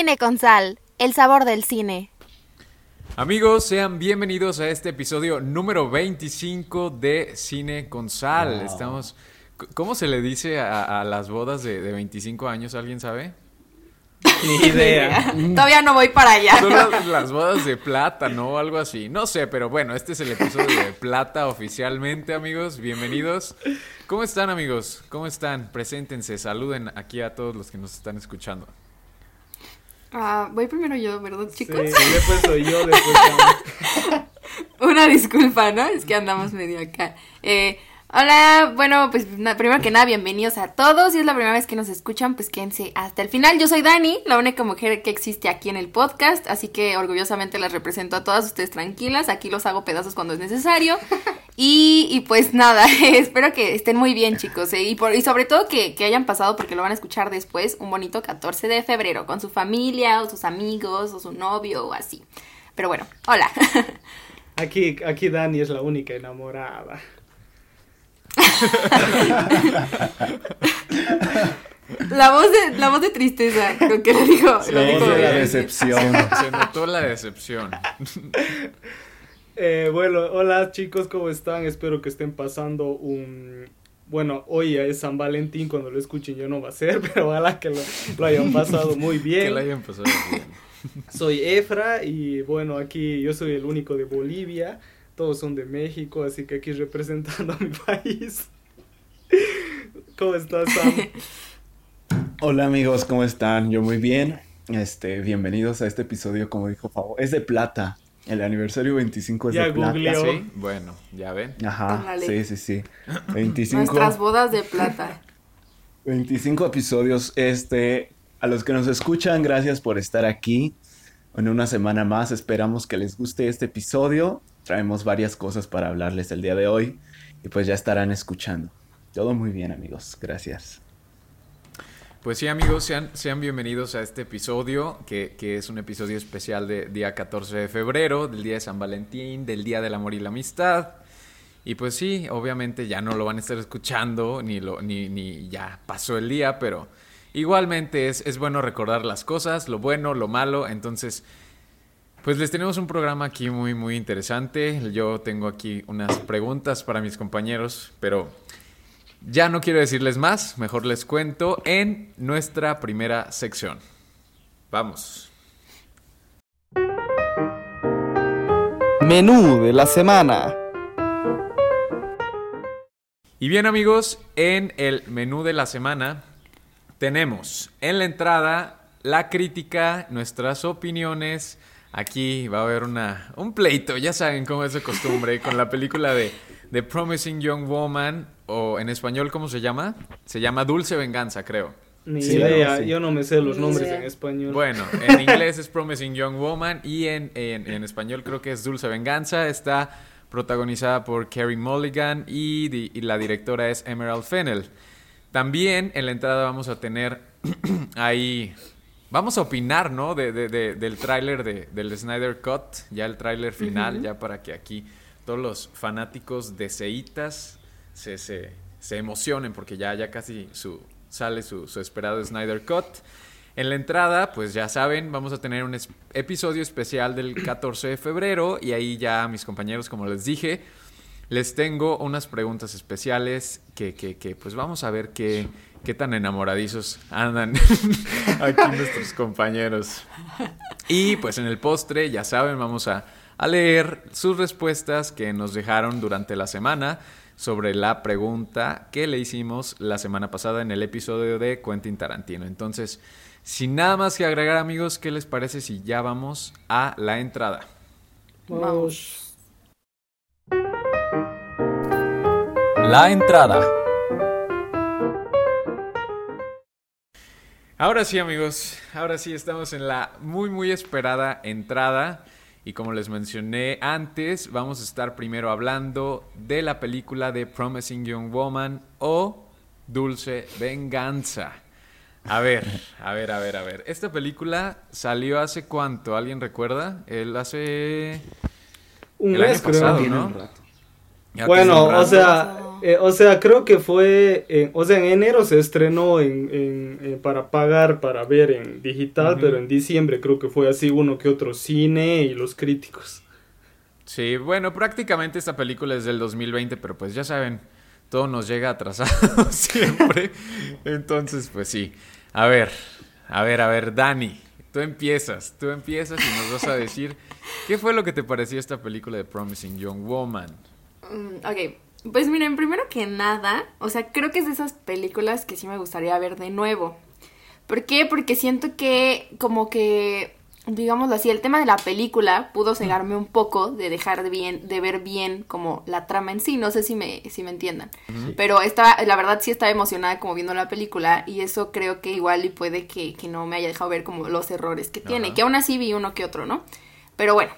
Cine con Sal, el sabor del cine. Amigos, sean bienvenidos a este episodio número 25 de Cine con Sal. Estamos. ¿Cómo se le dice a, las bodas de, 25 años? ¿Alguien sabe? Ni idea. Todavía no voy para allá. Son las, bodas de plata, ¿no? Algo así. No sé, pero bueno, este es el episodio de plata oficialmente, amigos. Bienvenidos. ¿Cómo están, amigos? ¿Cómo están? Preséntense, saluden aquí a todos los que nos están escuchando. Ah, voy primero yo, ¿verdad, chicos? Sí, después soy yo, después Una disculpa, ¿no? Es que andamos medio acá. Eh, hola, bueno, pues primero que nada, bienvenidos a todos. Si es la primera vez que nos escuchan, pues quédense hasta el final. Yo soy Dani, la única mujer que existe aquí en el podcast, así que orgullosamente las represento a todas ustedes tranquilas. Aquí los hago pedazos cuando es necesario. Y, pues nada, espero que estén muy bien chicos ¿eh? y, por, y sobre todo que, hayan pasado, porque lo van a escuchar después, un bonito 14 de febrero con su familia o sus amigos o su novio o así. Pero bueno, hola. Aquí, aquí Dani es la única enamorada. La voz de, la voz de tristeza, creo que lo dijo. la voz de la decepción. Se notó la decepción. Eh, bueno, hola chicos, ¿cómo están? Espero que estén pasando un... Bueno, hoy es San Valentín, cuando lo escuchen yo no va a ser, pero ojalá que lo, hayan pasado muy bien. que lo hayan pasado bien. Soy Efra y bueno, aquí yo soy el único de Bolivia, todos son de México, así que aquí representando a mi país. ¿Cómo estás, Sam? Hola amigos, ¿cómo están? Yo muy bien. Este, bienvenidos a este episodio, como dijo Pavo. Es de plata. El aniversario 25 es de plata. ¿Sí? Bueno, ya ven. Ajá, sí, sí, sí. 25. Nuestras bodas de plata. 25 episodios. Este, a los que nos escuchan, gracias por estar aquí. En una semana más esperamos que les guste este episodio. Traemos varias cosas para hablarles el día de hoy y pues ya estarán escuchando. Todo muy bien amigos, gracias. Pues sí, amigos, sean, sean bienvenidos a este episodio, que, es un episodio especial de día 14 de febrero, del día de San Valentín, del Día del Amor y la Amistad. Y pues sí, obviamente ya no lo van a estar escuchando, ni, lo, ni, ni ya pasó el día, pero igualmente es, es bueno recordar las cosas, lo bueno, lo malo. Entonces, pues les tenemos un programa aquí muy, muy interesante. Yo tengo aquí unas preguntas para mis compañeros, pero ya no quiero decirles más, mejor les cuento en nuestra primera sección. Vamos. Menú de la semana. Y bien amigos, en el menú de la semana tenemos en la entrada la crítica, nuestras opiniones. Aquí va a haber una, un pleito, ya saben cómo es de costumbre, con la película de The Promising Young Woman o en español, ¿cómo se llama? Se llama Dulce Venganza, creo. Ni idea, yo no me sé los nombres en español. Bueno, en inglés es Promising Young Woman y en, en, español creo que es Dulce Venganza. Está protagonizada por Carrie Mulligan y, la directora es Emerald Fennell. También en la entrada vamos a tener ahí... Vamos a opinar, ¿no? De, del tráiler de, del Snyder Cut, ya el tráiler final, ya para que aquí todos los fanáticos de Seitas se, se, emocionen porque ya, ya casi su, sale su, esperado Snyder Cut. En la entrada, pues ya saben, vamos a tener un episodio especial del 14 de febrero y ahí ya mis compañeros, como les dije, les tengo unas preguntas especiales que, que, que pues vamos a ver qué, qué tan enamoradizos andan aquí nuestros compañeros. Y pues en el postre, ya saben, vamos a, a leer sus respuestas que nos dejaron durante la semana sobre la pregunta que le hicimos la semana pasada en el episodio de Quentin Tarantino. Entonces, sin nada más que agregar amigos, ¿qué les parece si ya vamos a la entrada? Vamos. La entrada. Ahora sí amigos, ahora sí estamos en la muy muy esperada entrada. Y como les mencioné antes, vamos a estar primero hablando de la película de Promising Young Woman o Dulce Venganza. A ver, a ver, a ver, a ver. Esta película salió hace cuánto, ¿alguien recuerda? Él hace un el año pasado, ¿no? bueno, o sea, Eh, o sea, creo que fue, en- o sea, en enero se estrenó en, en- eh, para pagar, para ver en digital, pero en diciembre creo que fue así uno que otro cine y los críticos. Sí, bueno, prácticamente esta película es del 2020, pero pues ya saben, todo nos llega atrasado siempre. Entonces, pues sí. A ver, a ver, a ver, Dani, tú empiezas, tú empiezas y nos vas a decir qué fue lo que te pareció esta película de Promising Young Woman. Mm, ok, pues miren, primero que nada, o sea, creo que es de esas películas que sí me gustaría ver de nuevo. ¿Por qué? Porque siento que como que, digámoslo así, el tema de la película pudo cegarme un poco de dejar de, bien, de ver bien como la trama en sí, no sé si me, si me entiendan. Pero estaba, la verdad sí estaba emocionada como viendo la película y eso creo que igual y puede que, que no me haya dejado ver como los errores que tiene, que aún así vi uno que otro, ¿no? Pero bueno,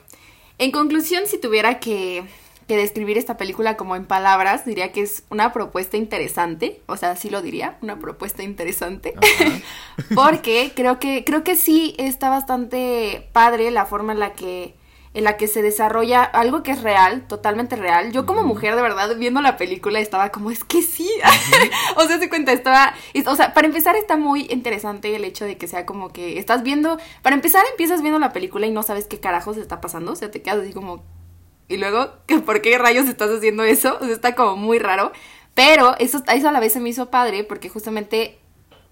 en conclusión, si tuviera que, que describir esta película como en palabras, diría que es una propuesta interesante, o sea, sí lo diría, una propuesta interesante, porque creo que creo que sí está bastante padre la forma en la que en la que se desarrolla algo que es real, totalmente real. Yo como mujer, de verdad, viendo la película estaba como, es que sí. o sea, se cuenta, estaba... es- O sea, para empezar está muy interesante el hecho de que sea como que estás viendo... Para empezar, empiezas viendo la película y no sabes qué carajos está pasando. O sea, te quedas así como... Y luego, ¿que ¿por qué rayos estás haciendo eso? O sea, está como muy raro. Pero eso, eso a la vez se me hizo padre porque justamente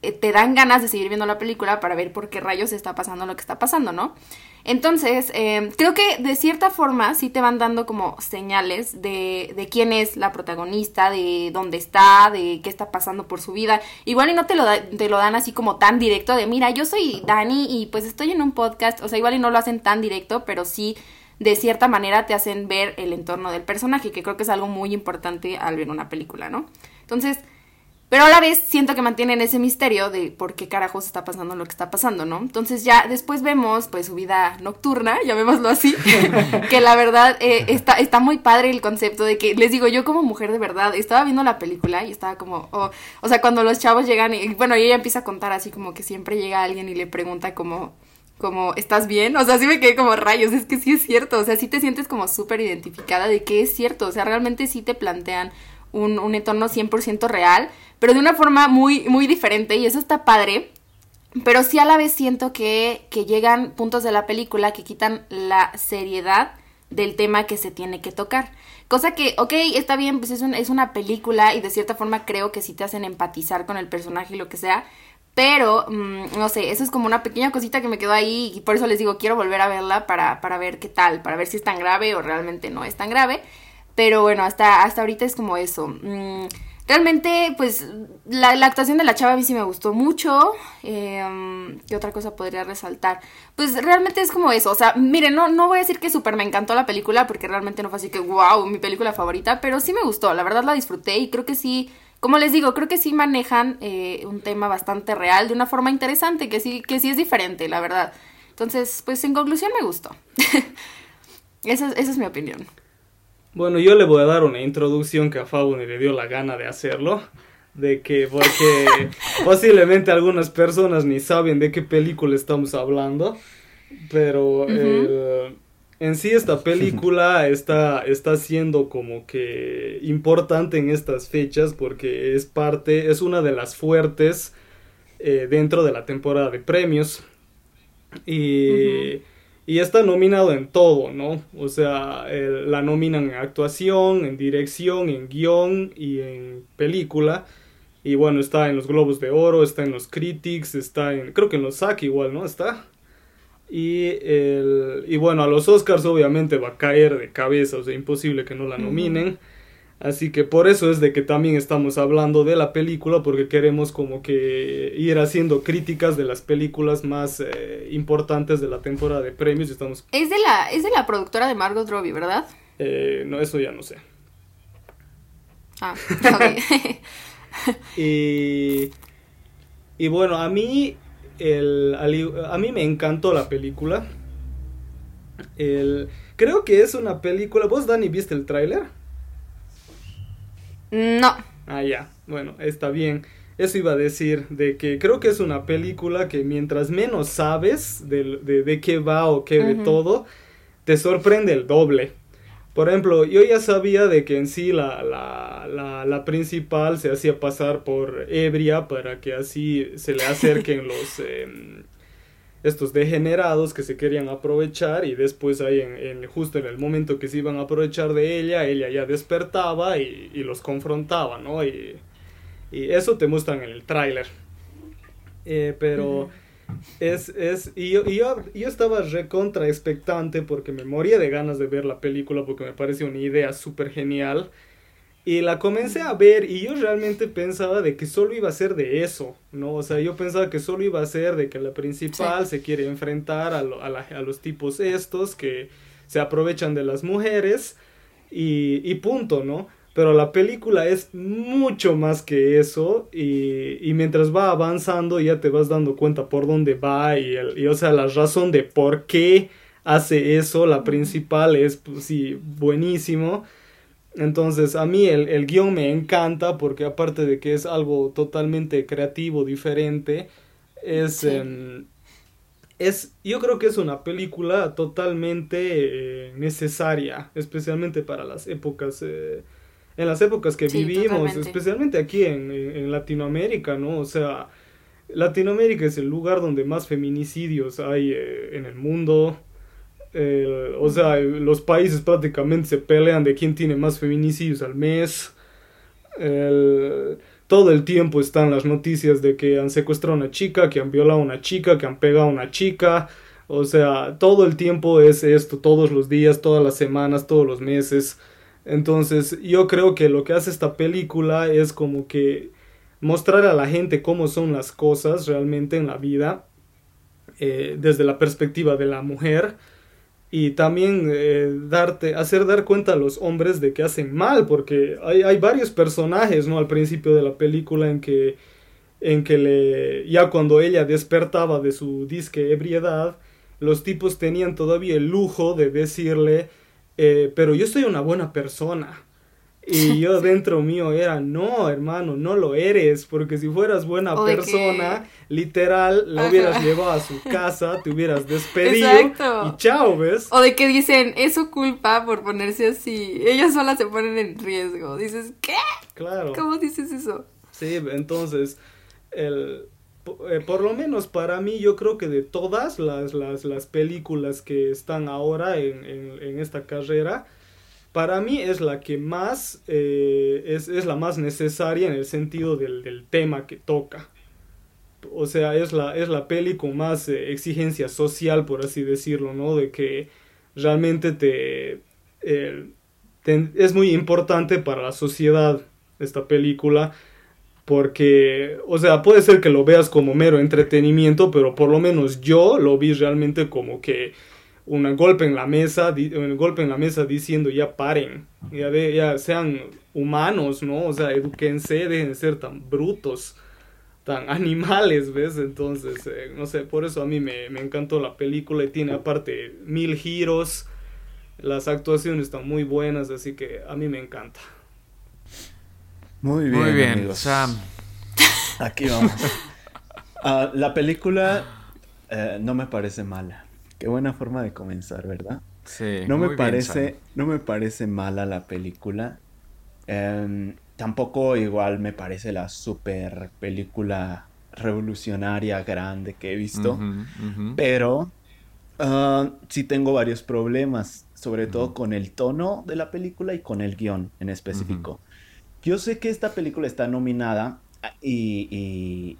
eh, te dan ganas de seguir viendo la película para ver por qué rayos está pasando lo que está pasando, ¿no? Entonces, eh, creo que de cierta forma sí te van dando como señales de, de quién es la protagonista, de dónde está, de qué está pasando por su vida. Igual y no te lo, da- te lo dan así como tan directo de, mira, yo soy Dani y pues estoy en un podcast. O sea, igual y no lo hacen tan directo, pero sí de cierta manera te hacen ver el entorno del personaje, que creo que es algo muy importante al ver una película, ¿no? Entonces, pero a la vez siento que mantienen ese misterio de por qué carajos está pasando lo que está pasando, ¿no? Entonces ya después vemos pues su vida nocturna, llamémoslo así, que la verdad eh, está, está muy padre el concepto de que, les digo, yo como mujer de verdad, estaba viendo la película y estaba como, oh, o sea, cuando los chavos llegan y, bueno, y ella empieza a contar así como que siempre llega alguien y le pregunta como, como, ¿estás bien? O sea, sí me quedé como rayos, es que sí es cierto, o sea, sí te sientes como súper identificada de que es cierto, o sea, realmente sí te plantean un, entorno 100% real, pero de una forma muy, muy diferente y eso está padre. Pero sí a la vez siento que, que llegan puntos de la película que quitan la seriedad del tema que se tiene que tocar. Cosa que, ok, está bien, pues es, es una película y de cierta forma creo que sí te hacen empatizar con el personaje y lo que sea. Pero, mm, no sé, eso es como una pequeña cosita que me quedó ahí y por eso les digo, quiero volver a verla para, para ver qué tal, para ver si es tan grave o realmente no es tan grave. Pero bueno, hasta, hasta ahorita es como eso. Mm, realmente, pues, la, actuación de la chava a mí sí me gustó mucho. Eh, ¿Qué otra cosa podría resaltar? Pues realmente es como eso. O sea, miren, no, no voy a decir que súper me encantó la película porque realmente no fue así que, wow, mi película favorita. Pero sí me gustó, la verdad la disfruté y creo que sí... Como les digo, creo que sí manejan eh, un tema bastante real de una forma interesante, que sí, que sí es diferente, la verdad. Entonces, pues en conclusión me gustó. esa, es- esa es mi opinión. Bueno, yo le voy a dar una introducción que a Fabuni le dio la gana de hacerlo. De que, porque posiblemente algunas personas ni saben de qué película estamos hablando. Pero el- en sí esta película está, está siendo como que importante en estas fechas porque es parte, es una de las fuertes eh, dentro de la temporada de premios. Y, y está nominado en todo, ¿no? O sea, el- la nominan en actuación, en dirección, en guion y en película. Y bueno, está en los Globos de Oro, está en los Critics, está en, creo que en los SAC igual, ¿no? Está. Y, el, y bueno, a los Oscars obviamente va a caer de cabeza, o sea, imposible que no la nominen. Así que por eso es de que también estamos hablando de la película, porque queremos como que ir haciendo críticas de las películas más eh, importantes de la temporada de premios. y Estamos, Es de la, es de la productora de Margot Robbie, ¿verdad? eh, no, eso ya no sé. Ah, ok. Y, y bueno, a mí, el, a mí me encantó la película. El, creo que es una película. ¿Vos, Dani, viste el tráiler? no. Ah, ya. Bueno, está bien. Eso iba a decir, de que creo que es una película que mientras menos sabes de, de, de qué va o qué de todo, te sorprende el doble. Por ejemplo, yo ya sabía de que en sí la, la, la, la principal se hacía pasar por ebria para que así se le acerquen los... em, estos degenerados que se querían aprovechar y después ahí en, en- justo en el momento que se iban a aprovechar de ella, ella ya despertaba y, y los confrontaba, ¿no? Y, y eso te muestran en el tráiler. Eh, pero es, es, y yo, y yo, yo estaba recontra expectante porque me moría de ganas de ver la película porque me parece una idea súper genial. Y la comencé a ver y yo realmente pensaba de que solo iba a ser de eso, ¿no? O sea, yo pensaba que solo iba a ser de que la principal se quiere enfrentar a, lo- a, la- a los tipos estos que se aprovechan de las mujeres y, y punto, ¿no? Pero la película es mucho más que eso y, y mientras va avanzando ya te vas dando cuenta por dónde va y, el- y, o sea, la razón de por qué hace eso, la principal es, pues, sí, buenísimo. Entonces, a mí el, el guion me encanta porque aparte de que es algo totalmente creativo, diferente, es, Sí. em, es yo creo que es una película totalmente eh, necesaria, especialmente para las épocas, eh, en las épocas que Sí, vivimos, totalmente. especialmente aquí en, en- Latinoamérica, ¿no? O sea, Latinoamérica es el lugar donde más feminicidios hay eh, en el mundo. O sea, los países prácticamente se pelean de quién tiene más feminicidios al mes. El- todo el tiempo están las noticias de que han secuestrado a una chica, que han violado a una chica, que han pegado a una chica. O sea, todo el tiempo es esto, todos los días, todas las semanas, todos los meses. Entonces, yo creo que lo que hace esta película es como que mostrar a la gente cómo son las cosas realmente en la vida, eh, desde la perspectiva de la mujer y también eh, darte, hacer dar cuenta a los hombres de que hacen mal, porque hay, hay varios personajes, ¿no? Al principio de la película en que, en que le, ya cuando ella despertaba de su disque ebriedad, los tipos tenían todavía el lujo de decirle, eh, pero yo soy una buena persona. Y yo dentro mío era, no, hermano, no lo eres, porque si fueras buena persona, literal, la Ajá. hubieras llevado a su casa, te hubieras despedido Exacto. y chao, ¿ves? O de que dicen, es su culpa por ponerse así. Ellas solas se ponen en riesgo. Dices, ¿qué? Claro. ¿Cómo dices eso? Sí, entonces, el, eh, por lo menos para mí, yo creo que de todas las, las, las películas que están ahora en, en, esta carrera, para mí es la que más, eh, es, es la más necesaria en el sentido del, del tema que toca. O sea, es la, es la peli con más eh, exigencia social, por así decirlo, ¿no? De que realmente te, te- es muy importante para la sociedad esta película. Porque, o sea, puede ser que lo veas como mero entretenimiento, pero por lo menos yo lo vi realmente como que un golpe en la mesa, un golpe en la mesa diciendo ya paren, ya sean humanos, ¿no? O sea, eduquense, dejen de ser tan brutos, tan animales, ¿ves? Entonces, eh, no sé, por eso a mí me, me encantó la película y tiene aparte mil giros, las actuaciones están muy buenas, así que a mí me encanta. Muy bien, Muy bien, amigos. Sam. Aquí vamos. Ah, la película eh, no me parece mala. Qué buena forma de comenzar, ¿verdad? Sí, No muy me bien, parece, Sam. no me parece mala la película. Em, tampoco igual me parece la super película revolucionaria grande que he visto. Pero ah, sí tengo varios problemas, sobre todo con el tono de la película y con el guion en específico. Yo sé que esta película está nominada ah, y,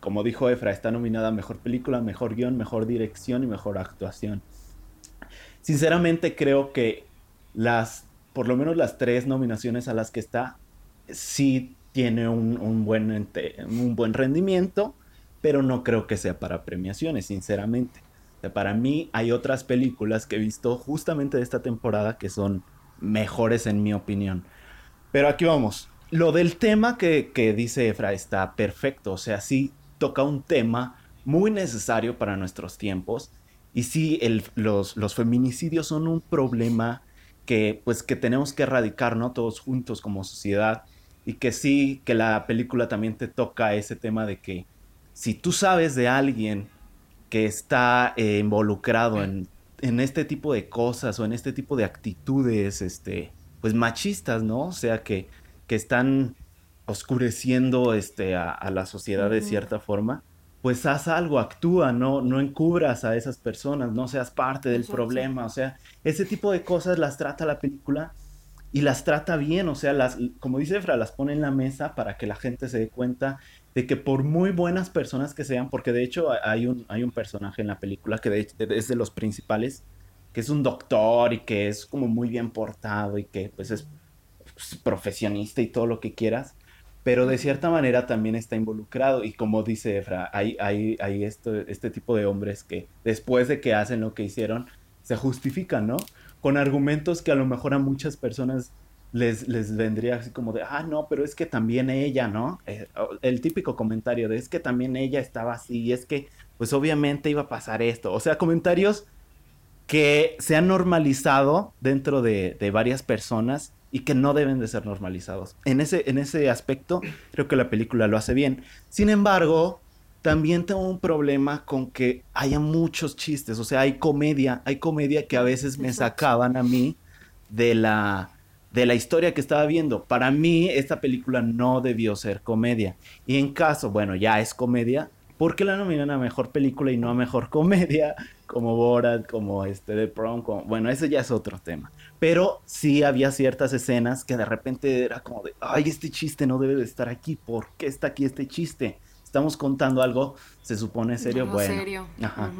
como dijo Efra, está nominada a Mejor Película, Mejor Guión, Mejor Dirección y Mejor Actuación. Sinceramente creo que las, por lo menos las tres nominaciones a las que está, sí tiene un, buen, un buen rendimiento, pero no creo que sea para premiaciones, sinceramente. Para mí hay otras películas que he visto justamente de esta temporada que son mejores en mi opinión. Pero aquí vamos. Lo del tema que, que dice Efra está perfecto. O sea, sí toca un tema muy necesario para nuestros tiempos. Y sí, los, los feminicidios son un problema que, pues, que tenemos que erradicar, ¿no? Todos juntos como sociedad. Y que sí, que la película también te toca ese tema de que si tú sabes de alguien que está eh, involucrado en en este tipo de cosas o en este tipo de actitudes, este, pues machistas, ¿no? O sea, que, que están oscureciendo este, a, a la sociedad de cierta forma, pues haz algo, actúa, no, no encubras a esas personas, no seas parte del problema, o sea, ese tipo de cosas las trata la película y las trata bien, o sea, las, como dice Efra, las pone en la mesa para que la gente se dé cuenta de que por muy buenas personas que sean, porque de hecho hay un, hay un personaje en la película que de es de los principales, que es un doctor y que es como muy bien portado y que pues es pues, profesionista y todo lo que quieras, pero de cierta manera también está involucrado y como dice Efra, hay, hay, hay esto, este tipo de hombres que después de que hacen lo que hicieron, se justifican, ¿no? Con argumentos que a lo mejor a muchas personas les, les vendría así como de, ah, no, pero es que también ella, ¿no? Eh, el típico comentario de, es que también ella estaba así, y es que, pues obviamente iba a pasar esto. O sea, comentarios que se han normalizado dentro de, de varias personas y que no deben de ser normalizados. En ese, en ese aspecto, creo que la película lo hace bien. Sin embargo, también tengo un problema con que haya muchos chistes, o sea, hay comedia, hay comedia que a veces me sacaban a mí de la de la historia que estaba viendo. Para mí esta película no debió ser comedia. Y en caso, bueno, ya es comedia, ¿por qué la nominan a mejor película y no a mejor comedia? Como Borat, como este de Prom, como... bueno, ese ya es otro tema. Pero sí había ciertas escenas que de repente era como de, ay, este chiste no debe de estar aquí, ¿por qué está aquí este chiste? Estamos contando algo, se supone serio, bueno. serio. Ajá.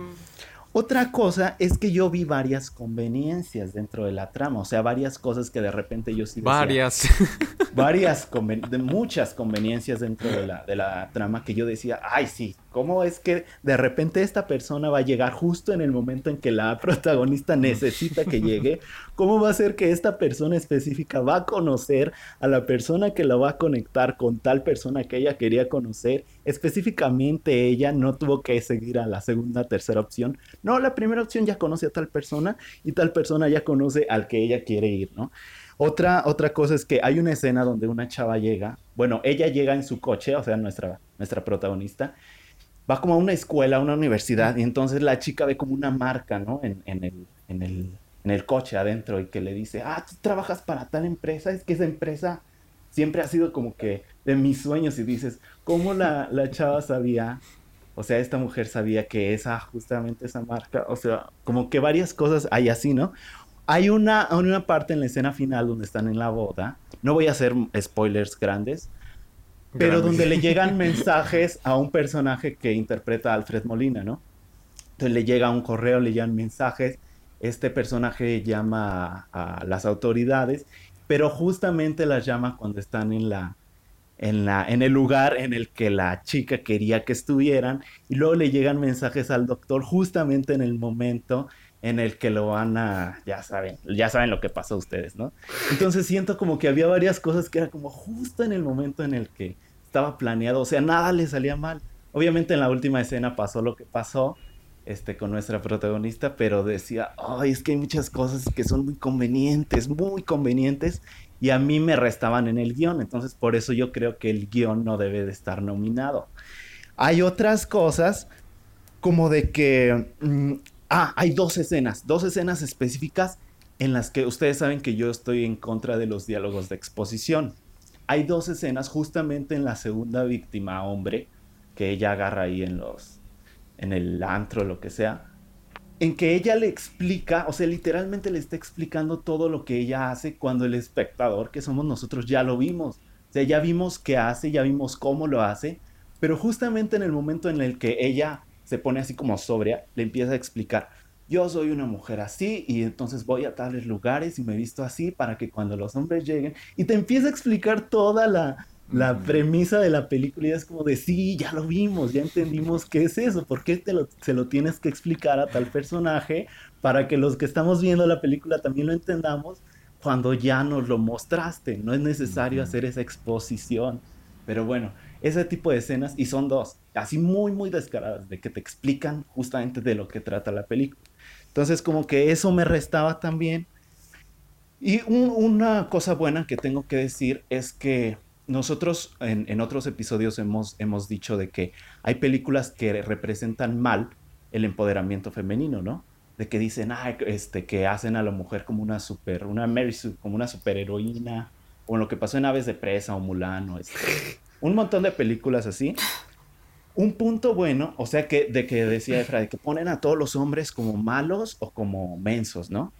Otra cosa es que yo vi varias conveniencias dentro de la trama, o sea, varias cosas que de repente yo sí decía, Varias. varias conven- de muchas conveniencias dentro de la, de la trama que yo decía, ay sí, ¿cómo es que de repente esta persona va a llegar justo en el momento en que la protagonista necesita que llegue? ¿Cómo va a ser que esta persona específica va a conocer a la persona que la va a conectar con tal persona que ella quería conocer? Específicamente ella no tuvo que seguir a la segunda, tercera opción. No, la primera opción ya conoce a tal persona y tal persona ya conoce al que ella quiere ir, ¿no? Otra, otra cosa es que hay una escena donde una chava llega, bueno, ella llega en su coche, o sea, nuestra, nuestra protagonista, va como a una escuela, a una universidad, y entonces la chica ve como una marca, ¿no? En, el, en, el, en el coche adentro, y que le dice, ah, tú trabajas para tal empresa, es que esa empresa siempre ha sido como que de mis sueños, y dices, ¿cómo la, la chava sabía? O sea, esta mujer sabía que esa, justamente esa marca, o sea, como que varias cosas hay así, ¿no? Hay una, una parte en la escena final donde están en la boda, no voy a hacer spoilers grandes, pero Grandes. donde le llegan mensajes a un personaje que interpreta a Alfred Molina, ¿no? Entonces le llega un correo, le llegan mensajes, este personaje llama a, a las autoridades, pero justamente las llama cuando están en la, en la, en el lugar en el que la chica quería que estuvieran, y luego le llegan mensajes al doctor justamente en el momento en el que lo van a, ya saben, ya saben lo que pasó ustedes, ¿no? Entonces siento como que había varias cosas que era como justo en el momento en el que estaba planeado, o sea, nada le salía mal. Obviamente en la última escena pasó lo que pasó, este, con nuestra protagonista, pero decía, ay, es que hay muchas cosas que son muy convenientes, muy convenientes, y a mí me restaban en el guion, entonces por eso yo creo que el guion no debe de estar nominado. Hay otras cosas como de que, mm, ah, hay dos escenas, dos escenas específicas en las que ustedes saben que yo estoy en contra de los diálogos de exposición. Hay dos escenas justamente en la segunda víctima, hombre, que ella agarra ahí en los, en el antro, lo que sea, en que ella le explica, o sea, literalmente le está explicando todo lo que ella hace cuando el espectador, que somos nosotros, ya lo vimos. O sea, ya vimos qué hace, ya vimos cómo lo hace, pero justamente en el momento en el que ella se pone así como sobria, le empieza a explicar, yo soy una mujer así y entonces voy a tales lugares y me visto así para que cuando los hombres lleguen, y te empieza a explicar toda la, la Ujú. premisa de la película es como de, sí, ya lo vimos, ya entendimos qué es eso, ¿por qué te lo, se lo tienes que explicar a tal personaje para que los que estamos viendo la película también lo entendamos cuando ya nos lo mostraste? No es necesario hacer esa exposición. Pero bueno, ese tipo de escenas, y son dos, así muy, muy descaradas, de que te explican justamente de lo que trata la película. Entonces como que eso me restaba también. Y un- una cosa buena que tengo que decir es que nosotros en, en otros episodios hemos, hemos dicho de que hay películas que representan mal el empoderamiento femenino, ¿no? de que dicen, ah, este, que hacen a la mujer como una super, una Mary Sue, como una superheroína, o lo que pasó en Aves de Presa o Mulan, o este, un montón de películas así. Un punto bueno, o sea, que de que decía Efra, de que ponen a todos los hombres como malos o como mensos, ¿no?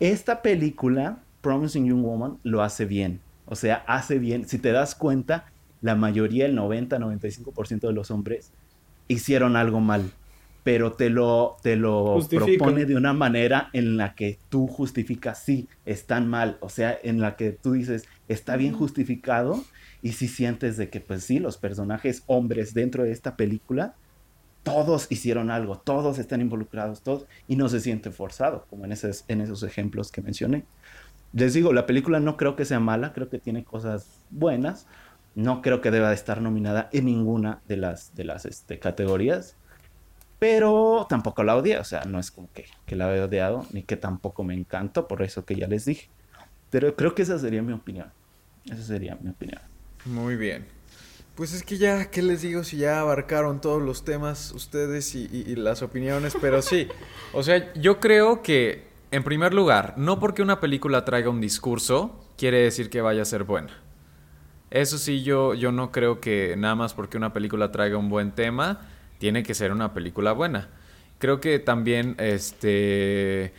Esta película, Promising Young Woman, lo hace bien. O sea, hace bien. Si te das cuenta, la mayoría, el 90-95% de los hombres hicieron algo mal pero te lo, te lo propone de una manera en la que tú justificas, sí, están mal, o sea, en la que tú dices, está bien justificado, y si sientes de que, pues sí, los personajes hombres dentro de esta película, todos hicieron algo, todos están involucrados, todos, y no se siente forzado, como en esos, en esos ejemplos que mencioné. Les digo, la película no creo que sea mala, creo que tiene cosas buenas, no creo que deba de estar nominada en ninguna de las, de las este, categorías, pero tampoco la odié, o sea, no es como que, que la he odiado, ni que tampoco me encantó, por eso que ya les dije. Pero creo que esa sería mi opinión. Esa sería mi opinión. Muy bien. Pues es que ya, ¿qué les digo? Si ya abarcaron todos los temas ustedes y, y las opiniones, pero sí. O sea, yo creo que, en primer lugar, no porque una película traiga un discurso, quiere decir que vaya a ser buena. Eso sí, yo, yo no creo que nada más porque una película traiga un buen tema, tiene que ser una película buena. Creo que también, este...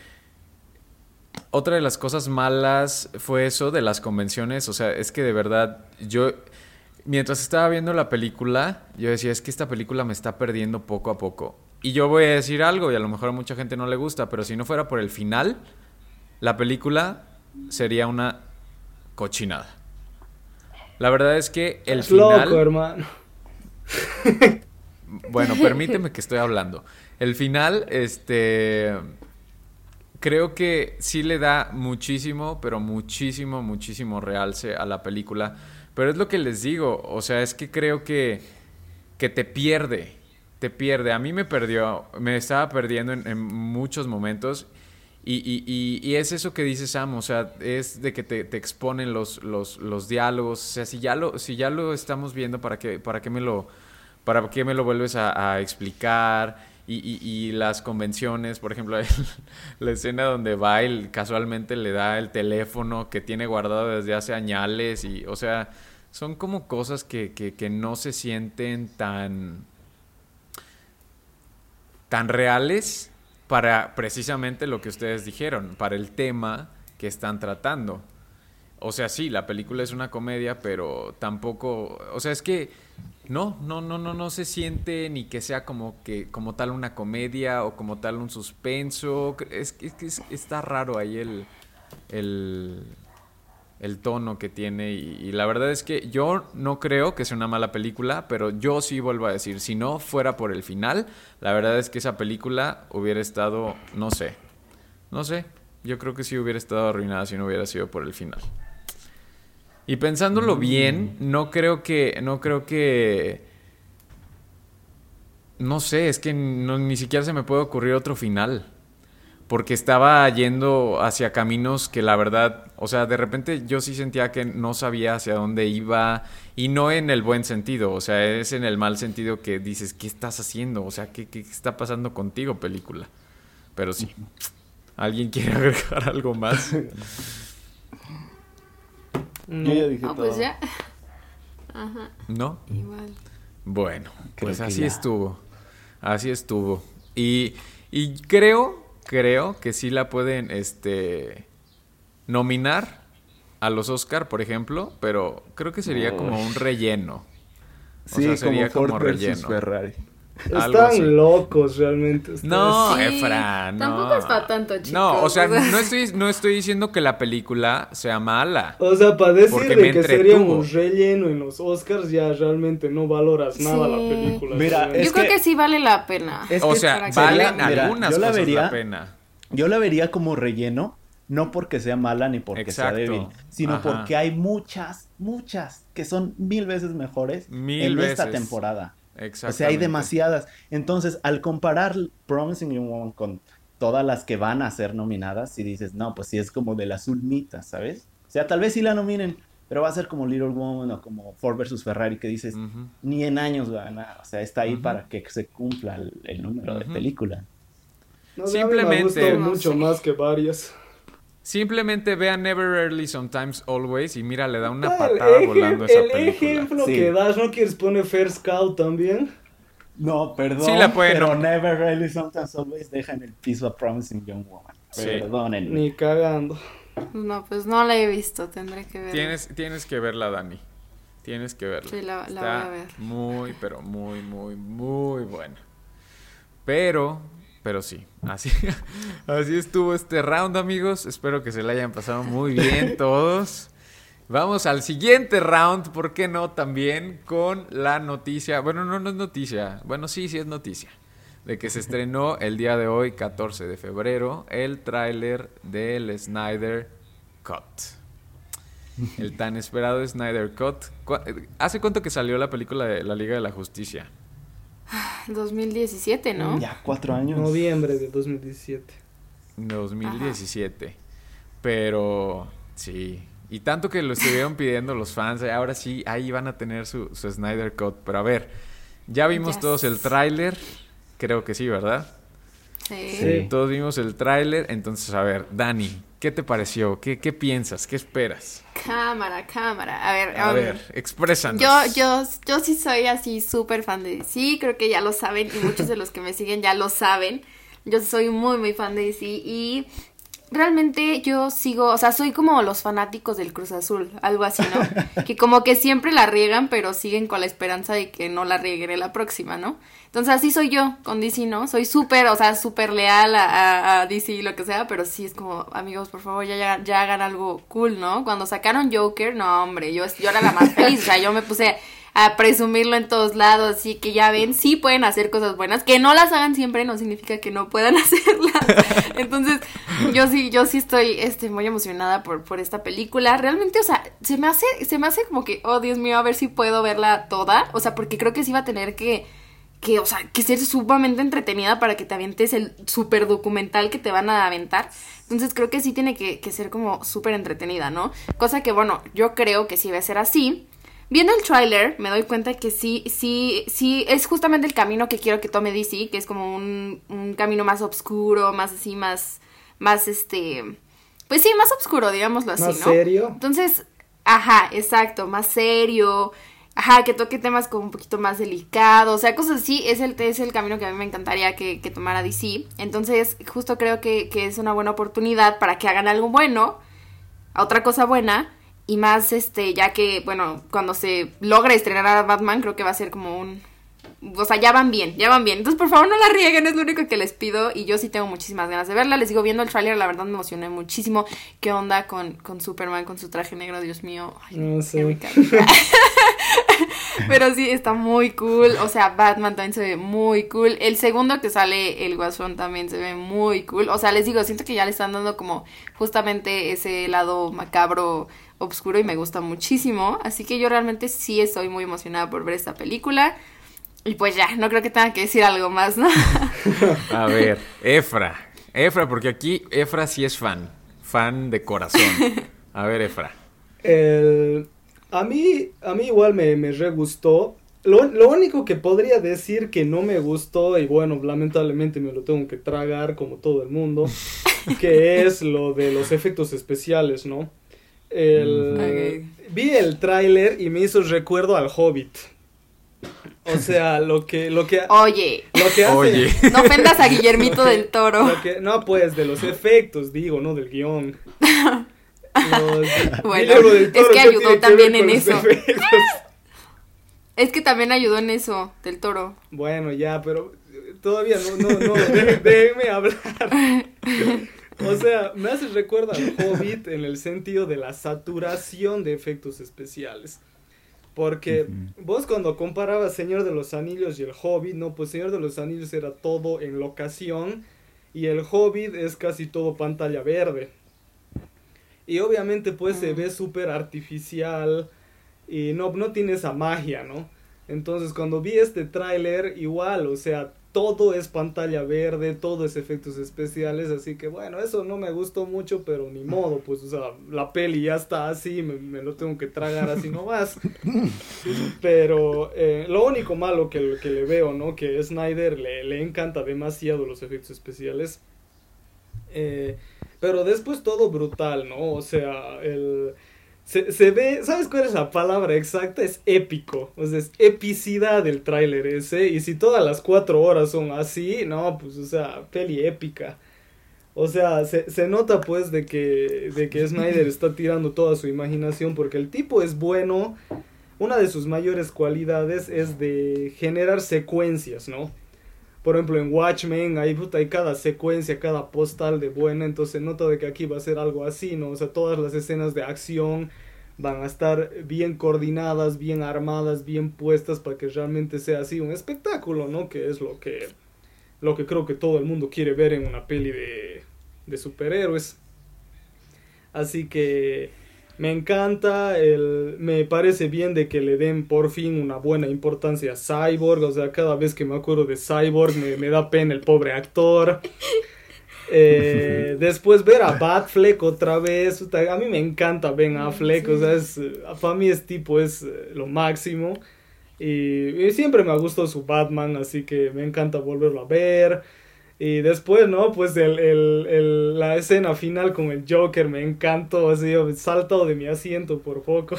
Otra de las cosas malas fue eso de las convenciones. O sea, es que de verdad, yo... Mientras estaba viendo la película, yo decía, es que esta película me está perdiendo poco a poco. Y yo voy a decir algo, y a lo mejor a mucha gente no le gusta, pero si no fuera por el final, la película sería una cochinada. La verdad es que el final... Loco, hermano. Bueno, permíteme que estoy hablando. El final, este. Creo que sí le da muchísimo, pero muchísimo, muchísimo realce a la película. Pero es lo que les digo. O sea, es que creo que. que te pierde. Te pierde. A mí me perdió. Me estaba perdiendo en, muchos momentos. Y, y, y, es eso que dice Sam, o sea, es de que te, te exponen los, los, los, diálogos. O sea, si ya lo, si ya lo estamos viendo, ¿para qué, para qué me lo ¿para qué me lo vuelves a, explicar? Y, las convenciones, por ejemplo, la escena donde va casualmente le da el teléfono que tiene guardado desde hace años y, o sea, son como cosas que, que, no se sienten tan, tan reales para precisamente lo que ustedes dijeron, para el tema que están tratando. O sea, sí, la película es una comedia, pero tampoco, o sea, es que no, no, no, no, no se siente ni que sea como que como tal una comedia o como tal un suspenso. Es que está raro ahí el, el tono que tiene y, la verdad es que yo no creo que sea una mala película, pero yo sí vuelvo a decir, si no fuera por el final, la verdad es que esa película hubiera estado, no sé, no sé, yo creo que sí hubiera estado arruinada si no hubiera sido por el final. Y pensándolo bien, mm. no creo que. No creo que. No sé, es que ni siquiera se me puede ocurrir otro final. Porque estaba yendo hacia caminos que la verdad, o sea, de repente yo sí sentía que no sabía hacia dónde iba y no en el buen sentido, o sea, es en el mal sentido que dices, ¿qué estás haciendo? O sea, ¿qué, qué está pasando contigo, película? Pero sí, ¿alguien quiere agregar algo más? No. Yo dije pues ya. Ajá. ¿No? Igual. Bueno, pues así estuvo. Así estuvo. Y, y creo, creo que sí la pueden este nominar a los Oscar, por ejemplo, pero creo que sería como un relleno. O sí, sea, sería como, relleno. Ferrari. Están locos realmente. No, Efra, no. Tampoco es para tanto, chicos. No, o sea, no estoy, no estoy diciendo que la película sea mala. O sea, para decirle que seríamos relleno en los Oscars, ya realmente no valoras nada la película. Mira, yo creo que sí vale la pena. o sea, valen algunas yo la cosas vería, la pena. Yo la vería como relleno, no porque sea mala ni porque sea débil, sino porque hay muchas, muchas que son mil veces mejores en esta temporada. O sea, hay demasiadas. Entonces, al comparar Promising Young Woman con todas las que van a ser nominadas, si dices, no, pues sí es como de las ulmitas, ¿sabes? O sea, tal vez sí la nominen, pero va a ser como Little Woman o como Ford vs. Ferrari, que dices, ni en años va a ganar. O sea, está ahí para que se cumpla el, número de película. No, me Simplemente- No mucho más que varias. Simplemente vean Never Early Sometimes Always y mira, le da una Ah, el patada ejem- volando a esa el película. ejemplo Sí. que das, ¿no quieres poner First Scout también? No, perdón. Sí la pueden, Pero no. Never Really Sometimes Always deja en el piso a Promising Young Woman. Sí. Perdónenme. Ni cagando. No, pues no la he visto, tendré que ver. Tienes, tienes que verla, Dani. Tienes que verla. Sí, la- la Está voy a ver. Muy, pero muy, muy, muy buena. Pero, pero sí, así, así estuvo este round, amigos. Espero que se la hayan pasado muy bien todos. Vamos al siguiente round, ¿por qué no? También con la noticia, bueno, no, no es noticia, bueno, sí, sí es noticia, de que se estrenó el día de hoy, 14 de febrero, el tráiler del Snyder Cut. El tan esperado Snyder Cut. ¿Cu- ¿Hace cuánto que salió la película de la Liga de la Justicia? 2017, ¿no? Ya cuatro años. Noviembre de 2017. 2017. Pero sí. Y tanto que lo estuvieron pidiendo los fans. Ahora sí, ahí van a tener su, su Snyder Cut. Pero a ver, ya vimos Yes. todos el tráiler. Creo que sí, ¿verdad? Sí. Sí. Todos vimos el tráiler. Entonces, a ver, Dani, ¿qué te pareció? ¿Qué, qué piensas? ¿Qué esperas? Cámara, cámara. A ver, A um, ver, exprésanos. Yo, yo, yo sí soy así súper fan de DC, creo que ya lo saben y muchos de los que me siguen ya lo saben. Yo soy muy, muy fan de DC y realmente yo sigo, o sea, soy como los fanáticos del Cruz Azul, algo así, ¿no? que como que siempre la riegan, pero siguen con la esperanza de que no la rieguen en la próxima, ¿no? Entonces así soy yo con DC, ¿no? Soy súper, o sea, súper leal a, a- a DC y lo que sea, pero sí es como, amigos, por favor, ya, ya, ya hagan algo cool, ¿no? Cuando sacaron Joker, no, hombre, yo, yo era la más feliz, o sea, yo me puse a presumirlo en todos lados, así que ya ven, sí pueden hacer cosas buenas, que no las hagan siempre no significa que no puedan hacerlas. Entonces, yo sí, yo sí estoy este, muy emocionada por, por esta película. Realmente, o sea, se me hace, se me hace como que, oh Dios mío, a ver si puedo verla toda. O sea, porque creo que sí va a tener que, que, o sea, que ser sumamente entretenida para que te avientes el super documental que te van a aventar. Entonces creo que sí tiene que, que ser como súper entretenida, ¿no? Cosa que, bueno, yo creo que sí va a ser así. Viendo el tráiler, me doy cuenta que sí, sí, sí, es justamente el camino que quiero que tome DC, que es como un, un camino más oscuro, más así, más, más este, pues sí, más oscuro, digámoslo así, Más ¿no? serio. Entonces, ajá, exacto, más serio, ajá, que toque temas como un poquito más delicados, o sea, cosas así, es el, es el camino que a mí me encantaría que, que tomara DC. Entonces, justo creo que, que es una buena oportunidad para que hagan algo bueno, otra cosa buena, y más, este, ya que, bueno, cuando se logra estrenar a Batman, creo que va a ser como un... O sea, ya van bien, ya van bien. Entonces, por favor, no la rieguen, es lo único que les pido. Y yo sí tengo muchísimas ganas de verla. Les digo, viendo el tráiler, la verdad me emocioné muchísimo. ¿Qué onda con, con Superman, con su traje negro? Dios mío. Ay, No sé. Pero sí, está muy cool. O sea, Batman también se ve muy cool. El segundo que sale, el Guasón, también se ve muy cool. O sea, les digo, siento que ya le están dando como justamente ese lado macabro, oscuro y me gusta muchísimo. Así que yo realmente sí estoy muy emocionada por ver esta película. Y pues ya, no creo que tenga que decir algo más, ¿no? A ver, Efra. Efra, porque aquí Efra sí es fan. Fan de corazón. A ver, Efra. El- a, mí, a mí igual me, me re gustó. Lo, lo único que podría decir que no me gustó, y bueno, lamentablemente me lo tengo que tragar como todo el mundo, que es lo de los efectos especiales, ¿no? El- Vi el tráiler y me hizo recuerdo al Hobbit. O sea, lo que, lo que, Oye, lo que hace... Oye. no ofendas a Guillermito del Toro. Lo que- no, pues, de los efectos, digo, no del guion. Los- Bueno, es que ¿qué ayudó también en eso. Es que también ayudó en eso, del Toro. Bueno, ya, pero todavía no, no, no, dé- déjenme hablar. O sea, me hace recuerdo al Hobbit en el sentido de la saturación de efectos especiales. Porque vos cuando comparabas Señor de los Anillos y el Hobbit, no, pues Señor de los Anillos era todo en locación y el Hobbit es casi todo pantalla verde. Y obviamente pues se Mm. ve súper artificial y no, no tiene esa magia, ¿no? Entonces cuando vi este tráiler, igual, o sea, todo es pantalla verde, todo es efectos especiales, así que bueno, eso no me gustó mucho, pero ni modo, pues, o sea, la peli ya está así, me, lo tengo que tragar así nomás. Pero eh, lo único malo que, que, le veo, ¿no? Que Snyder le, le encanta demasiado los efectos especiales. Eh, pero después todo brutal, ¿no? O sea, el se, ve, ¿sabes cuál es la palabra exacta? Es épico. O sea, es epicidad del tráiler ese. Y si todas las cuatro horas son así, no, pues, o sea, peli épica. O sea, se, se nota pues de que, de que Snyder está tirando toda su imaginación porque el tipo es bueno. Una de sus mayores cualidades es de generar secuencias, ¿no? Por ejemplo, en Watchmen hay, hay cada secuencia, cada postal de buena, entonces noto de que aquí va a ser algo así, ¿no? O sea, todas las escenas de acción van a estar bien coordinadas, bien armadas, bien puestas para que realmente sea así un espectáculo, ¿no? Que es lo que, lo que creo que todo el mundo quiere ver en una peli de, de superhéroes. Así que me encanta, el, me parece bien de que le den por fin una buena importancia a Cyborg, o sea, cada vez que me acuerdo de Cyborg me, da pena el pobre actor. Eh, después ver a Batfleck otra vez, a mí me encanta Ben Affleck, o sea, es, para mí es tipo, es eh, lo máximo. Y, y siempre me ha gustado su Batman, así que me encanta volverlo a ver. Y después, ¿no? Pues el, el, el, la escena final con el Joker me encantó, así salto de mi asiento por poco.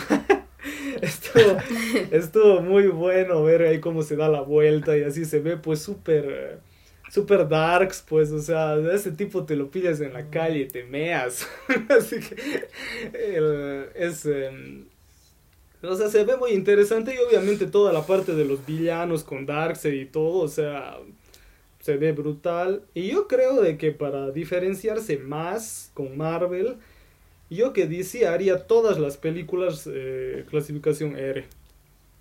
estuvo, estuvo muy bueno ver ahí cómo se da la vuelta y así se ve pues súper super darks, pues, o sea, ese tipo te lo pides en la calle y te meas. así que es... Em, o sea, se ve muy interesante y obviamente toda la parte de los villanos con Darkseid y todo, o sea, se ve brutal. Y yo creo de que para diferenciarse más con Marvel, yo que DC haría todas las películas eh, clasificación R.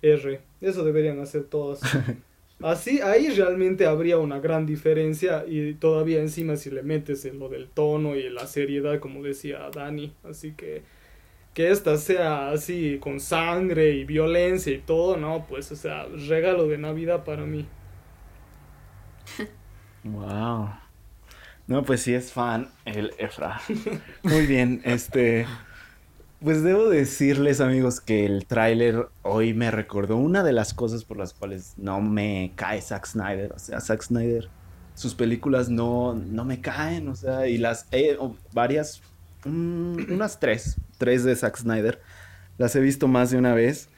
R. Eso deberían hacer todas. Así, ahí realmente habría una gran diferencia y todavía encima si le metes en lo del tono y la seriedad, como decía Dani. Así que que esta sea así con sangre y violencia y todo, no, pues, o sea, regalo de Navidad para mí. Wow. No, pues sí es fan el Efra. Muy bien, este. Pues debo decirles, amigos, que el tráiler hoy me recordó una de las cosas por las cuales no me cae Zack Snyder. O sea, Zack Snyder, sus películas no, no me caen, o sea, y las varias, mm, unas tres, tres de Zack Snyder, las he visto más de una vez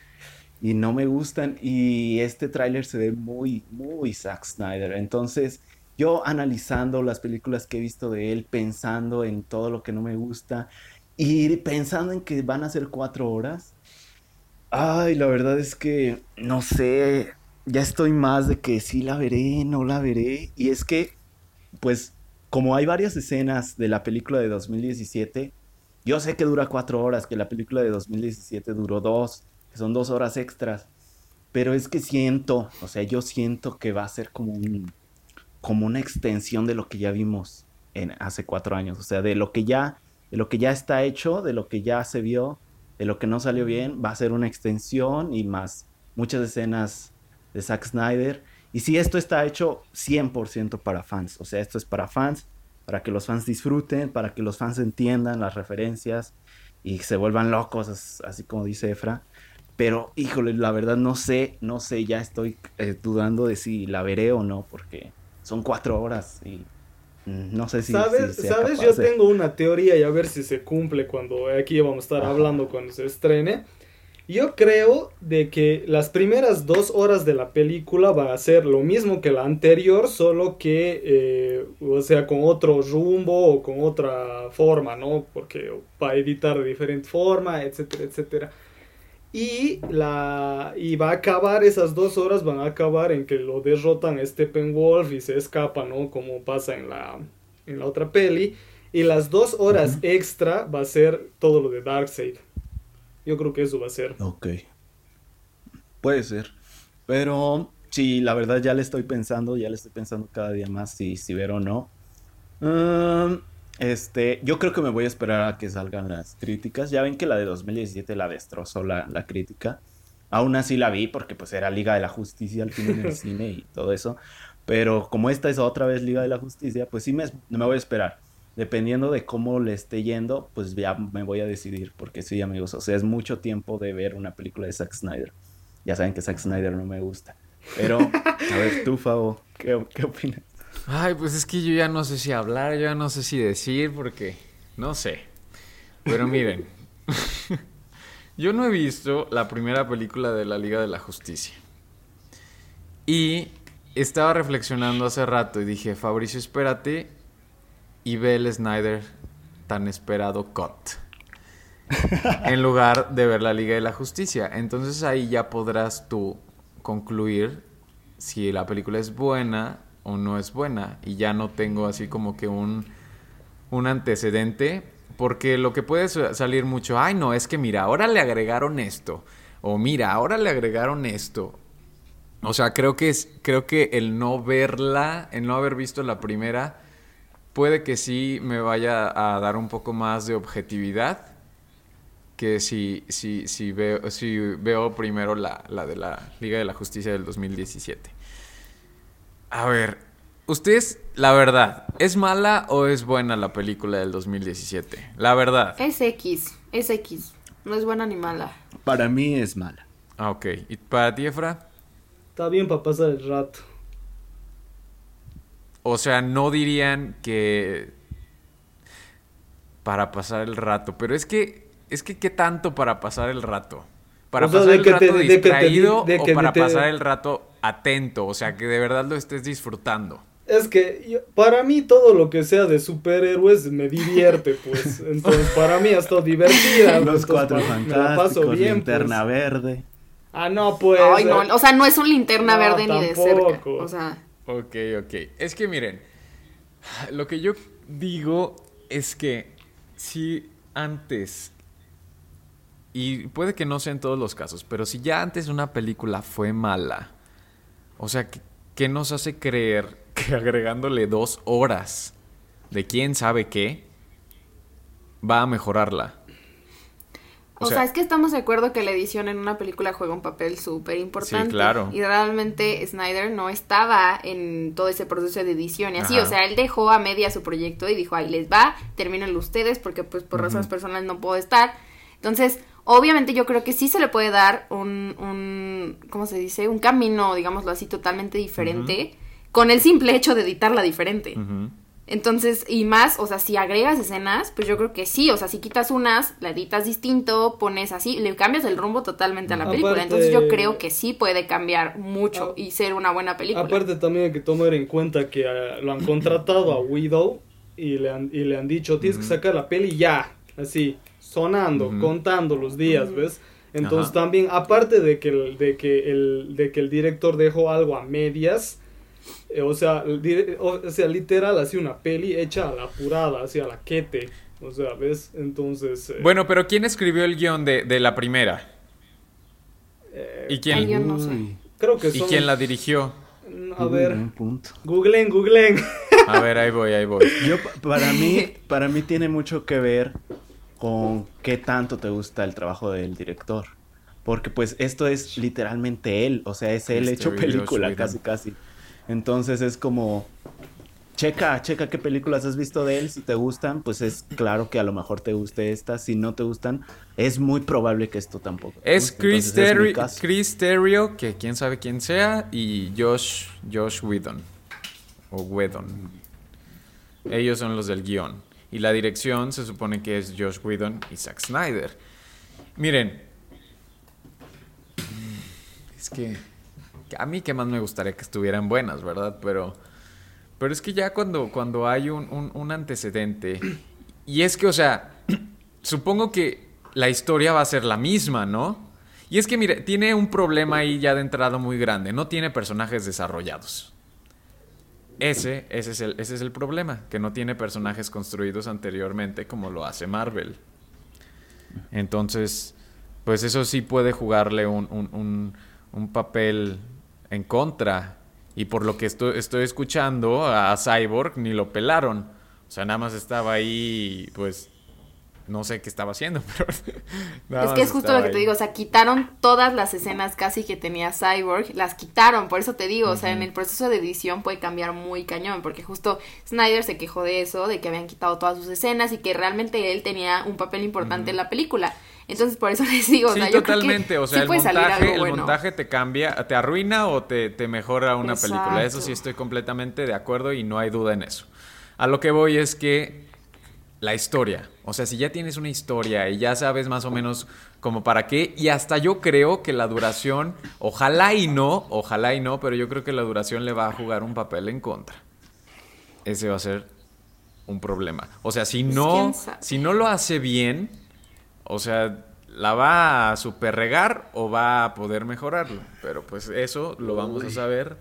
y no me gustan. Y este tráiler se ve muy, muy Zack Snyder. Entonces, yo analizando las películas que he visto de él, pensando en todo lo que no me gusta y pensando en que van a ser cuatro horas. Ay, la verdad es que no sé, ya estoy más de que sí la veré, no la veré. Y es que, pues, como hay varias escenas de la película de 2017, yo sé que dura cuatro horas, que la película de 2017 duró dos, que son dos horas extras. Pero es que siento, o sea, yo siento que va a ser como un como una extensión de lo que ya vimos en, hace cuatro años. O sea, de lo que ya, de lo que ya está hecho, de lo que ya se vio, de lo que no salió bien, va a ser una extensión y más muchas escenas de Zack Snyder. Y si esto está hecho 100% para fans, o sea, esto es para fans, para que los fans disfruten, para que los fans entiendan las referencias y se vuelvan locos, así como dice Efra. Pero, híjole, la verdad no sé, no sé, ya estoy eh, dudando de si la veré o no, porque son cuatro horas y no sé si. ¿Sabes? ¿sabes? Yo tengo una teoría y a ver si se cumple cuando aquí vamos a estar hablando cuando se estrene. Yo creo de que las primeras dos horas de la película va a ser lo mismo que la anterior, solo que, eh, o sea, con otro rumbo o con otra forma, ¿no? Porque va a editar de diferente forma, etcétera, etcétera. Y, la, y va a acabar, esas dos horas van a acabar en que lo derrotan a Steppenwolf y se escapa, ¿no? Como pasa en la, en la otra peli. Y las dos horas extra va a ser todo lo de Darkseid. Yo creo que eso va a ser. Ok. Puede ser. Pero sí, la verdad ya le estoy pensando, ya le estoy pensando cada día más si, si ver o no. Um, este, yo creo que me voy a esperar a que salgan las críticas. Ya ven que la de 2017 la destrozó la, la crítica. Aún así la vi porque pues era Liga de la Justicia al fin en el cine y todo eso. Pero como esta es otra vez Liga de la Justicia, pues sí me, me voy a esperar. Dependiendo de cómo le esté yendo, pues ya me voy a decidir. Porque sí, amigos, o sea, es mucho tiempo de ver una película de Zack Snyder. Ya saben que Zack Snyder no me gusta. Pero, a ver, tú, Fabo, ¿qué, qué opinas? Ay, pues es que yo ya no sé si hablar, yo ya no sé si decir, porque no sé. Pero miren, yo no he visto la primera película de la Liga de la Justicia. Y estaba reflexionando hace rato y dije, Fabricio, espérate y ve el Snyder tan esperado cut. en lugar de ver la Liga de la Justicia. Entonces ahí ya podrás tú concluir si la película es buena o no es buena. Y ya no tengo así como que un, un antecedente. Porque lo que puede sa- salir mucho, ay no, es que mira, ahora le agregaron esto. O mira, ahora le agregaron esto. O sea, creo que es, creo que el no verla, el no haber visto la primera, puede que sí me vaya a dar un poco más de objetividad que si, si, si, veo, si veo primero la, la de la Liga de la Justicia del 2017. A ver, ustedes, la verdad, ¿es mala o es buena la película del 2017? La verdad. Es X, es X. No es buena ni mala. Para mí es mala. Ah, ok. ¿Y para ti, Efra? Está bien para pasar el rato. O sea, no dirían que para pasar el rato, pero es que es que qué tanto para pasar el rato? Para O sea, pasar de el te- rato de que te di- distraído de o para te- pasar el rato atento, o sea, que de verdad lo estés disfrutando. Es que yo- para mí todo lo que sea de superhéroes me divierte, pues. Entonces, para mí ha estado divertida. Los entonces, cuatro fantásticos, bien, linterna pues. verde. Ah, no, pues. Ay, no, eh, o sea, no es un linterna No, verde ni de cerca. O sea, Ok, ok. Es que miren, lo que yo digo es que si antes, y puede que no sea en todos los casos, pero si ya antes una película fue mala, o sea, ¿qué, qué nos hace creer que agregándole dos horas de quién sabe qué va a mejorarla? o, O sea, sea- es que estamos de acuerdo que la edición en una película juega un papel súper importante. Sí, claro. Y realmente Snyder no estaba en todo ese proceso de edición y así. Ajá. O sea, él dejó a media su proyecto y dijo, ahí les va, termínenlo ustedes porque pues por razones personales no puedo estar. Entonces, obviamente yo creo que sí se le puede dar un, un ¿cómo se dice? Un camino, digámoslo así, totalmente diferente con el simple hecho de editarla diferente. Entonces, y más, o sea, si agregas escenas, pues yo creo que sí, o sea, si quitas unas, la editas distinto, pones así, le cambias el rumbo totalmente a la película. Entonces yo creo que sí puede cambiar mucho Ah, y ser una buena película. Aparte también hay que tomar en cuenta que eh, lo han contratado a Widow y le han, y le han dicho, tienes que sacar la peli ya, así, sonando, contando los días, ¿ves? Entonces Ajá. también, aparte de que el, de que el, de que el director dejó algo a medias, eh, o, sea, dire- o, o sea, literal, así una peli hecha a la apurada, así a la quete, o sea, ¿ves? Entonces... eh, Bueno, pero ¿quién escribió el guion de, de la primera? eh, ¿Y quién, yo no sé. Uy, creo que ¿y son... quién la dirigió? A uy, ver, buen punto. googlen, googlen. A ver, ahí voy, ahí voy. Yo, pa- para mí, para mí tiene mucho que ver con qué tanto te gusta el trabajo del director. Porque pues esto es literalmente él, o sea, es él hecho película, casi casi. Entonces es como, checa, checa qué películas has visto de él, si te gustan, pues es claro que a lo mejor te guste esta, si no te gustan, es muy probable que esto tampoco. te Es. Chris, Terry-. Chris Terrio, que quién sabe quién sea, y Josh, Josh Whedon. O Whedon. Ellos son los del guion. Y la dirección se supone que es Josh Whedon y Zack Snyder. Miren. Es que. A mí que más me gustaría que estuvieran buenas, ¿verdad? Pero. Pero es que ya cuando, cuando hay un, un- un antecedente. Y es que, o sea. Supongo que la historia va a ser la misma, ¿no? Y es que, mire, tiene un problema ahí ya de entrada muy grande. No tiene personajes desarrollados. Ese, ese, es el, ese es el problema, que no tiene personajes construidos anteriormente como lo hace Marvel. Entonces, pues eso sí puede jugarle un, un- un- papel en contra. Y por lo que estoy, estoy escuchando, a Cyborg ni lo pelaron. O sea, nada más estaba ahí, pues, no sé qué estaba haciendo, pero... Es que es justo lo que te digo, o sea, quitaron todas las escenas casi que tenía Cyborg, las quitaron, por eso te digo, o sea, en el proceso de edición puede cambiar muy cañón, porque justo Snyder se quejó de eso, de que habían quitado todas sus escenas y que realmente él tenía un papel importante en la película. Entonces, por eso les digo, o Sí, sea, yo creo que totalmente. O sea, sí el, montaje, el bueno. montaje te cambia, te arruina o te, te mejora una película. Eso sí estoy completamente de acuerdo y no hay duda en eso. A lo que voy es que la historia. O sea, si ya tienes una historia y ya sabes más o menos como para qué, y hasta yo creo que la duración, ojalá y no, ojalá y no, pero yo creo que la duración le va a jugar un papel en contra. Ese va a ser un problema. O sea, si Pues, no, si no lo hace bien, o sea, la va a superregar o va a poder mejorarlo. Pero pues eso lo vamos a saber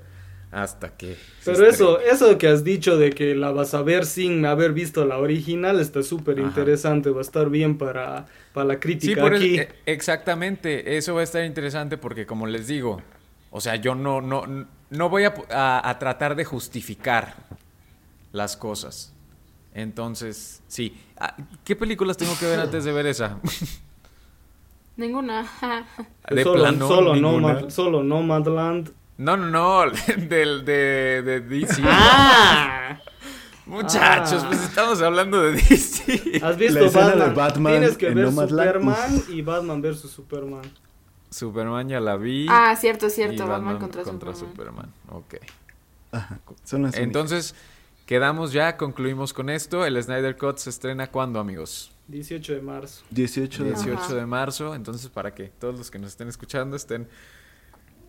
hasta que. Pero eso, eso que has dicho de que la vas a ver sin haber visto la original está súper interesante, va a estar bien para, para la Sí, crítica por eso- aquí. eh, exactamente. Eso va a estar interesante porque, como les digo, o sea, yo no, no, no voy a, a- a tratar de justificar las cosas. Entonces, sí. Ah, ¿Qué películas tengo que ver antes de ver esa? Ninguna. De solo, plano, solo, ninguna. Nomad, solo Nomadland. No, no, no, del de, de DC. ¡Ah! Muchachos, Ah. pues estamos hablando de DC. ¿Has visto La escena de Batman? Batman Tienes que en ver Superman y Batman vs Superman. Superman ya la vi. ah, cierto, y cierto, Batman, contra, Superman. Superman. Ok. Ajá, son las únicas. Entonces, quedamos ya, concluimos con esto. El Snyder Cut se estrena cuándo, amigos? 18 de marzo. 18 de 18 Ajá. de marzo. Entonces, para que todos los que nos estén escuchando estén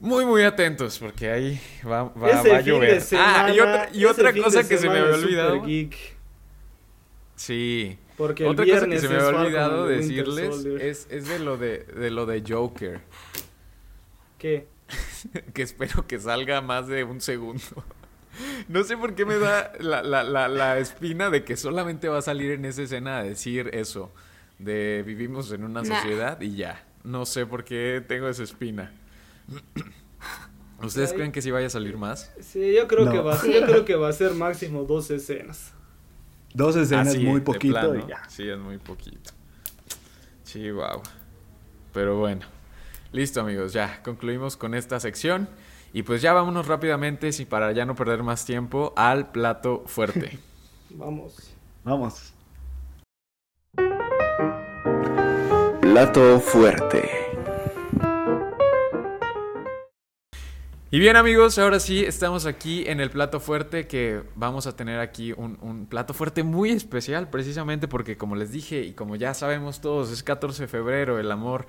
muy, muy atentos, porque ahí va, va, ese va a fin llover. de semana, ah, y otra, y cosa que se me había olvidado. Geek, Sí. porque Otra cosa que se me había olvidado decirles es, es de lo de, de lo de Joker. ¿Qué? que espero que salga más de un segundo. No sé por qué me da la, la, la, la espina de que solamente va a salir en esa escena a decir eso, de vivimos en una Nah. sociedad y ya. No sé por qué tengo esa espina. ¿Ustedes creen que sí vaya a salir más? Sí, yo creo No. que va a ser, yo creo que va a ser máximo dos escenas. Dos escenas muy poquito y ya. Sí, es muy poquito. Chihuahua. Pero bueno. Listo, amigos. Ya concluimos con esta sección. Y pues ya vámonos rápidamente, si para ya no perder más tiempo, al plato fuerte. Vamos. Vamos. Plato fuerte. Y bien amigos, ahora sí estamos aquí en el plato fuerte que vamos a tener aquí un, un plato fuerte muy especial precisamente porque como les dije y como ya sabemos todos es 14 de febrero, el amor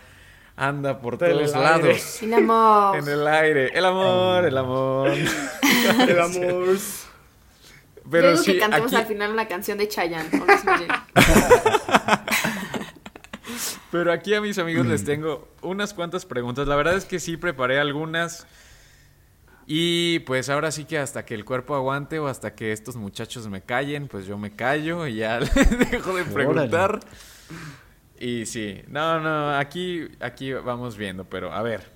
anda por todos el aire. lados. Sin amor. En el aire, el amor, el amor. El amor. Yo Pero digo sí, que cantemos aquí, al final una canción de Chayanne. pero aquí a mis amigos Mm. les tengo unas cuantas preguntas. La verdad es que sí preparé algunas. Y pues ahora sí que hasta que el cuerpo aguante o hasta que estos muchachos me callen, pues yo me callo y ya les dejo de preguntar. Y sí, no, no, aquí, aquí vamos viendo, pero a ver,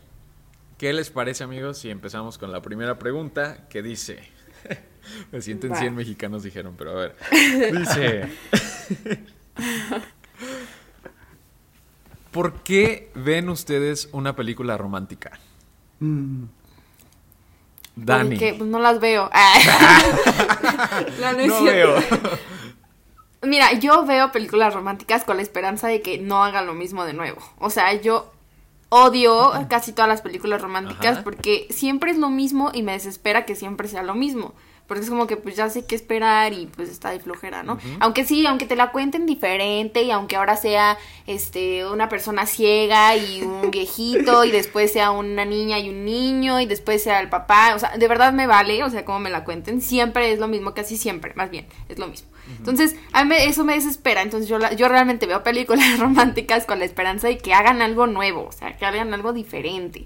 ¿qué les parece amigos si empezamos con la primera pregunta que dice, me sienten Va. 100 mexicanos dijeron, pero a ver, dice, ¿por qué ven ustedes una película romántica? Mm, Dani. Porque pues, no las veo. Ah. No, no veo. Mira, yo veo películas románticas con la esperanza de que no hagan lo mismo de nuevo. O sea, yo odio casi todas las películas románticas Ajá. porque siempre es lo mismo y me desespera que siempre sea lo mismo. Porque es como que pues ya sé qué esperar y pues está de flojera, ¿no? Aunque sí, aunque te la cuenten diferente y aunque ahora sea este una persona ciega y un viejito y después sea una niña y un niño y después sea el papá, o sea, de verdad me vale, o sea, como me la cuenten, siempre es lo mismo, casi siempre, más bien, es lo mismo. Entonces, a mí me- eso me desespera, entonces yo, la- yo realmente veo películas románticas con la esperanza de que hagan algo nuevo, o sea, que hagan algo diferente.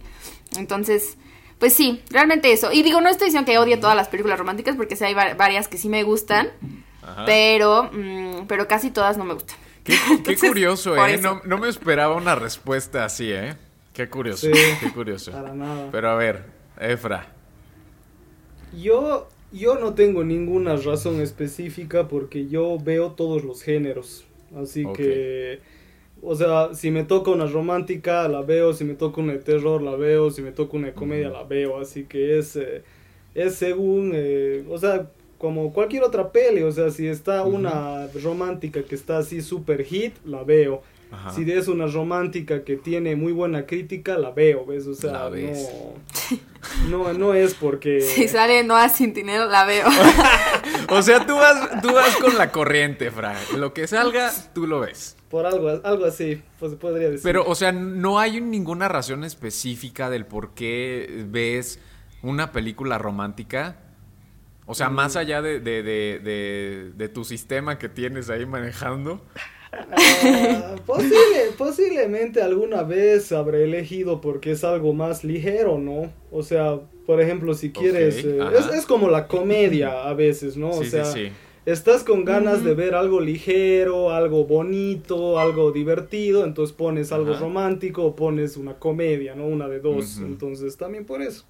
Entonces, pues sí, realmente eso. Y digo, no estoy diciendo que odie todas las películas románticas porque sí hay va- varias que sí me gustan, Ajá. pero, mm, pero casi todas no me gustan. Qué, qué Entonces, curioso, ¿eh? No, no me esperaba una respuesta así, ¿eh? Qué curioso, Sí. qué curioso. Para nada. Pero a ver, Efra. Yo, yo no tengo ninguna razón específica porque yo veo todos los géneros. Así que, o sea, si me toca una romántica, la veo, si me toca una de terror, la veo, si me toca una de comedia, la veo. Así que es, eh, es según, eh, o sea, como cualquier otra peli, o sea, si está una romántica que está así super hit, la veo. Ajá. Si es una romántica que tiene muy buena crítica, la veo, ¿ves? O sea, La ves. no, no, no es porque... Si sale Noah Centinelo, la veo. O sea, tú vas, tú vas con la corriente, Fra. Lo que salga, tú lo ves. Por algo, algo así, pues podría decir. Pero, o sea, no hay ninguna razón específica del por qué ves una película romántica. O sea, más allá de, de, de, de- de tu sistema que tienes ahí manejando. Ah, posible- posiblemente alguna vez habré elegido porque es algo más ligero, ¿no? O sea, por ejemplo, si quieres... Ok, eh, es, es como la comedia a veces, ¿no? O sí, sea, sí, sí. estás con ganas de ver algo ligero, algo bonito, algo divertido, entonces pones algo Ajá. romántico o pones una comedia, ¿no? Una de dos. Ujú. Entonces, también por eso.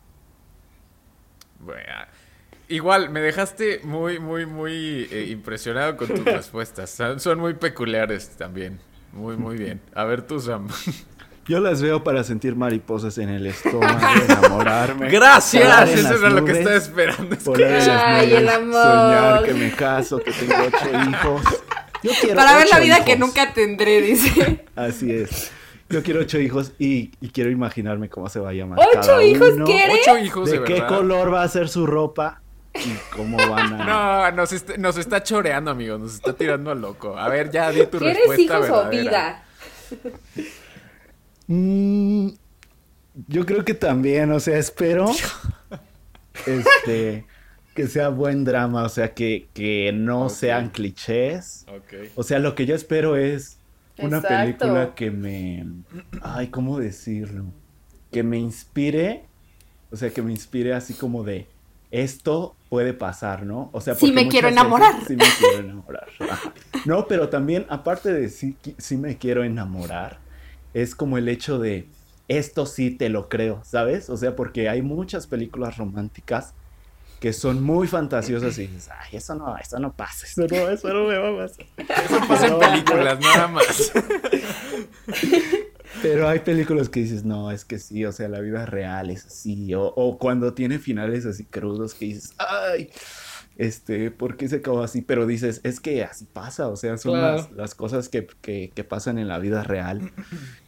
Bueno, igual, me dejaste muy, muy, muy eh, impresionado con tus respuestas. Son, son muy peculiares también. Muy, muy bien. A ver tú, Sam. Yo las veo para sentir mariposas en el estómago, enamorarme. Gracias. en Eso era lo que estaba esperando. Ay, nubes, el amor. Soñar que me caso, que tengo ocho hijos. Yo quiero Para ver la vida que nunca tendré, dice. Así es. Yo quiero ocho hijos y, y quiero imaginarme cómo se va a llamar. ¿Ocho cada hijos uno, quieres? Ocho hijos de, ¿De qué verdad. color va a ser su ropa? ¿Y cómo van a...? No, nos está, nos está choreando, amigos. Nos está tirando a loco. A ver, ya di tu ¿Quieres respuesta hijos o vida? Mm, yo creo que también, o sea, espero este que sea buen drama, o sea, que, que no sean clichés. O sea, lo que yo espero es una Exacto. película que me... Ay, ¿cómo decirlo? Que me inspire, o sea, que me inspire así como de... Esto puede pasar, ¿no? O sea, Sí porque me quiero muchas veces enamorar. Sí me quiero enamorar. No, pero también, aparte de sí, qui- sí me quiero enamorar, es como el hecho de esto sí te lo creo, ¿sabes? O sea, porque hay muchas películas románticas que son muy fantasiosas y dices, ay, eso no, eso no pasa, eso no, eso no me va a pasar. Eso pasa en películas, nada más. Pero hay películas que dices, no, es que sí, o sea, la vida real es así, o, o cuando tiene finales así crudos que dices, ay, este, ¿por qué se acabó así? Pero dices, es que así pasa, o sea, son Claro. las, las cosas que, que, que pasan en la vida real.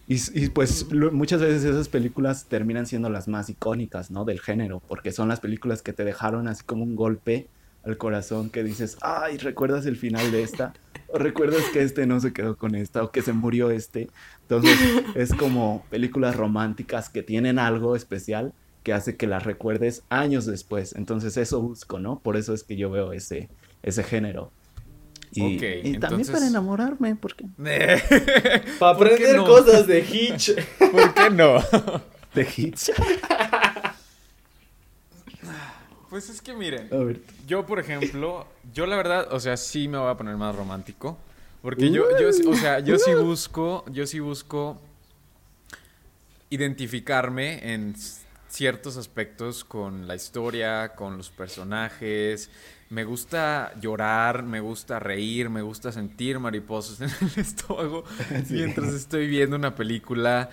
Y, y, pues lo- muchas veces esas películas terminan siendo las más icónicas, ¿no? Del género, porque son las películas que te dejaron así como un golpe al corazón que dices, ay, ¿recuerdas el final de esta? O recuerdas que este no se quedó con esta, o que se murió este. Entonces, es como películas románticas que tienen algo especial que hace que las recuerdes años después. Entonces, eso busco, ¿no? Por eso es que yo veo ese, ese género. Y, Ok, y también entonces- para enamorarme, porque Para ¿Por qué aprender no? cosas de Hitch. ¿Por qué no? de hits. Pues es que miren, A ver. yo por ejemplo, yo la verdad, o sea, sí me voy a poner más romántico. Porque yo, yo, o sea, yo sí busco, yo sí busco identificarme en ciertos aspectos con la historia, con los personajes. Me gusta llorar, me gusta reír, me gusta sentir mariposas en el estómago mientras estoy viendo una película.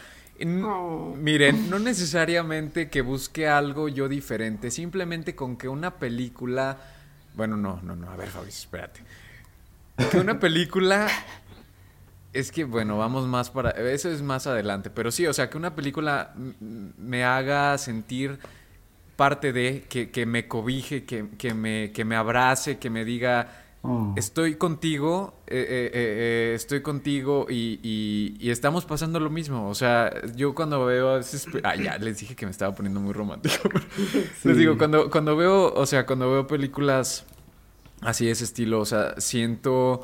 Oh. Miren, no necesariamente que busque algo yo diferente, simplemente con que una película... Bueno, no, no, no, a ver, Fabricio, espérate. Que una película... Es que, bueno, vamos más para... Eso es más adelante, pero sí, o sea, que una película me haga sentir parte de, que, que me cobije, que, que me, que me abrace, que me diga, Oh. estoy contigo, eh, eh, eh, estoy contigo y, y- y estamos pasando lo mismo. O sea, yo cuando veo... a veces- Ah, ya, les dije que me estaba poniendo muy romántico. Les digo, cuando, cuando veo, o sea, cuando veo películas así de ese estilo, o sea, siento,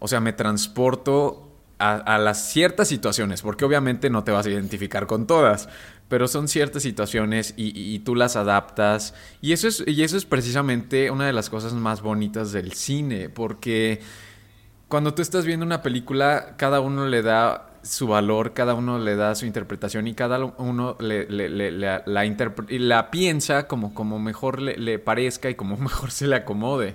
o sea, me transporto a, a las ciertas situaciones, porque obviamente no te vas a identificar con todas, pero son ciertas situaciones y, y- y tú las adaptas. Y eso, es, y eso es precisamente una de las cosas más bonitas del cine, porque cuando tú estás viendo una película, cada uno le da su valor, cada uno le da su interpretación y cada uno le, le- le- la, piensa como, como mejor le, le parezca y como mejor se le acomode.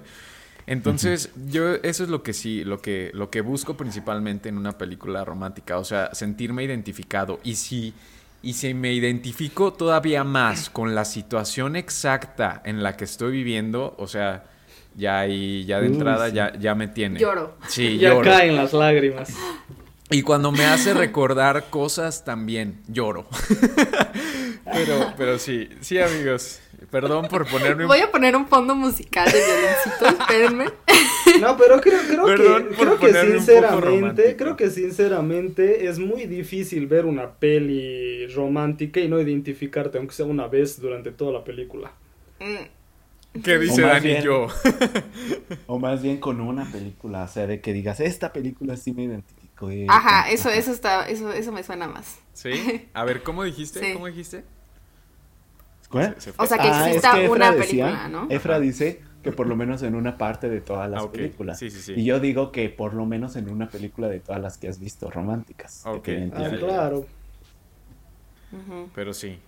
Entonces, yo eso es lo que sí, lo que, lo que busco principalmente en una película romántica, o sea, sentirme identificado. Y si, y si me identifico todavía más con la situación exacta en la que estoy viviendo, o sea, ya ahí, ya de entrada, sí. ya, ya me tiene. Lloro. Sí, ya lloro. caen las lágrimas. Y cuando me hace recordar cosas también lloro. pero, pero sí, sí amigos. Perdón por ponerme un Voy a poner un fondo musical de violoncito, espérenme. No, pero creo, creo Perdón que, por creo que sinceramente, creo que sinceramente es muy difícil ver una peli romántica y no identificarte, aunque sea una vez durante toda la película. Mm, ¿Qué dice O más Dani bien- yo? O más bien con una película, o sea, de que digas, esta película sí me identifico. Eh, Ajá, eso, ajá. eso está, eso, eso me suena más. ¿Sí? A ver, ¿cómo dijiste? Sí. ¿Cómo dijiste? ¿Cuál? O sea, que Ah, es exista Efra una decía- película, ¿no? Efra Ajá. dice que por lo menos en una parte de todas las Ah, ok. películas. Sí, sí, sí. Y yo digo que por lo menos en una película de todas las que has visto románticas. Ok. que Ah, claro. Pero sí.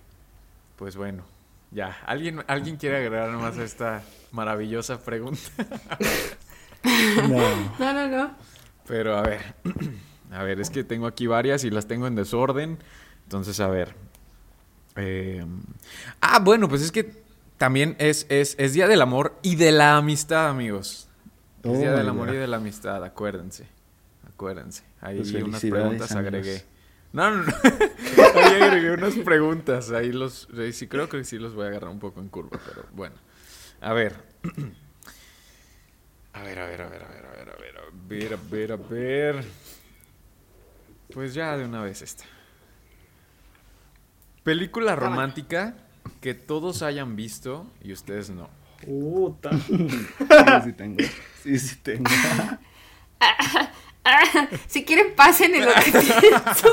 Pues bueno. Ya. ¿Alguien, ¿Alguien quiere agregar más a esta maravillosa pregunta? No. No, no, no. Pero a ver. A ver, es que tengo aquí varias y las tengo en desorden. Entonces, a ver. Eh, Ah, bueno, pues es que también es, es, es Día del Amor y de la Amistad, amigos. Es Día del Amor y de la Amistad, acuérdense. Acuérdense. Ahí Pues unas preguntas amigos. agregué. No, no, no. Ahí agregué unas preguntas. Ahí los. ahí sí, creo que sí los voy a agarrar un poco en curva, pero bueno. A ver. A ver, a ver, a ver, a ver, a ver, a ver, a ver, a ver, a ver. Pues ya de una vez esta. Película romántica que todos hayan visto y ustedes no. Puta. Sí, sí tengo. Sí, sí tengo. Si quieren, pasen en lo que pienso.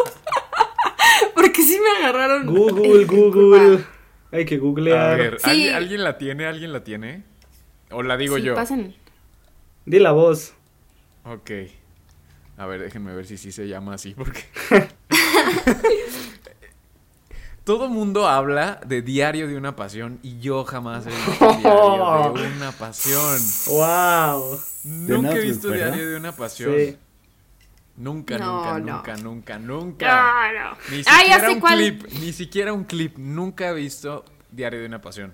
Porque sí me agarraron. Google, Google. Hay que A googlear. ver, Sí. ¿alguien, alguien la tiene? ¿Alguien la tiene? ¿O la digo Sí, yo? pasen. Di la voz. Ok. A ver, déjenme ver si sí se llama así, porque... Todo mundo habla de Diario de una Pasión y yo jamás he visto Diario de una Pasión. Wow. Nunca he visto ¿verdad? Diario de una Pasión. Sí. Nunca, No, nunca, no. nunca, nunca, nunca. No, no. Ni siquiera ya sé un cuál. clip, ni siquiera un clip. Nunca he visto Diario de una Pasión.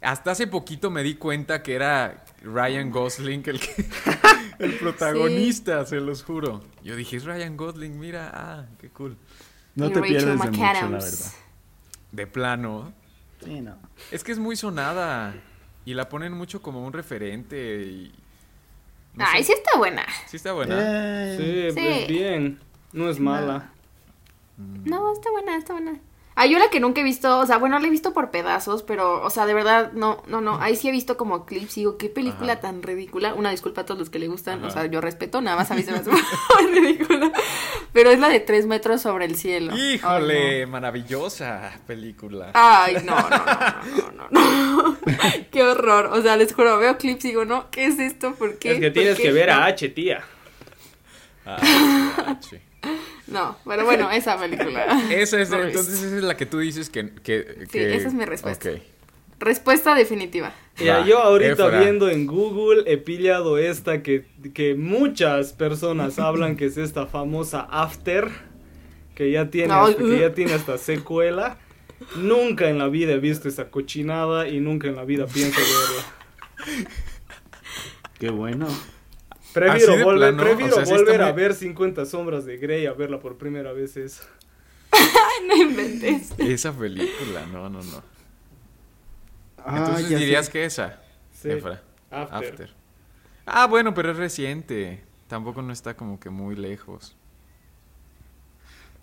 Hasta hace poquito me di cuenta que era Ryan Gosling el, que- el protagonista, se los juro. Yo dije, es Ryan Gosling, mira, ah, qué cool. No Y te Rachel pierdes de mucho, la verdad. De plano. Sí, no. Es que es muy sonada y la ponen mucho como un referente y... no Ay, sé, sí está buena. sí está buena. Eh, Sí, Sí. pues bien. No es mala. No, está buena, está buena. Yo la que nunca he visto, o sea, bueno, la he visto por pedazos, pero, o sea, de verdad, no, no, no. Ahí sí he visto como clips y digo, qué película Ajá. tan ridícula. Una disculpa a todos los que le gustan, o sea, yo respeto, nada más a mí se me hace muy ridícula. Pero es la de tres metros sobre el cielo. Híjole, maravillosa película. Ay, no. No, no, no, no, no. Qué horror. O sea, les juro, veo clips y digo, no, ¿qué es esto? ¿Por qué? Es que tienes que ver a H, tía. Ah, sí. No, pero bueno, esa película. Esa es, No entonces esa es la que tú dices que... que, Sí, que- esa es mi respuesta. Ok. Respuesta definitiva. Va, yo ahorita viendo en Google he pillado esta que, que muchas personas hablan que es esta famosa After, que ya tiene, hasta, que ya uh. tiene hasta secuela. Nunca en la vida he visto esa cochinada y nunca en la vida pienso verla. Qué bueno. Prefiero, volver, plano, prefiero o sea, sí volver a muy- ver 50 sombras de Grey a verla por primera vez eso. Ay, no inventes. Esa película, no, no, no. Ah, Entonces sé. dirías que esa. Sí. Efra. After. Ah, bueno, pero es reciente. Tampoco no está como que muy lejos.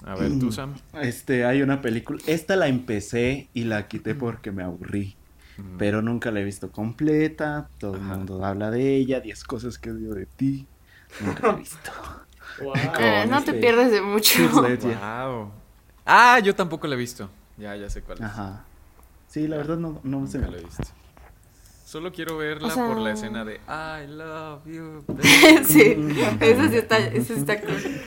A ver, Mm. tú, Sam. Este, hay una película. Esta la empecé y la quité porque me aburrí. Mm. Pero nunca la he visto completa. Todo el mundo habla de ella. 10 cosas que odio de ti. Nunca la he visto. Wow. Eh, no te pierdes de mucho. Wow. Ah, yo tampoco la he visto. Ya, ya sé cuál es. Ajá. Sí, la verdad no, no se Nunca me la he visto. Solo quiero verla O sea- por la escena de I love you. sí, eso sí está, eso está cool.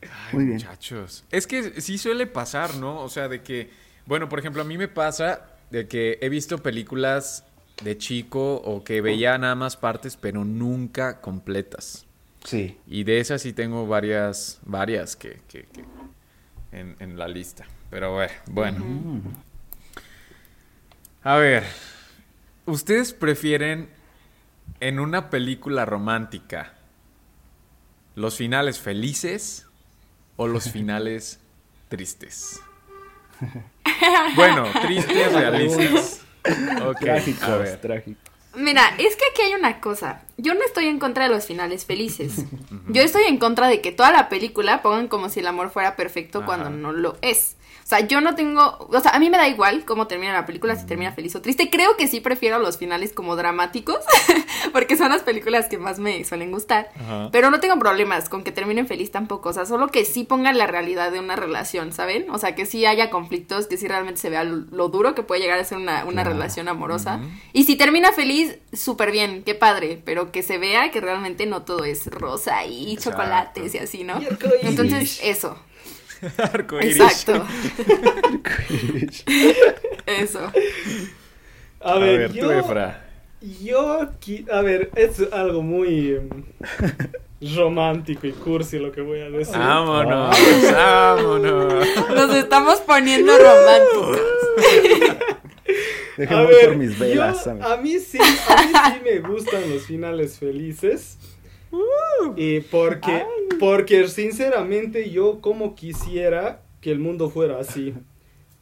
Ay, Muy bien. muchachos. Es que sí suele pasar, ¿no? O sea, de que, bueno, por ejemplo, a mí me pasa de que he visto películas de chico o que veía nada más partes, pero nunca completas. Sí. Y de esas sí tengo varias, varias que, que- que en, en la lista. Pero bueno, bueno. A ver, ¿ustedes prefieren en una película romántica los finales felices o los finales tristes? Bueno, tristes, realistas. Ok, a Trágicos, ver. trágicos. Mira, es que aquí hay una cosa. Yo no estoy en contra de los finales felices. Yo estoy en contra de que toda la película pongan como si el amor fuera perfecto cuando no lo es. O sea, yo no tengo, o sea, a mí me da igual cómo termina la película, si termina feliz o triste. Creo que sí prefiero los finales como dramáticos, porque son las películas que más me suelen gustar. Ajá. Pero no tengo problemas con que terminen feliz tampoco, o sea, solo que sí pongan la realidad de una relación, ¿saben? O sea, que sí haya conflictos, que sí realmente se vea lo, duro que puede llegar a ser una, una relación amorosa. Y si termina feliz, súper bien, qué padre, pero que se vea que realmente no todo es rosa y Exacto. chocolates y así, ¿no? Y. Entonces, eso. Arcoíris. Exacto. Eso. A A ver, ver, yo, tú, Efra. yo a ver, es algo muy em, romántico y cursi lo que voy a decir. Vámonos, vámonos. Nos estamos poniendo románticos. Déjenme A ver, por mis velas. a mí sí, a mí sí me gustan los finales felices. Y porque, porque sinceramente yo como quisiera que el mundo fuera así.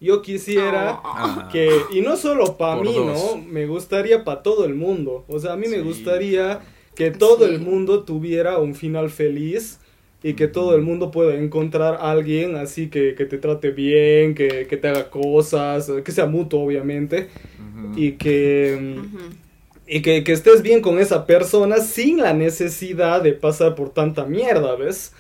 Yo quisiera Ah. que, y no solo para mí, dos. ¿no? Me gustaría para todo el mundo. O sea, a mí me Sí. gustaría que todo Sí. el mundo tuviera un final feliz y que todo el mundo pueda encontrar a alguien así que, que te trate bien, que, que te haga cosas, que sea mutuo, obviamente, Ujú. y que... mm, Ujú. Y que, que estés bien con esa persona sin la necesidad de pasar por tanta mierda, ¿ves?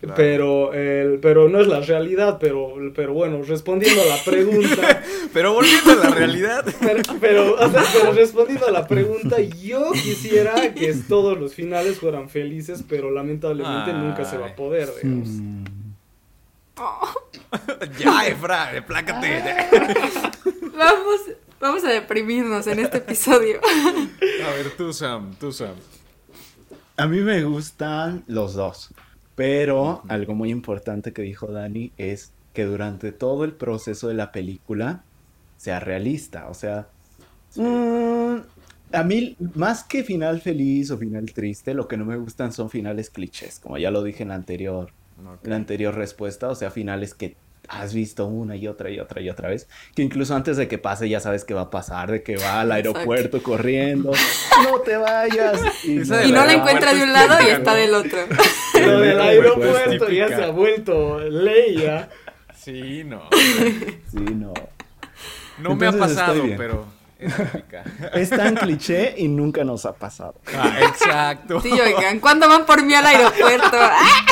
Claro. Pero, el, pero no es la realidad, pero, pero bueno, respondiendo a la pregunta, Pero volviendo a la realidad. pero, pero, o sea, pero respondiendo a la pregunta, yo quisiera que todos los finales fueran felices, pero lamentablemente nunca se va a poder, digamos. Mm. ya, Efra, deplácate. Vamos, vamos a deprimirnos en este episodio. A ver, tú, Sam, tú, Sam. A mí me gustan los dos, pero algo muy importante que dijo Dani es que durante todo el proceso de la película sea realista, o sea, mm, a mí más que final feliz o final triste, lo que no me gustan son finales clichés, como ya lo dije en la anterior, en la anterior respuesta, o sea, finales que has visto una y otra y otra y otra vez, que incluso antes de que pase ya sabes qué va a pasar, de que va al Exacto. aeropuerto corriendo, no te vayas. Y no la encuentra de un lado y está del otro. Lo del aeropuerto ya se ha vuelto ley ya. Sí, no. Sí, no. No me ha pasado, pero es tan cliché y nunca nos ha pasado. Ah, exacto. Sí, oigan, ¿cuándo van por mí al aeropuerto? ¡Ah!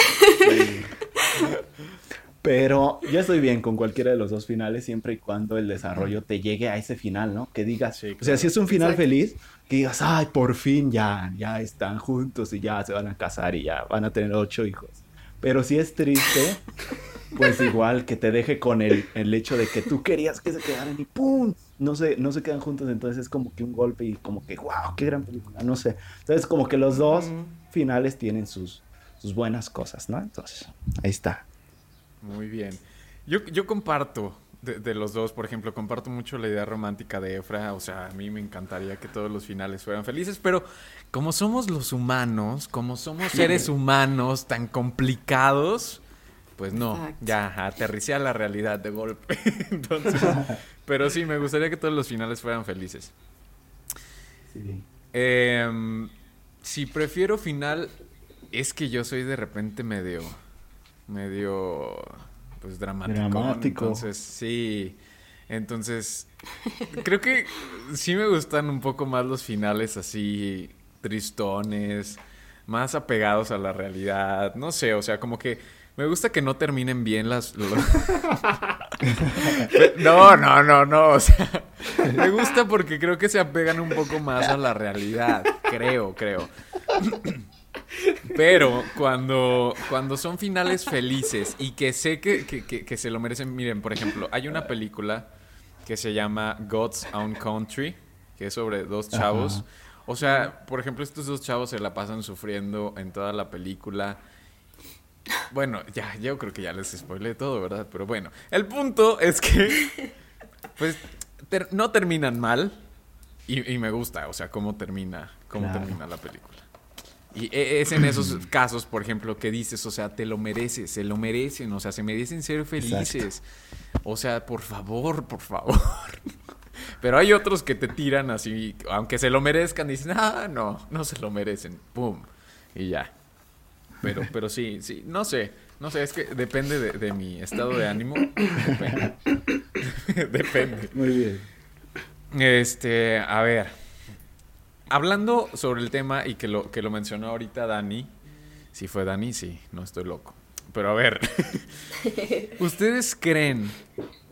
Pero yo estoy bien con cualquiera de los dos finales siempre y cuando el desarrollo te llegue a ese final, ¿no? Que digas, Sí, o sea, si es un final Exacto. feliz, que digas, ay, por fin ya, ya están juntos y ya se van a casar y ya van a tener ocho hijos. Pero si es triste, pues igual que te deje con el, el hecho de que tú querías que se quedaran y ¡pum! No se, no se quedan juntos, entonces es como que un golpe y como que, wow, qué gran película, no sé. Entonces como que los dos finales tienen sus, sus buenas cosas, ¿no? Entonces, ahí está. Muy bien. Yo, yo comparto de, de los dos, por ejemplo, comparto mucho la idea romántica de Efra. O sea, a mí me encantaría que todos los finales fueran felices, pero como somos los humanos, como somos seres humanos tan complicados, pues no, Exacto. ya aterricé a la realidad de golpe. Entonces, pero sí, me gustaría que todos los finales fueran felices. Sí. Em, si prefiero final, es que yo soy de repente medio, medio, pues dramático. Dramático. Entonces, sí. Entonces, creo que sí me gustan un poco más los finales así, tristones, más apegados a la realidad. No sé, o sea, como que me gusta que no terminen bien las... No, no, no, no. O sea, me gusta porque creo que se apegan un poco más a la realidad. Creo, creo. Pero cuando, cuando son finales felices y que sé que, que- que- que se lo merecen, miren, por ejemplo, hay una película que se llama God's Own Country, que es sobre dos chavos. Ajá. O sea, por ejemplo, estos dos chavos se la pasan sufriendo en toda la película. Bueno, ya, yo creo que ya les spoilé todo, ¿verdad? Pero bueno, el punto es que, pues, ter- no terminan mal. Y, y me gusta, o sea, cómo termina, cómo Claro. termina la película. Y e- es en esos casos, por ejemplo, que dices, o sea, te lo mereces, se lo merecen, o sea, se merecen ser felices. O sea, por favor, por favor. Pero hay otros que te tiran así, aunque se lo merezcan, dicen, ah, no, no se lo merecen, pum, y ya. Pero, pero sí, sí, no sé, no sé, es que depende de, de mi estado de ánimo. Depende. depende. Muy bien. Este, a ver. Hablando sobre el tema y que lo, que lo mencionó ahorita Dani. Si fue Dani, sí, no estoy loco. Pero a ver. ¿Ustedes creen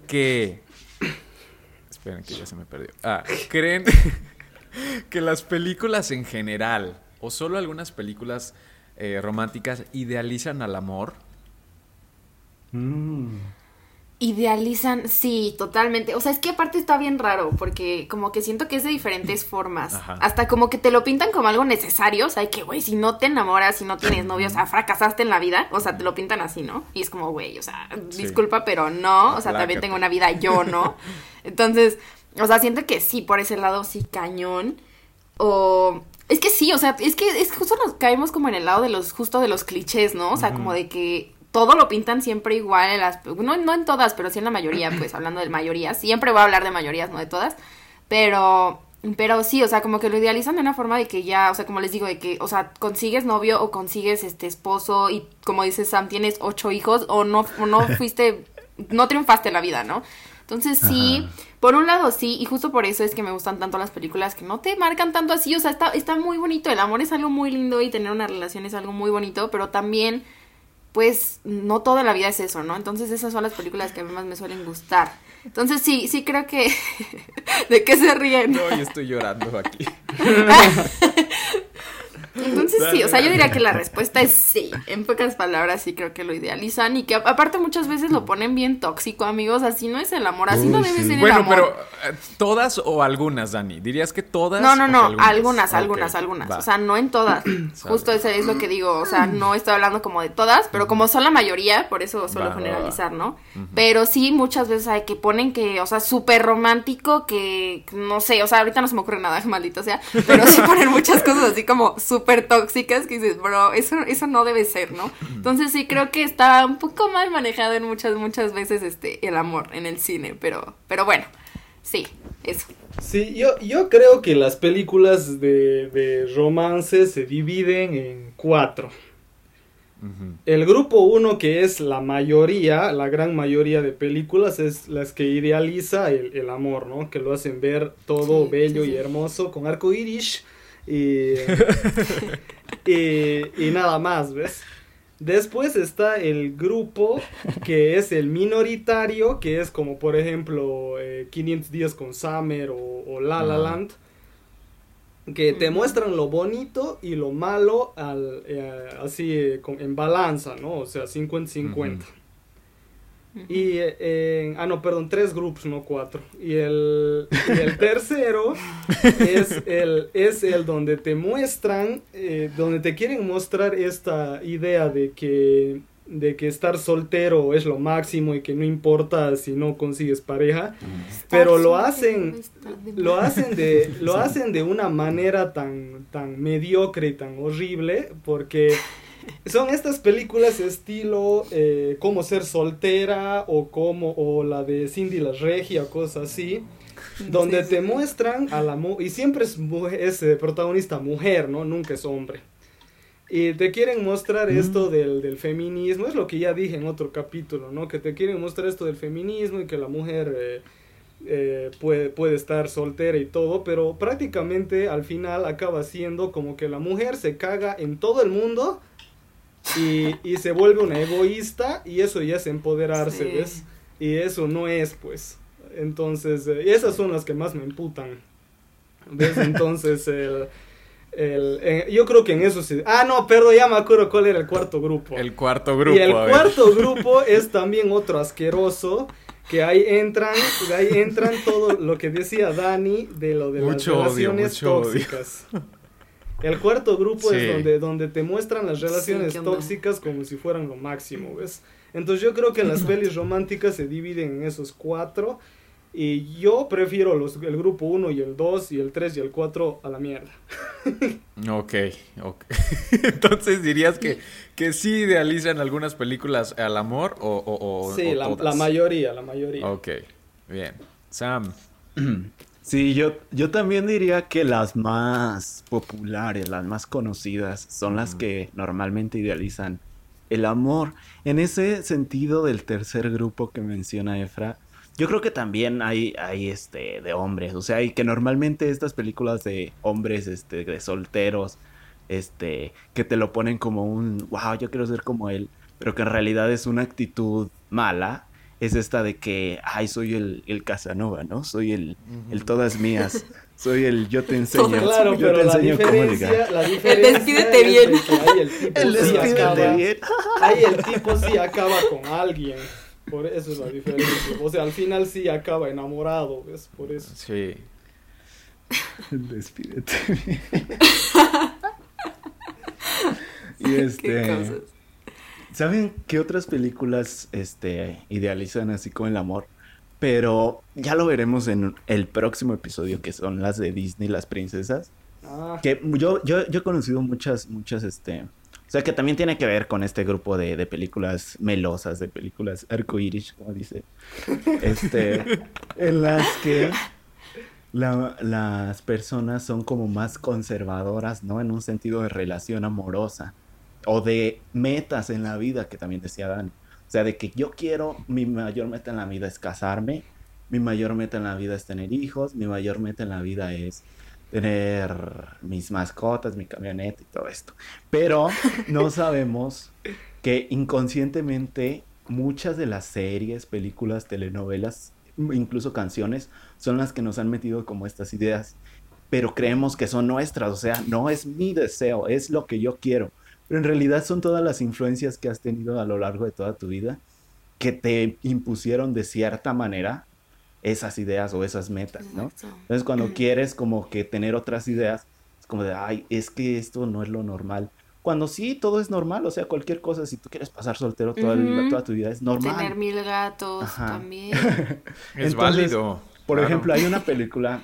que. Esperen que ya se me perdió. Ah, ¿creen que las películas en general, o solo algunas películas eh, románticas, idealizan al amor? Mm. Idealizan, sí, totalmente. O sea, es que aparte está bien raro, porque como que siento que es de diferentes formas. Ajá. Hasta como que te lo pintan como algo necesario. O sea, que, güey, si no te enamoras, si no tienes novio, o sea, fracasaste en la vida. O sea, te lo pintan así, ¿no? Y es como, güey, o sea, Sí. disculpa, pero no. O sea, también tengo una vida, yo no. Entonces, o sea, siento que sí, por ese lado, sí, cañón. O. Es que sí, o sea, es que es justo nos caemos como en el lado de los, justo de los clichés, ¿no? O sea, como de que todo lo pintan siempre igual en las, no, no en todas, pero sí en la mayoría, pues hablando de mayorías. Siempre voy a hablar de mayorías, no de todas. Pero, pero sí, o sea, como que lo idealizan de una forma de que ya, o sea, como les digo, de que, o sea, consigues novio o consigues este esposo y como dice Sam, tienes ocho hijos o no, o no fuiste, no triunfaste en la vida, ¿no? Entonces sí, Ajá. por un lado sí, y justo por eso es que me gustan tanto las películas que no te marcan tanto así, o sea, está, está muy bonito, el amor es algo muy lindo y tener una relación es algo muy bonito, pero también, pues, no toda la vida es eso, ¿no? Entonces esas son las películas que a mí más me suelen gustar. Entonces sí, sí creo que... ¿De qué se ríen? No, yo estoy llorando aquí. Entonces sí, o sea, yo diría que la respuesta es sí. En pocas palabras sí creo que lo idealizan y que aparte muchas veces lo ponen bien tóxico, amigos. Así no es el amor, así no debe sí. ser el Bueno, amor. pero eh, ¿todas o algunas, Dani? ¿Dirías que todas? No, no, o no, algunas, algunas, algunas. O sea, no en todas. Justo eso es lo que digo. O sea, no estoy hablando como de todas, pero como son la mayoría, por eso suelo Va, generalizar, ¿no? Pero sí, muchas veces hay que ponen que, o sea, súper romántico, que no sé, o sea, ahorita no se me ocurre nada, maldito sea, pero sí ponen muchas cosas así como súper tóxicas que dices, bro, eso, eso no debe ser, ¿no? Entonces sí creo que está un poco mal manejado en muchas, muchas veces este, el amor en el cine, pero, pero bueno, sí, eso. Sí, yo, yo creo que las películas de, de romance se dividen en cuatro. El grupo uno, que es la mayoría, la gran mayoría de películas, es las que idealiza el, el amor, ¿no? Que lo hacen ver todo Sí, bello sí, y hermoso, con arco iris y, y, y nada más, ¿ves? Después está el grupo que es el minoritario, que es como por ejemplo eh, 500 días con Summer o, o La La. Land, que te muestran lo bonito y lo malo al, eh, así eh, con- en balanza, ¿no? O sea, 50-50. Y, eh, en- ah, no, perdón, tres grupos, no cuatro. Y el, y el tercero es el, es el donde te muestran, eh, donde te quieren mostrar esta idea de que, de que estar soltero es lo máximo y que no importa si no consigues pareja. Pero lo hacen, lo hacen de, lo hacen de una manera tan, tan mediocre y tan horrible porque son estas películas estilo eh, Cómo ser soltera o como o la de Cindy la Regia o cosas así donde te muestran a la mu- y siempre es, es eh, protagonista mujer, ¿no? Nunca es hombre. Y te quieren mostrar esto del, del feminismo, es lo que ya dije en otro capítulo, ¿no? Que te quieren mostrar esto del feminismo y que la mujer eh, eh, puede, puede estar soltera y todo, pero prácticamente al final acaba siendo como que la mujer se caga en todo el mundo y, y se vuelve una egoísta y eso ya es empoderarse, Sí. ¿ves? Y eso no es, pues. Entonces, eh, esas son las que más me emputan. ¿Ves? Entonces, el, el- eh, yo creo que en eso sí. Ah, no, perdón, ya me acuerdo cuál era el cuarto grupo. El cuarto grupo. y el cuarto grupo es también otro asqueroso, que ahí entran, ahí entran todo lo que decía Dani de lo de Mucho las odio, relaciones odio. tóxicas. El cuarto grupo Sí. es donde, donde te muestran las relaciones tóxicas como si fueran lo máximo, ¿ves? Entonces yo creo que las pelis románticas se dividen en esos cuatro y yo prefiero los, el grupo 1 y el 2 y el 3 y el 4 a la mierda. Ok, ok. Entonces dirías que, que sí idealizan algunas películas al amor o, o, o- sí, o la, todas? la mayoría, la mayoría. Ok, bien. Sam. Sí, yo, yo también diría que las más populares, las más conocidas, son las que normalmente idealizan el amor. En ese sentido del tercer grupo que menciona Efra, yo creo que también hay, hay este de hombres, o sea, y que normalmente estas películas de hombres, este, de solteros, este, que te lo ponen como un, wow, yo quiero ser como él, pero que en realidad es una actitud mala, es esta de que, ay, soy el, el Casanova, ¿no? Soy el, el todas mías, soy el yo te enseño, Claro, yo pero te la enseño cómo ligar. diferencia, la diferencia despídete es de bien. ahí el tipo El sí despídete acaba- bien. Ahí el tipo sí acaba con alguien. Por eso es la diferencia. O sea, al final sí acaba enamorado, ¿ves? Por eso. Sí. Despídete bien. y Qué este... cosas. ¿Saben qué otras películas este, idealizan así con el amor? Pero ya lo veremos en el próximo episodio, que son las de Disney, las princesas. Ah, Que yo, yo, yo he conocido muchas, muchas, este... O sea, que también tiene que ver con este grupo de, de películas melosas, de películas arcoíris, como dice. Este, en las que la- las personas son como más conservadoras, ¿no? En un sentido de relación amorosa. O de metas en la vida, que también decía Dani. O sea, de que yo quiero, mi mayor meta en la vida es casarme, mi mayor meta en la vida es tener hijos, mi mayor meta en la vida es tener mis mascotas, mi camioneta y todo esto. Pero no sabemos que inconscientemente muchas de las series, películas, telenovelas, incluso canciones, son las que nos han metido como estas ideas. Pero creemos que son nuestras, o sea, no es mi deseo, es lo que yo quiero. Pero en realidad son todas las influencias que has tenido a lo largo de toda tu vida que te impusieron de cierta manera esas ideas o esas metas, ¿no? Exacto. Entonces cuando quieres como que tener otras ideas, es como de, ay, es que esto no es lo normal. Cuando sí, todo es normal, o sea, cualquier cosa, si tú quieres pasar soltero toda, toda tu vida, es normal. Tener mil gatos Ajá. también. Es Entonces, válido. Por claro. ejemplo, hay una película,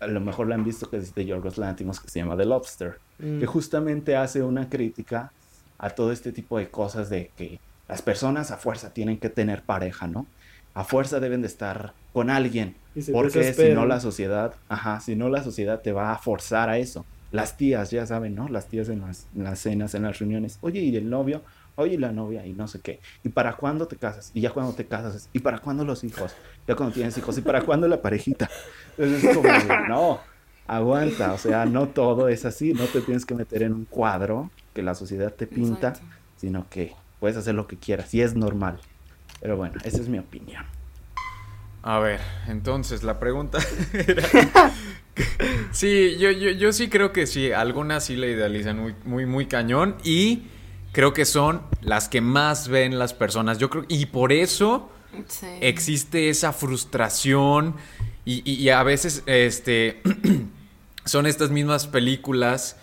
a lo mejor la han visto, que es de Yorgos Lanthimos, que se llama The Lobster, mm, que justamente hace una crítica a todo este tipo de cosas de que las personas a fuerza tienen que tener pareja, ¿no? A fuerza deben de estar con alguien, porque si no la sociedad, ajá, si no la sociedad te va a forzar a eso. Las tías, ya saben, ¿no? Las tías en las, en las cenas, en las reuniones. Oye, ¿y el novio? Oye, ¿y la novia? Y no sé qué. ¿Y para cuándo te casas? Y ya cuando te casas, ¿y para cuándo los hijos? Ya cuando tienes hijos, ¿y para cuándo la parejita? Entonces es como, de, no, aguanta, o sea, no todo es así, no te tienes que meter en un cuadro que la sociedad te pinta, Exacto. sino que puedes hacer lo que quieras y es normal. Pero bueno, esa es mi opinión. A ver, entonces la pregunta era... sí, yo, yo, yo sí creo que sí, algunas sí la idealizan muy, muy, muy cañón y creo que son las que más ven las personas. Yo creo, y por eso Sí. existe esa frustración y, y- y a veces este son estas mismas películas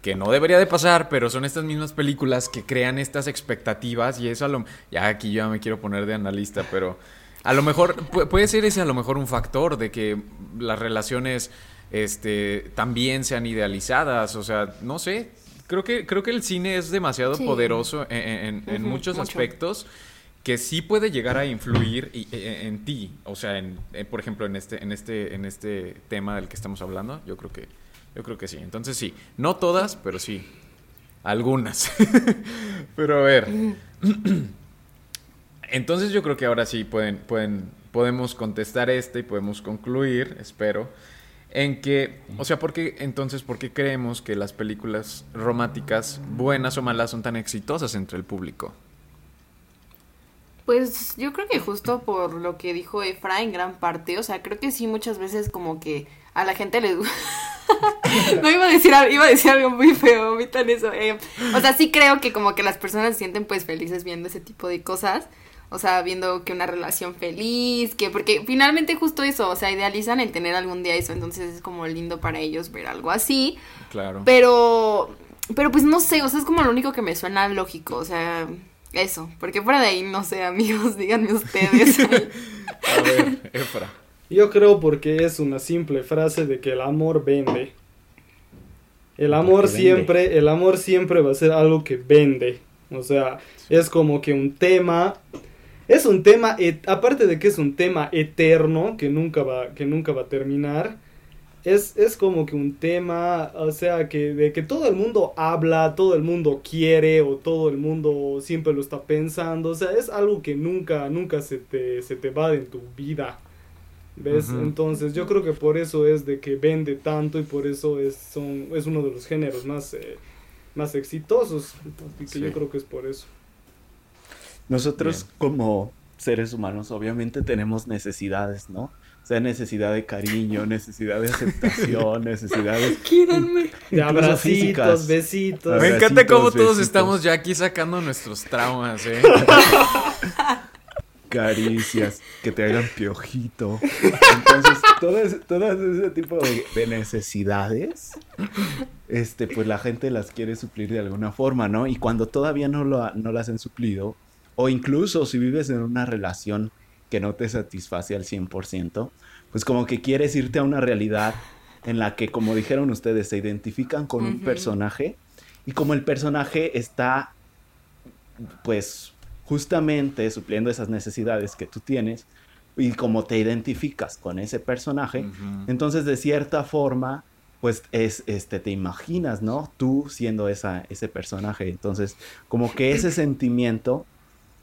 que no debería de pasar, pero son estas mismas películas que crean estas expectativas y eso a lo ya aquí yo ya me quiero poner de analista, pero a lo mejor pu- puede ser ese a lo mejor un factor de que las relaciones este también sean idealizadas, o sea, no sé, creo que creo que el cine es demasiado Sí. poderoso en, en- en Ujú, muchos mucho. aspectos que sí puede llegar a influir y- e- en, ti, o sea, en, en- por ejemplo, en este, en este, en este tema del que estamos hablando, yo creo que, yo creo que sí. Entonces sí, no todas, pero sí, algunas. pero a ver, entonces yo creo que ahora sí pueden, pueden, podemos contestar este y podemos concluir, espero, en que, o sea, ¿por qué, entonces, por qué creemos que las películas románticas, buenas o malas, son tan exitosas entre el público? Pues yo creo que justo por lo que dijo Efra en gran parte, o sea, creo que sí muchas veces como que a la gente le... no iba a decir iba a decir algo muy feo, omitan eso. eh. O sea, sí creo que como que las personas se sienten pues felices viendo ese tipo de cosas. O sea, viendo que una relación feliz, que porque finalmente justo eso, o sea, idealizan el tener algún día eso, entonces es como lindo para ellos ver algo así. Claro. Pero, pero pues no sé, o sea, es como lo único que me suena lógico, o sea, eso, porque fuera de ahí, no sé, amigos, díganme ustedes. A ver, Efra. Yo creo porque es una simple frase de que el amor vende. El amor Porque vende. siempre, el amor siempre va a ser algo que vende. O sea, es como que un tema, es un tema, et- aparte de que es un tema eterno que nunca va, que nunca va a terminar. Es, es como que un tema, o sea, que de que todo el mundo habla, todo el mundo quiere o todo el mundo siempre lo está pensando. O sea, es algo que nunca, nunca se te, se te va de tu vida. ¿Ves? Entonces yo creo que por eso es de que vende tanto y por eso es, son, es uno de los géneros más, eh, más exitosos. Así que Sí. yo creo que es por eso. Nosotros Bien. como seres humanos obviamente tenemos necesidades, ¿no? O sea, necesidad de cariño, necesidad de aceptación, necesidad de... Quírenme. De abracitos, físicas. besitos. Me Abracitos, encanta cómo todos besitos. estamos ya aquí sacando nuestros traumas, ¿eh? caricias, que te hagan piojito. Entonces, todas, todas ese tipo de, de necesidades, este, pues la gente las quiere suplir de alguna forma, ¿no? Y cuando todavía no, lo, no las han suplido, o incluso si vives en una relación que no te satisface al 100%, pues como que quieres irte a una realidad en la que, como dijeron ustedes, se identifican con un personaje y como el personaje está, pues, justamente supliendo esas necesidades que tú tienes y como te identificas con ese personaje, entonces de cierta forma, pues es, este, te imaginas, ¿no? Tú siendo esa, ese personaje. Entonces, como que ese sentimiento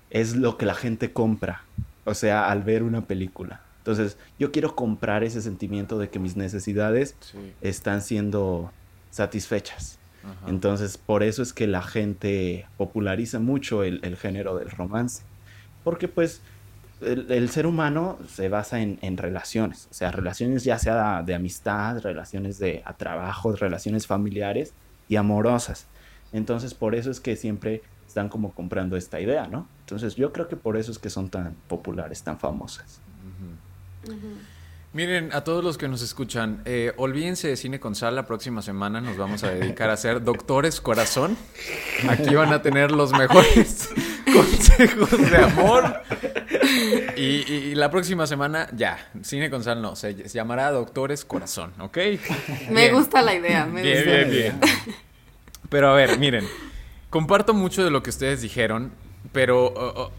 es lo que la gente compra, o sea, al ver una película. Entonces, yo quiero comprar ese sentimiento de que mis necesidades Sí. están siendo satisfechas. ajá. Entonces, por eso es que la gente populariza mucho el, el género del romance. Porque pues el, el ser humano se basa en, en relaciones. O sea, relaciones ya sea de amistad, relaciones de a trabajo, relaciones familiares y amorosas. Entonces, por eso es que siempre están como comprando esta idea, ¿no? Entonces, yo creo que por eso es que son tan populares, tan famosas. Miren, a todos los que nos escuchan, eh, olvídense de Cine con Sal. La próxima semana nos vamos a dedicar a ser Doctores Corazón. Aquí van a tener los mejores consejos de amor. Y, y- y la próxima semana, ya, Cine con Sal no, se, se llamará Doctores Corazón, ¿ok? Me Bien. gusta la idea, me Bien, gusta. bien, bien. Pero a ver, miren, comparto mucho de lo que ustedes dijeron, pero oh, oh,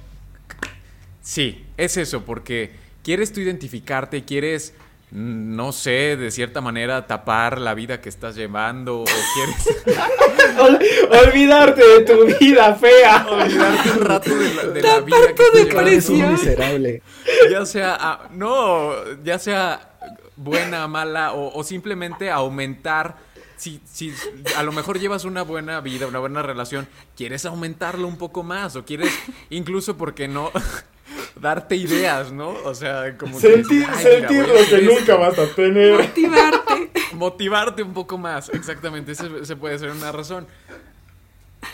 sí, es eso, porque quieres tú identificarte, quieres, mm, no sé, de cierta manera tapar la vida que estás llevando, o quieres Ol- olvidarte de tu vida fea. olvidarte un rato de la, de la Tapar vida que tu estás llevando. miserable. Ya sea, ah, no, ya sea buena, mala, o, o simplemente aumentar. Si, si a lo mejor llevas una buena vida, una buena relación, quieres aumentarlo un poco más, o quieres incluso, ¿por qué no? darte ideas, ¿no? O sea, como que Sentir, decir, "Ay, mira, sentir lo que esto". nunca vas a tener. Motivarte. motivarte un poco más, exactamente, ese, ese puede ser una razón.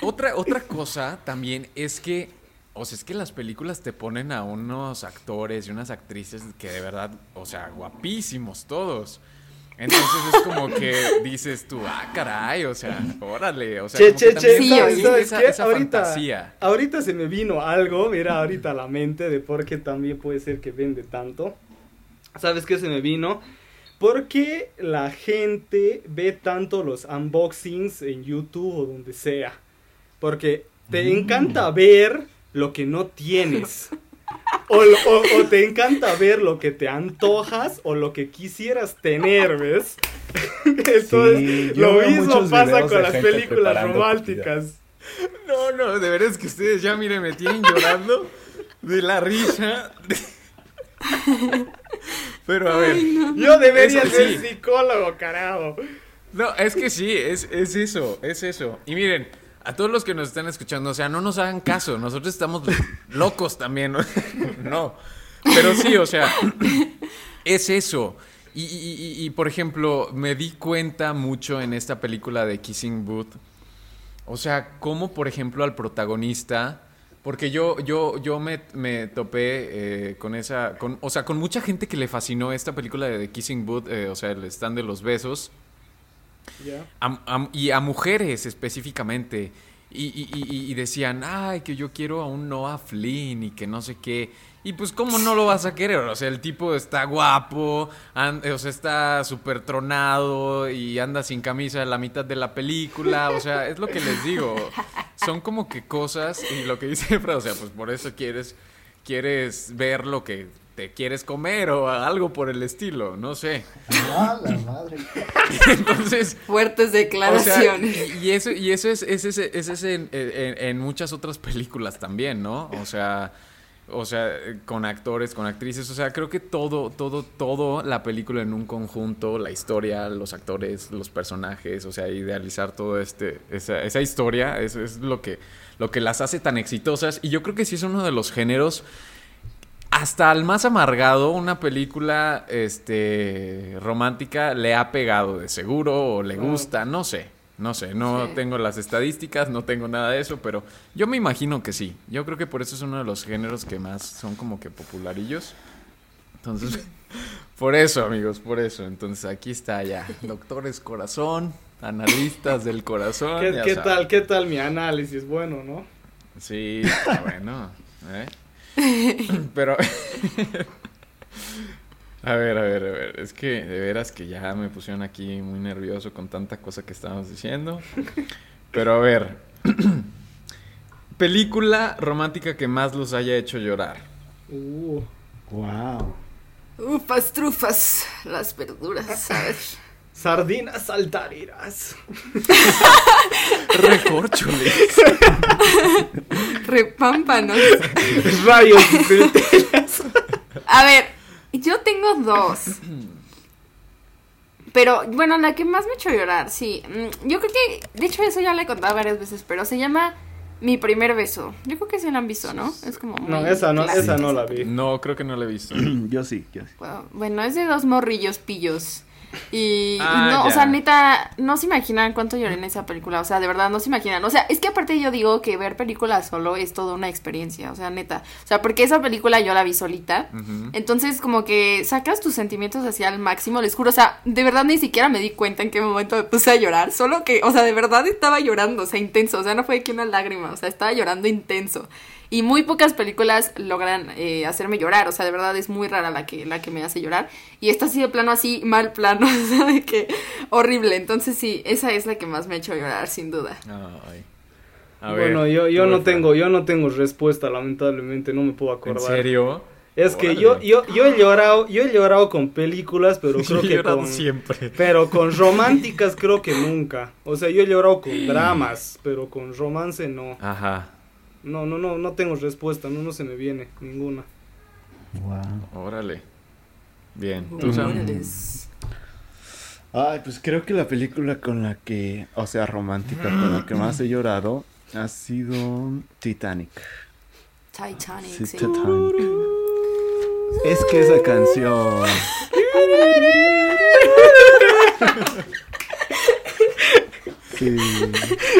Otra, otra cosa también es que, o sea, es que las películas te ponen a unos actores y unas actrices que de verdad, o sea, guapísimos todos. Entonces es como que dices tú, ah, caray, o sea, órale, o sea, Che, che, che, Sí, ¿sabes, sabes esa, ahorita, fantasía. ahorita se me vino algo, mira, ahorita a la mente de por qué también puede ser que vende tanto. ¿Sabes qué se me vino? ¿Por qué la gente ve tanto los unboxings en YouTube o donde sea? Porque te Mm. encanta ver lo que no tienes. O, lo- o- o te encanta ver lo que te antojas o lo que quisieras tener, ¿ves? Entonces, Sí, lo mismo pasa con las películas románticas. No, no, de veras que ustedes ya, miren, me tienen llorando de la risa. Pero a ver, Yo debería Eso ser sí. psicólogo, carajo. No, es que sí, es, es eso, es eso. Y miren, a todos los que nos están escuchando, o sea, no nos hagan caso, nosotros estamos locos también, ¿no? No, pero sí, o sea, es eso. Y, y- y- por ejemplo, me di cuenta mucho en esta película de Kissing Booth, o sea, cómo, por ejemplo, al protagonista Porque yo, yo, yo me, me topé eh, con esa, con, o sea, con mucha gente que le fascinó esta película de The Kissing Booth, eh, o sea, el stand de los besos, A- a- y a mujeres específicamente. Y, y- y- y decían, ay, que yo quiero a un Noah Flynn y que no sé qué. Y pues, ¿cómo no lo vas a querer? O sea, el tipo está guapo, o sea, está súper tronado y anda sin camisa en la mitad de la película. O sea, es lo que les digo. Son como que cosas, y lo que dice Fred, o sea, pues por eso quieres, quieres ver lo que te quieres comer o algo por el estilo, no sé. Ah, la madre. Entonces, Fuertes o sea, declaraciones. y, eso, y eso es, es, ese- es ese en, en- en muchas otras películas también, ¿no? O sea, o sea, con actores, con actrices, o sea, creo que todo, todo, todo la película en un conjunto, la historia, los actores, los personajes, o sea, idealizar todo este, esa, esa historia, es, es lo que, lo que las hace tan exitosas. Y yo creo que sí es uno de los géneros hasta al más amargado, una película este, romántica le ha pegado de seguro o le gusta, no sé. No sé, no Sí. tengo las estadísticas, no tengo nada de eso, pero yo me imagino que sí. Yo creo que por eso es uno de los géneros que más son como que popularillos. Entonces, por eso, amigos, por eso. Entonces, aquí está ya. Doctores corazón, analistas del corazón. ¿Qué, ya qué saben. tal, qué tal mi análisis? Bueno, ¿no? Sí, está bueno. ¿eh? Pero. a ver, a ver, a ver. Es que de veras que ya me pusieron aquí muy nervioso con tanta cosa que estábamos diciendo. Pero a ver. Película romántica que más los haya hecho llorar. Uh, Wow. Ufas, trufas, las verduras, ¿sabes? Sardinas saltarinas. Recorcholes. Repámpanos. Rayos. A ver, yo tengo dos. Pero, bueno, la que más me ha hecho llorar, sí. Mm, Yo creo que, de hecho, eso ya la he contado varias veces, pero se llama Mi primer beso. Yo creo que sí la han visto, ¿no? Es como. No, esa no, clásica esa no la vi. No, creo que no la he visto. yo sí, yo sí. Bueno, Bueno, es de dos morrillos pillos. Y, y Ah, no, o sea, neta, no se imaginan cuánto lloré en esa película. O sea, de verdad, no se imaginan. O sea, es que aparte yo digo que ver películas solo es toda una experiencia. O sea, neta. O sea, porque esa película yo la vi solita. Entonces, como que sacas tus sentimientos hacia el máximo, les juro. O sea, de verdad ni siquiera me di cuenta en qué momento me puse a llorar. Solo que, o sea, de verdad estaba llorando, o sea, intenso. O sea, no fue que una lágrima, o sea, estaba llorando intenso. Y muy pocas películas logran eh, hacerme llorar. O sea, de verdad es muy rara la que, la que me hace llorar. Y esta así de plano, así, mal plano, o sea, de que horrible. Entonces, sí, esa es la que más me ha hecho llorar, sin duda. Ay. A ver, bueno, yo, yo no tengo, yo no tengo respuesta, lamentablemente, no me puedo ¿En acordar. serio? Es que yo, yo, yo he llorado, yo he llorado con películas, pero Yo creo he que llorado con, siempre. pero con románticas creo que nunca. O sea, yo he llorado con dramas, pero con romance no. Ajá. No, no, no, no tengo respuesta, no, no se me viene ninguna. Wow. Órale. Bien. ¿Tú? Órales. Ay, pues creo que la película con la que, o sea, romántica, con la que más he llorado ha sido Titanic. Titanic, Sí, sí. Titanic. Es que esa canción. Sí.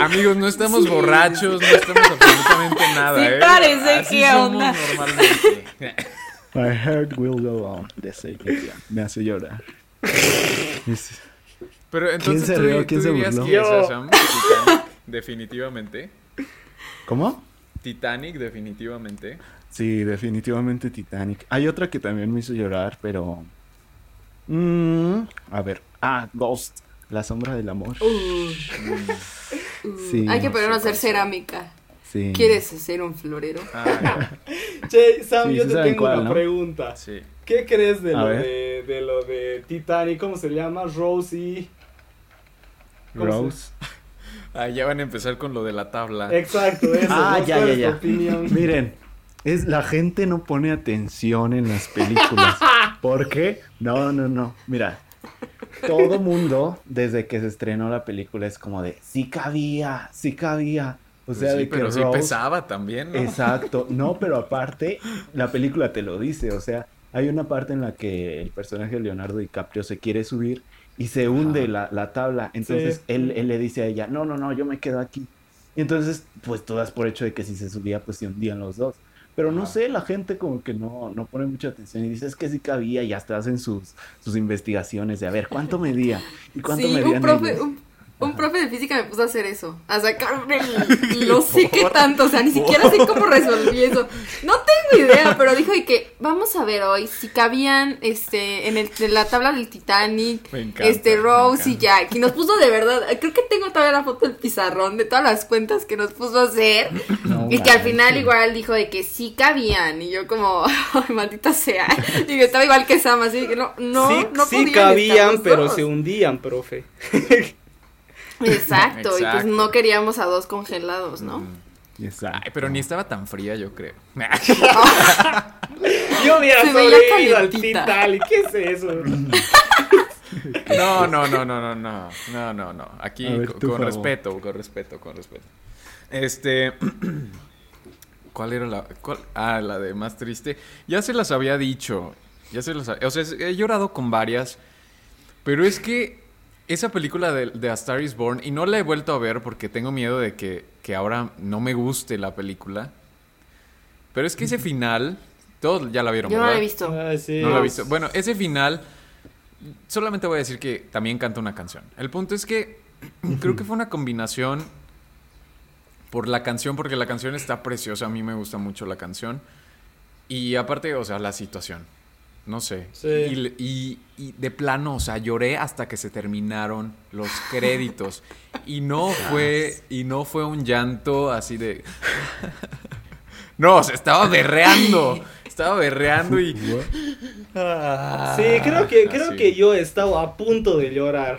Amigos, no estamos borrachos, no estamos absolutamente nada, Sí ¿eh? parece, Así ¿qué somos onda? normalmente. My heart will go on. De. Me hace llorar. Pero entonces se tú, rió? ¿Quién se burló? que Titanic, definitivamente. ¿Cómo? Titanic, definitivamente. Sí, definitivamente Titanic. Hay otra que también me hizo llorar, pero. Mm, a ver. Ah, Ghost. La sombra del amor. Uh, Sí. Hay que ponernos a hacer cerámica. Sí. ¿Quieres ser un florero? Ah, Che, Sam, Sí, yo te tengo cuál, una ¿no? pregunta. sí. ¿Qué crees de A lo de, de lo de Titanic? ¿Cómo se llama? Rosie. ¿Cómo se- Rose. Ah, ya van a empezar con lo de la tabla. Exacto, eso. Ah, ¿no? ya, ¿Cuál ya, es tu ya. opinión? Miren, es la gente no pone atención en las películas. ¿Por qué? No, no, no. Mira, todo mundo desde que se estrenó la película es como de sí cabía, sí cabía. O Pues sea, sí, de que pero sí pesaba también, ¿no? Exacto, no, pero aparte, la película te lo dice, o sea, hay una parte en la que el personaje de Leonardo DiCaprio se quiere subir y se hunde la, la tabla, entonces Sí. él, él le dice a ella, no, no, no, yo me quedo aquí. Y entonces, pues tú das por hecho de que si se subía, pues se hundían los dos. Pero no sé, la gente como que no, no pone mucha atención y dice, es que sí cabía y hasta hacen sus, sus investigaciones de a ver cuánto medía y cuánto Sí, medían un profe, ellos?". un, un profe de física me puso a hacer eso, a sacar el, no sé qué tanto, o sea, ni siquiera sé cómo resolví eso. No tengo idea, pero dijo y que vamos a ver hoy si cabían este en, el, en la tabla del Titanic, Me encanta, este me Rose y. Jack y nos puso de verdad, creo que tengo todavía la foto del pizarrón de todas las cuentas que nos puso a hacer No y que al final igual dijo de que sí cabían y yo como, ay, maldita sea, y que estaba igual que Sam, así que no, no, sí, no sí cabían, pero dos. se hundían, profe. Exacto, y pues no queríamos a dos congelados, ¿no? Mm. Exacto. Ay, pero ni estaba tan fría, yo creo. Yo hubiera sobrevivido al. Titanic, ¿qué es eso? No, no, no, no, no, no, no, no, no. Aquí ver, con respeto, con respeto, con respeto. Este, ¿cuál era la? cuál? Ah, la de más triste. Ya se las había dicho, ya se las, o sea, he llorado con varias, pero es que esa película de, de A Star Is Born y no la he vuelto a ver porque tengo miedo de que, que ahora no me guste la película. Pero es que ese final, todos ya la vieron, Yo no lo ¿verdad? he visto. Ah, sí. No lo he visto. Bueno, ese final, solamente voy a decir que también canta una canción. El punto es que creo que fue una combinación por la canción, porque la canción está preciosa, a mí me gusta mucho la canción. Y aparte, o sea, la situación. No sé. Sí. Y, le- y- y de plano, o sea, lloré hasta que se terminaron los créditos. Y no fue, y no fue un llanto así de. No, o sea, estaba berreando. Estaba berreando y. Ah, Sí, creo que, creo así. que yo estaba a punto de llorar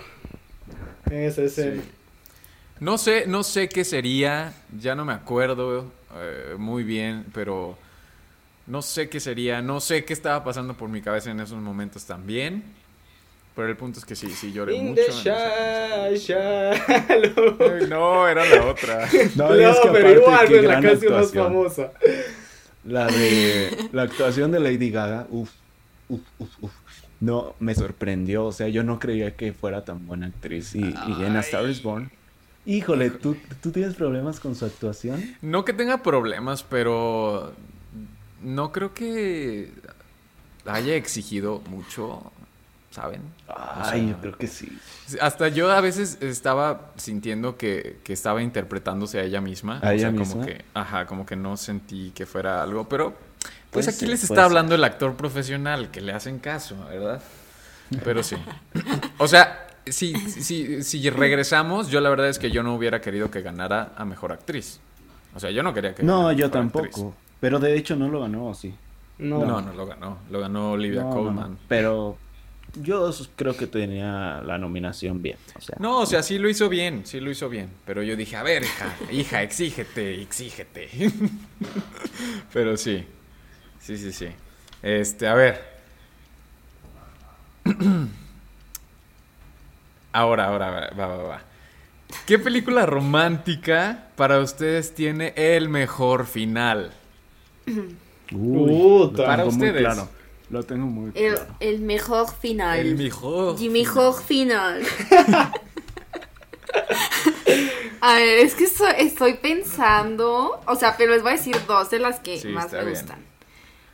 en esa escena. No sé, no sé qué sería, ya no me acuerdo eh, muy bien, pero no sé qué sería, no sé qué estaba pasando por mi cabeza en esos momentos también. Pero el punto es que sí, sí lloré In mucho. the shallow. No, era la otra. No, No, es que pero aparte, igual es la canción más famosa. La de la actuación de Lady Gaga, uff, uff, uff, uff. No, me sorprendió, o sea, yo no creía que fuera tan buena actriz. Y, y en A Star is Born, híjole, ¿tú, ¿tú tienes problemas con su actuación? No que tenga problemas, pero no creo que haya exigido mucho, ¿saben? O Ay, sea, yo creo que sí. Hasta yo a veces estaba sintiendo que, que estaba interpretándose a ella misma. ¿A o ella sea, misma? como que, ajá, como que no sentí que fuera algo, pero pues aquí les está hablando el actor profesional, que le hacen caso, ¿verdad? Pero sí. O sea, si, si, si regresamos, yo la verdad es que yo no hubiera querido que ganara a mejor actriz. O sea, yo no quería que No, yo tampoco. actriz. Pero de hecho no lo ganó, ¿o sí. No. No, no lo ganó. Lo ganó Olivia No, no, Colman. no. Pero yo creo que tenía la nominación bien. O sea, No, o sea, sí lo hizo bien, sí lo hizo bien. Pero yo dije, a ver, hija, hija, exígete, exígete. Pero sí, sí, sí, sí. Este, a ver. Ahora, ahora, va, va, va. ¿Qué película romántica para ustedes tiene el mejor final? Uy, Para ustedes. claro. Lo tengo muy El, claro. el mejor final. El mejor. Y mejor final. A ver, es que esto- estoy pensando, o sea, pero les voy a decir dos de las que Sí, más me bien. gustan.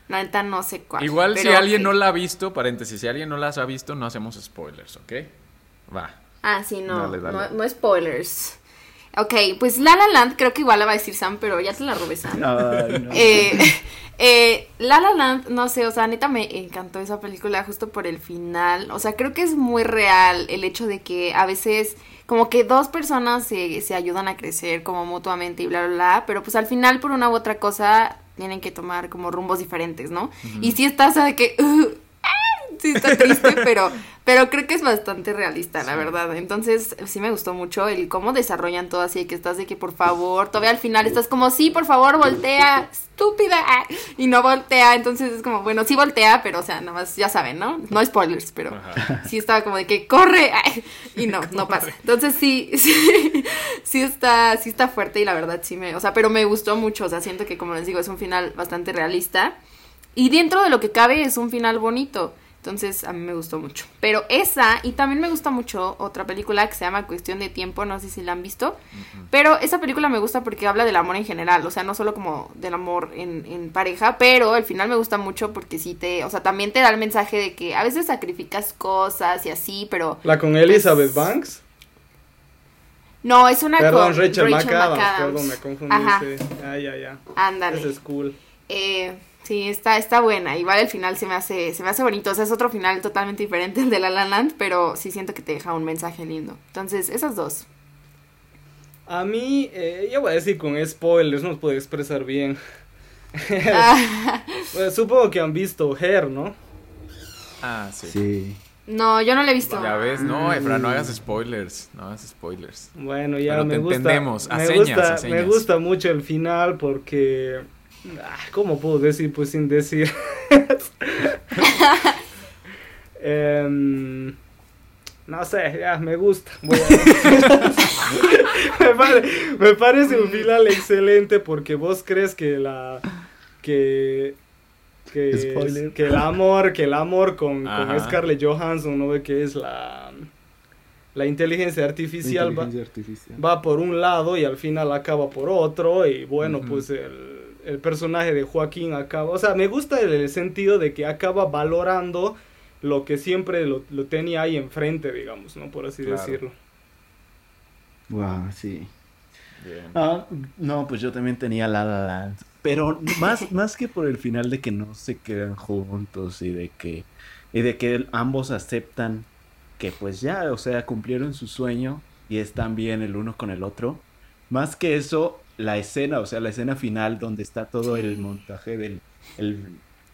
La neta no sé cuál. Igual si alguien no la ha visto, paréntesis, si alguien no las ha visto, no hacemos spoilers, ¿ok? Va. Ah, sí, no, Dale, dale. no, no spoilers. Ok, pues La La Land creo que igual la va a decir Sam, pero ya te la robé Sam. Ay, no. Eh, eh, La La Land, no sé, o sea, neta me encantó esa película justo por el final. O sea, creo que es muy real el hecho de que a veces como que dos personas se, se ayudan a crecer como mutuamente y bla, bla, bla, pero pues al final por una u otra cosa tienen que tomar como rumbos diferentes, ¿no? Y sí estás de que... "Uh, ah", sí está triste, pero, pero creo que es bastante realista, la verdad. Entonces, sí me gustó mucho el cómo desarrollan todo así, que estás de que por favor, todavía al final estás como, sí, por favor, voltea, estúpida, ah", y no voltea. Entonces es como, bueno, sí voltea, pero o sea, nada más, ya saben, ¿no? No spoilers, pero Ajá. sí estaba como de que corre, ah", y no, no pasa. Entonces sí, sí, sí está, sí está fuerte y la verdad sí me, o sea, pero me gustó mucho, o sea, siento que como les digo, es un final bastante realista. Y dentro de lo que cabe es un final bonito. Entonces a mí me gustó mucho. Pero esa, y también me gusta mucho otra película que se llama Cuestión de Tiempo, no sé si la han visto. Pero esa película me gusta porque habla del amor en general, o sea, no solo como del amor en, en pareja, pero al final me gusta mucho porque sí te, o sea, también te da el mensaje de que a veces sacrificas cosas y así, pero... La con Elizabeth Banks. No, es una Perdón, con Rachel, Rachel McAdams. McAdams. Perdón, me confundí. Ajá, sí. Ah, ya, ya. ándale. Es cool. Eh, sí, está, está buena. Igual el final se me hace, se me hace bonito. O sea, es otro final totalmente diferente al de La La Land, pero sí siento que te deja un mensaje lindo. Entonces, esas dos. A mí, eh, yo voy a decir con spoilers, no puedo expresar bien. Ah, Bueno, supongo que han visto Her, ¿no? Ah, sí. Sí. no, yo no la he visto. Ya ves, no, Efra, no hagas spoilers. No hagas spoilers. Bueno, ya me te gusta. entendemos, a me, señas, gusta a señas. me gusta mucho el final porque. Ah, ¿Cómo puedo decir? Pues sin decir. Em, no sé, ya me gusta. Me, pare- me parece un final excelente porque vos crees que la. que. Que, Spoiler. que el amor, que el amor con. Scarlett Johansson, ¿no ve que es la, la inteligencia artificial? va- Inteligencia artificial. va por un lado y al final acaba por otro y bueno pues el, el personaje de Joaquín acaba o sea me gusta el, el sentido de que acaba valorando lo que siempre lo, lo tenía ahí enfrente digamos no por así Claro. decirlo Wow, sí. Bien. Ah, no, pues yo también tenía La La Land. Pero más, más que por el final de que no se quedan juntos y de que, y de que ambos aceptan que pues ya, o sea, cumplieron su sueño y están bien el uno con el otro. Más que eso, la escena, o sea, la escena final donde está todo el montaje del el-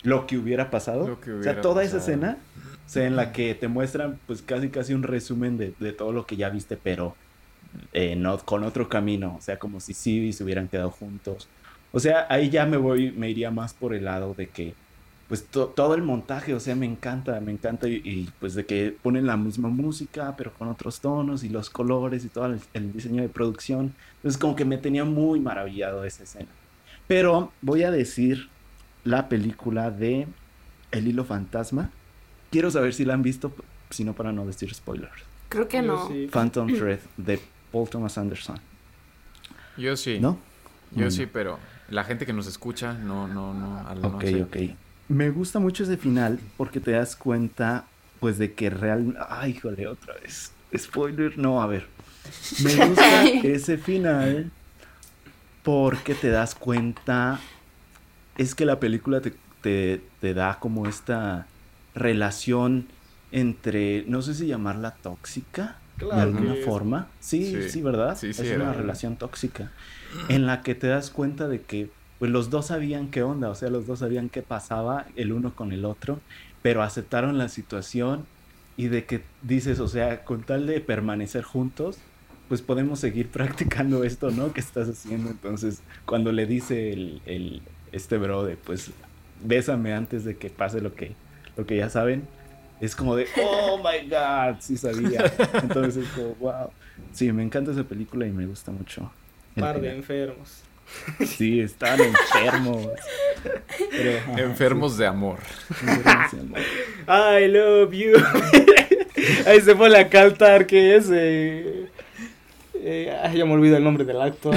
lo que hubiera pasado. Lo que o sea, toda esa escena, o sea, en la que te muestran pues casi casi un resumen de, de todo lo que ya viste, pero eh, no, con otro camino, o sea, como si sí se hubieran quedado juntos. O sea, ahí ya me voy, me iría más por el lado de que, pues to- todo el montaje, o sea, me encanta, me encanta y, y, pues de que ponen la misma música, pero con otros tonos y los colores y todo el, el diseño de producción. Entonces como que me tenía muy maravillado esa escena. Pero voy a decir la película de El hilo fantasma. Quiero saber si la han visto, si no para no decir spoilers. Creo que Yo no. sí. Phantom Thread de Paul Thomas Anderson. Yo sí. ¿No? Yo Bueno. sí, pero la gente que nos escucha, no, no, no. al- no Ok, ok. Me gusta mucho ese final porque te das cuenta, pues, de que realmente... Ay, híjole, otra vez. Spoiler. No, a ver. Me gusta ese final porque te das cuenta... Es que la película te, te, te da como esta relación entre... No sé si llamarla tóxica. de Claro alguna que es. forma. Sí, Sí. sí, ¿verdad? Sí, sí, es era. una relación tóxica en la que te das cuenta de que pues los dos sabían qué onda, o sea, los dos sabían qué pasaba el uno con el otro, pero aceptaron la situación y de que dices, o sea, con tal de permanecer juntos, pues podemos seguir practicando esto, ¿no? Que estás haciendo. Entonces, cuando le dice el, el este brother, pues bésame antes de que pase lo que lo que ya saben, es como de, oh my god, sí sabía. Entonces es como, wow. Sí, me encanta esa película y me gusta mucho. par de enfermos Sí, están enfermos. Pero, ajá, Enfermos de amor. sí, enfermos de amor. I love you ahí se pone a cantar que es eh, eh, ay, ya me olvido el nombre del actor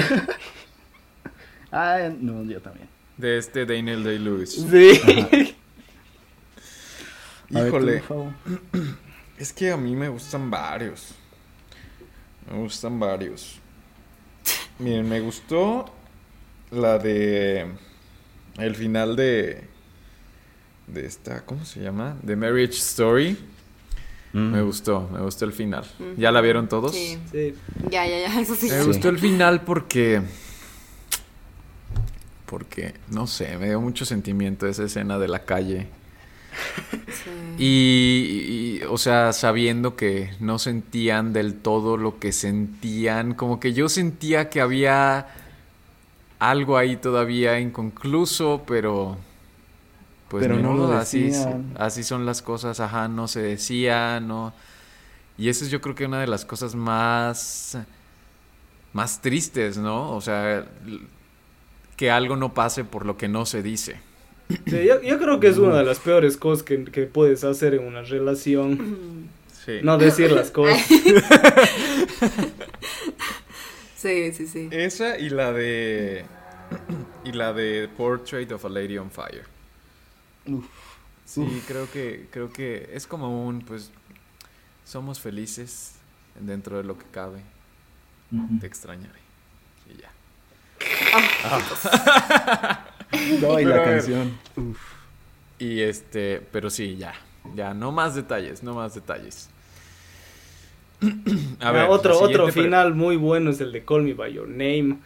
Ah, no, yo también. De este Daniel Day-Lewis. sí A ver, tú, Híjole. Es que a mí me gustan varios. Me gustan varios. Miren, me gustó la de. El final de. De esta. ¿Cómo se llama? De Marriage Story. Me Mm. gustó, me gustó el final. ¿Ya la vieron todos? Sí. sí Ya, ya, ya, eso sí. Me Sí. gustó el final porque. Porque, no sé, me dio mucho sentimiento esa escena de la calle. Sí. Y, y, o sea, sabiendo que no sentían del todo lo que sentían, como que yo sentía que había algo ahí todavía inconcluso, pero pues Pero ni no así, así son las cosas, ajá, no se decía, no. Y eso es yo creo que una de las cosas más más tristes, ¿no? O sea, que algo no pase por lo que no se dice. Sí, yo, yo creo que es una de las peores cosas que, que puedes hacer en una relación. Sí. No decir las cosas. Sí, sí, sí. Esa y la de. Y la de Portrait of a Lady on Fire. Sí, creo que, creo que es como un, pues, somos felices dentro de lo que cabe. Te extrañaré. Y ya. No, y Pero la canción. Uf. Y este, pero sí, ya. Ya, no más detalles, no más detalles. A Ah, ver, otro otro final muy bueno es el de Call Me By Your Name.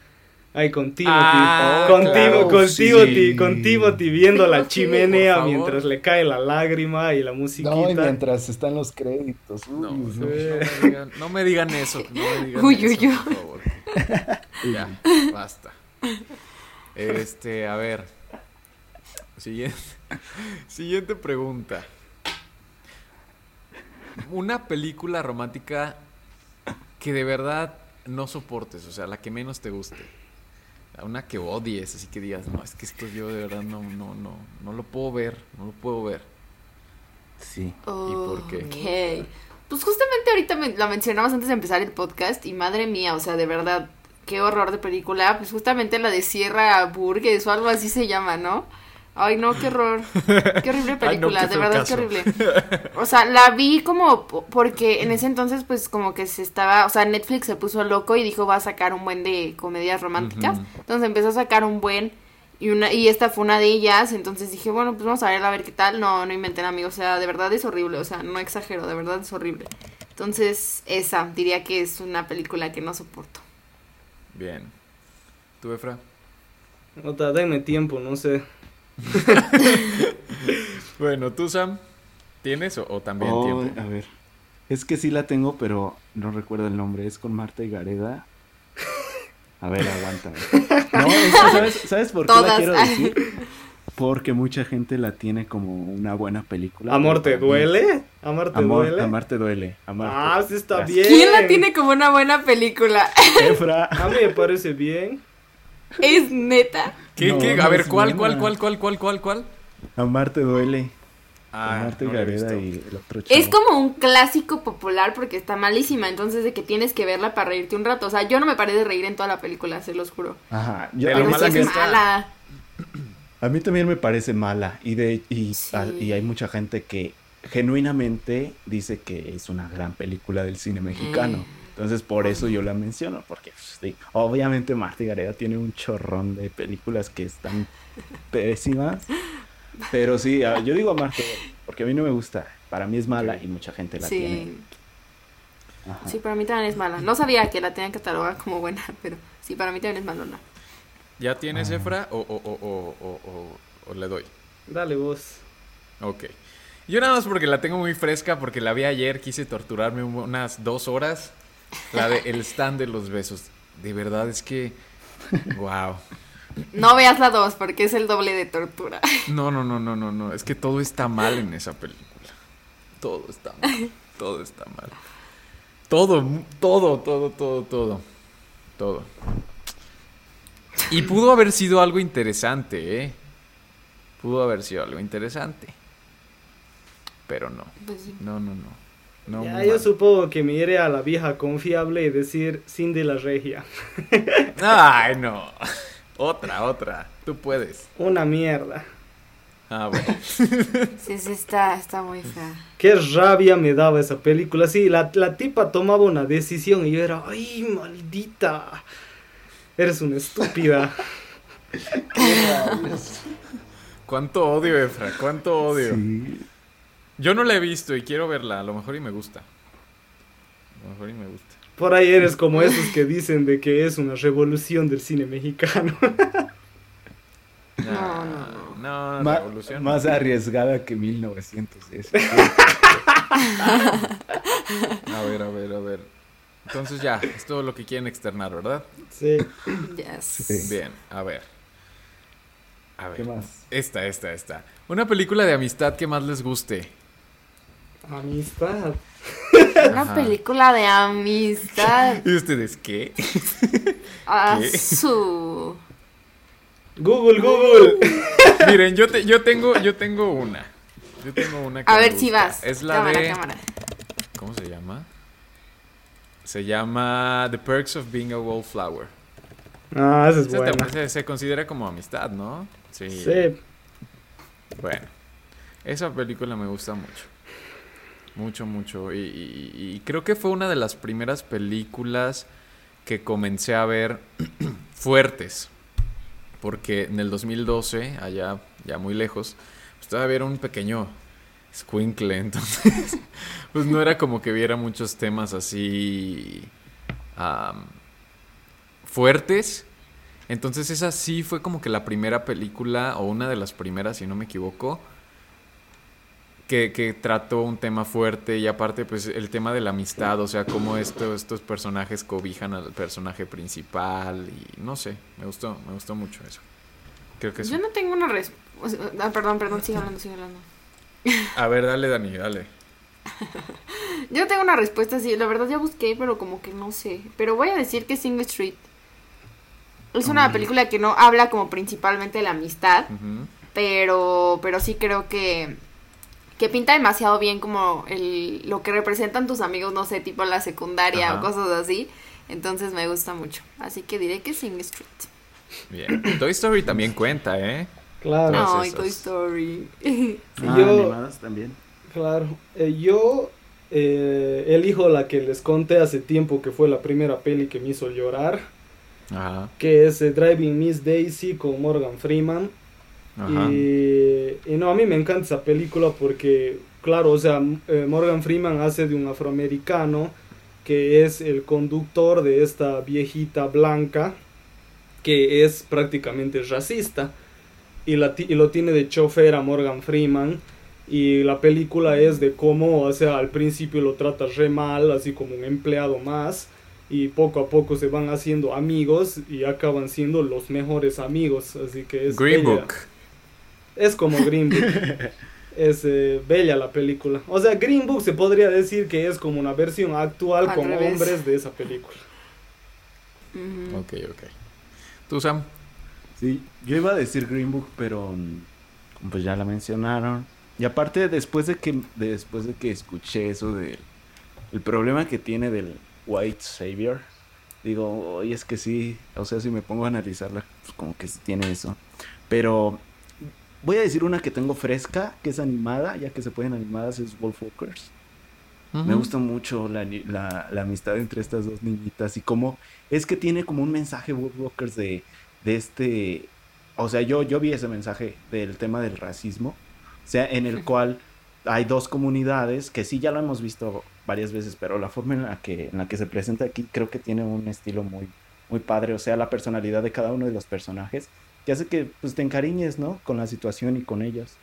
Ay, con Timothy, Ah, con, claro, con sí. Timothy, con Timothy viendo la chimenea mientras le cae la lágrima y la musiquita. No, y mientras están los créditos. Uy, No, no, no. no me digan, no me digan eso. No me digan Uy, eso, uy, uy. por favor. Ya, basta. Este, a ver. Siguiente, siguiente pregunta. Una película romántica que de verdad no soportes, o sea, la que menos te guste. Una que odies, así que digas, no, es que esto yo de verdad no, no, no, no lo puedo ver, no lo puedo ver. Sí. por qué? Pues justamente ahorita me- la mencionamos antes de empezar el podcast y madre mía, o sea, de verdad, qué horror de película. Pues justamente la de Sierra Burgess o algo así se llama, ¿no? Ay, no, qué horror. Qué horrible Ay, no, película, qué de verdad, caso. qué horrible. O sea, la vi como po- porque en ese entonces pues como que se estaba, o sea, Netflix se puso loco y dijo va a sacar un buen de comedias románticas. Entonces empezó a sacar un buen y una y esta fue una de ellas, entonces dije, bueno, pues vamos a verla a ver qué tal. No, no inventen, amigos, o sea, de verdad es horrible, o sea, no exagero, de verdad es horrible. Entonces, esa diría que es una película que no soporto. Bien. ¿Tú, Efra? Nota, denme tiempo, no sé. Bueno, ¿tú, Sam? ¿Tienes o, o también Oh, tiempo? a ver. Es que sí la tengo, pero no recuerdo el nombre. Es con Marta y Gareda. A ver, aguanta. No, es que ¿sabes, ¿sabes por qué la quiero decir? Porque mucha gente la tiene como una buena película. ¿Amor te duele? ¿Amor te Amor, duele? Amar te duele. Amar te- Ah, sí está Gracias. bien. ¿Quién la tiene como una buena película? Efra. A mí me parece bien. ¿Es neta? ¿Qué, No, qué? no A ver, es ¿cuál, cuál, cuál, cuál, cuál, cuál, cuál? Amar te duele. Ah, Amar te no Gareda y el otro chavo. Es como un clásico popular porque está malísima, entonces de que tienes que verla para reírte un rato. O sea, yo no me paré de reír en toda la película, se los juro. Ajá. yo- Pero a, mí mala sí que es también, está. mala. a mí también me parece mala. Y, de, y, Sí. a- y hay mucha gente que genuinamente dice que es una gran película del cine mexicano. Mm. Entonces por eso yo la menciono. Porque pues, sí, obviamente Marta y Gareda tiene un chorrón de películas que están pésimas. Pero sí, a- yo digo a Marta porque a mí no me gusta. Para mí es mala y mucha gente la tiene. Sí, Ajá. sí, para mí también es mala. No sabía que la tenían catalogada como buena, pero sí, para mí también es malona. ¿Ya tienes, Ah. Efra? O, o, o, o, o, o- o le doy? Dale vos. Ok. Yo nada más porque la tengo muy fresca, porque la vi ayer, quise torturarme un- unas dos horas. La de El stand de los besos. De verdad es que... Wow. No veas la 2 porque es el doble de tortura. No, no, no, no, no, no. Es que todo está mal en esa película. Todo está mal. Todo está mal. Todo, todo, todo, todo, todo. Todo. Y pudo haber sido algo interesante, ¿eh? Pudo haber sido algo interesante. Pero no. Pues. No, no, no. No, ya, yo mal. supongo que me iré a la vieja confiable y decir Cindy la regia. Ay, no. Otra, otra. Tú puedes. Una mierda. Ah, bueno. Sí, sí, está, está muy fea. Qué rabia me daba esa película. Sí, la, la tipa tomaba una decisión y yo era, ay, maldita. Eres una estúpida. ¿Cuánto odio, Efra? ¿Cuánto odio? Sí. Yo no la he visto y quiero verla. A lo mejor y me gusta. A lo mejor y me gusta. Por ahí eres como esos que dicen de que es una revolución del cine mexicano. No, no, No, Ma- revolución. más arriesgada que 1910. A ver, a ver, a ver. Entonces ya, es todo lo que quieren externar, ¿verdad? Sí. Yes. Sí. Bien, a ver. A ver. ¿Qué más? Esta, esta, esta. Una película de amistad que más les guste. Amistad. Una Ajá. película de amistad. ¿Y ustedes qué? ¿Qué? su. Google, Google. Miren, yo, te, yo, tengo, yo tengo una. Yo tengo una que A ver si vas. Es la cámara, de... cámara. ¿Cómo se llama? Se llama The Perks of Being a Wallflower. Ah, esa es Esa buena. también se, se considera como amistad, ¿no? Sí. Sí. Bueno, esa película me gusta mucho. Mucho, mucho. Y, y- creo que fue una de las primeras películas que comencé a ver fuertes. Porque en el 2012, allá, ya muy lejos, pues todavía era un pequeño squinkle. Entonces, pues no era como que viera muchos temas así am, fuertes. Entonces esa sí fue como que la primera película, o una de las primeras, si no me equivoco, que, que trató un tema fuerte y aparte pues el tema de la amistad, o sea, cómo esto- estos personajes cobijan al personaje principal y no sé, me gustó, me gustó mucho eso. Creo que sí. Yo no tengo una respuesta. Ah, perdón, perdón, sigue hablando, sigue hablando. A ver, dale Dani, dale. Yo no tengo una respuesta así, la verdad ya busqué, pero como que no sé. Pero voy a decir que Sing Street es una película que no habla como principalmente de la amistad, pero, pero sí creo que, que pinta demasiado bien como el, lo que representan tus amigos, no sé, tipo la secundaria Ajá. o cosas así. Entonces me gusta mucho. Así que diré que Sing Street. Bien. Toy Story también cuenta, ¿eh? Claro. No, esas. Toy Story. Ah, Yo- animadas también. Claro. Eh, yo eh, elijo la que les conté hace tiempo que fue la primera peli que me hizo llorar, Ajá. que es eh, Driving Miss Daisy con Morgan Freeman. Y, y no, a mí me encanta esa película porque, claro, o sea, eh, Morgan Freeman hace de un afroamericano que es el conductor de esta viejita blanca que es prácticamente racista y, la, y lo tiene de chofer a Morgan Freeman y la película es de cómo, o sea, al principio lo trata re mal, así como un empleado más y poco a poco se van haciendo amigos y acaban siendo los mejores amigos, así que es Green. Book. Es como Green Book. es eh, bella la película. O sea, Green Book se podría decir que es como una versión actual Al con revés. hombres de esa película. Ok, ok. ¿Tú, Sam? Sí, yo iba a decir Green Book, pero mm, pues ya la mencionaron. Y aparte, después de que, después de que escuché eso del el problema que tiene del White Savior, digo, oye, es que sí, o sea, si me pongo a analizarla, pues como que sí tiene eso. Pero voy a decir una que tengo fresca, que es animada, ya que se pueden animadas, es Wolfwalkers. Me gusta mucho la, la, la amistad entre estas dos niñitas y cómo es que tiene como un mensaje Woodwalkers de, de este, o sea, yo, yo vi ese mensaje del tema del racismo, o sea, en el cual hay dos comunidades que sí ya lo hemos visto varias veces, pero la forma en la que, en la que se presenta aquí creo que tiene un estilo muy, muy padre, o sea, la personalidad de cada uno de los personajes que hace que pues te encariñes, ¿no? Con la situación y con ellos.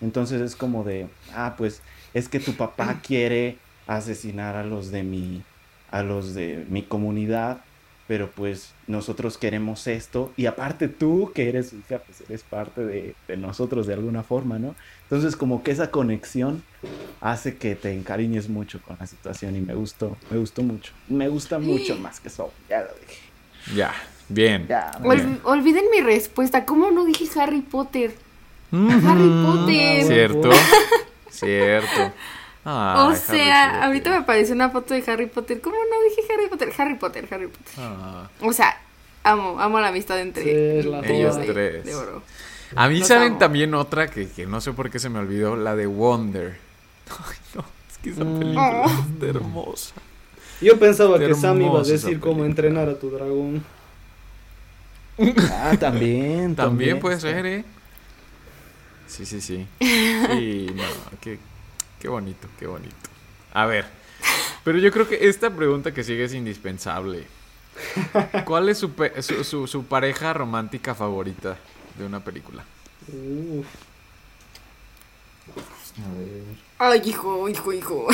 Entonces es como de, ah, pues es que tu papá quiere asesinar a los de mi a los de mi comunidad, pero pues nosotros queremos esto y aparte tú que eres hija, pues eres parte de, de nosotros de alguna forma, ¿no? Entonces como que esa conexión hace que te encariñes mucho con la situación y me gustó, me gustó mucho. Me gusta mucho más que eso, ya lo dije. Ya, bien. Ya, Ol- Bien. olviden mi respuesta. ¿Cómo no dije Harry Potter? Harry Potter. Cierto, cierto. Ay, o sea, ahorita me apareció una foto de Harry Potter. ¿Cómo no dije Harry Potter? Harry Potter, Harry Potter. Ah. O sea, amo, amo la amistad entre Sí, es la Ellos de, tres. de oro. A mí Los saben amo. también otra que, que no sé por qué se me olvidó, la de Wonder. Ay, no, es que esa Mm. película Oh. es hermosa. Yo pensaba que Sam iba a decir cómo entrenar a tu dragón. Ah, también, También puede está. ser, ¿eh? Sí, sí, sí. Sí, no, qué, qué bonito, qué bonito. A ver, pero yo creo que esta pregunta que sigue es indispensable. ¿Cuál es su, pe- su, su- su pareja romántica favorita de una película? Uf. Ay, hijo, hijo, hijo.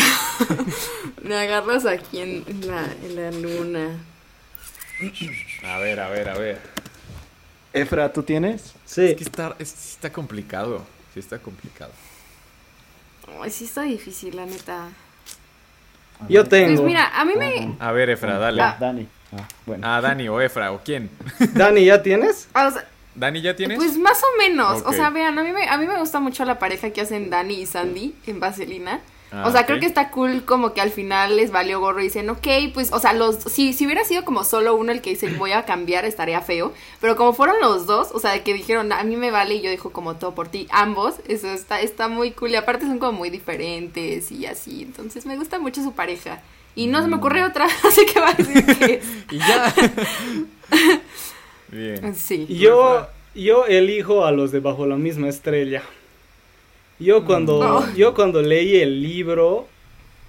me agarras aquí en la, en la luna. A ver, a ver, a ver. Efra, ¿tú tienes? Sí, Es que está, es- sí está complicado. Sí está complicado. Ay, sí está difícil, la neta. yo tengo. Pues mira, a mí me... A ver, Efra, dale. Ah. Dani. Ah, bueno. Ah, Dani o Efra, ¿o quién? Dani, ¿ya tienes? o sea, Dani, ¿ya tienes? Pues más o menos. O sea, vean, a mí, me, a mí me gusta mucho la pareja que hacen Dani y Sandy en Vaselina. Ah, o sea, creo que está cool como que al final les valió gorro y dicen, ok, pues, o sea, los, si, si hubiera sido como solo uno el que dice voy a cambiar, estaría feo. Pero como fueron los dos, o sea, de que dijeron, a mí me vale y yo dijo como todo por ti, ambos, eso está, está muy cool. Y aparte son como muy diferentes y así. Entonces me gusta mucho su pareja. Y no se me Mm. ocurre otra, así que va a decir que es. Y ya. Bien. Sí. Yo, yo elijo a los de Bajo la misma estrella. Yo cuando, Oh. yo cuando leí el libro,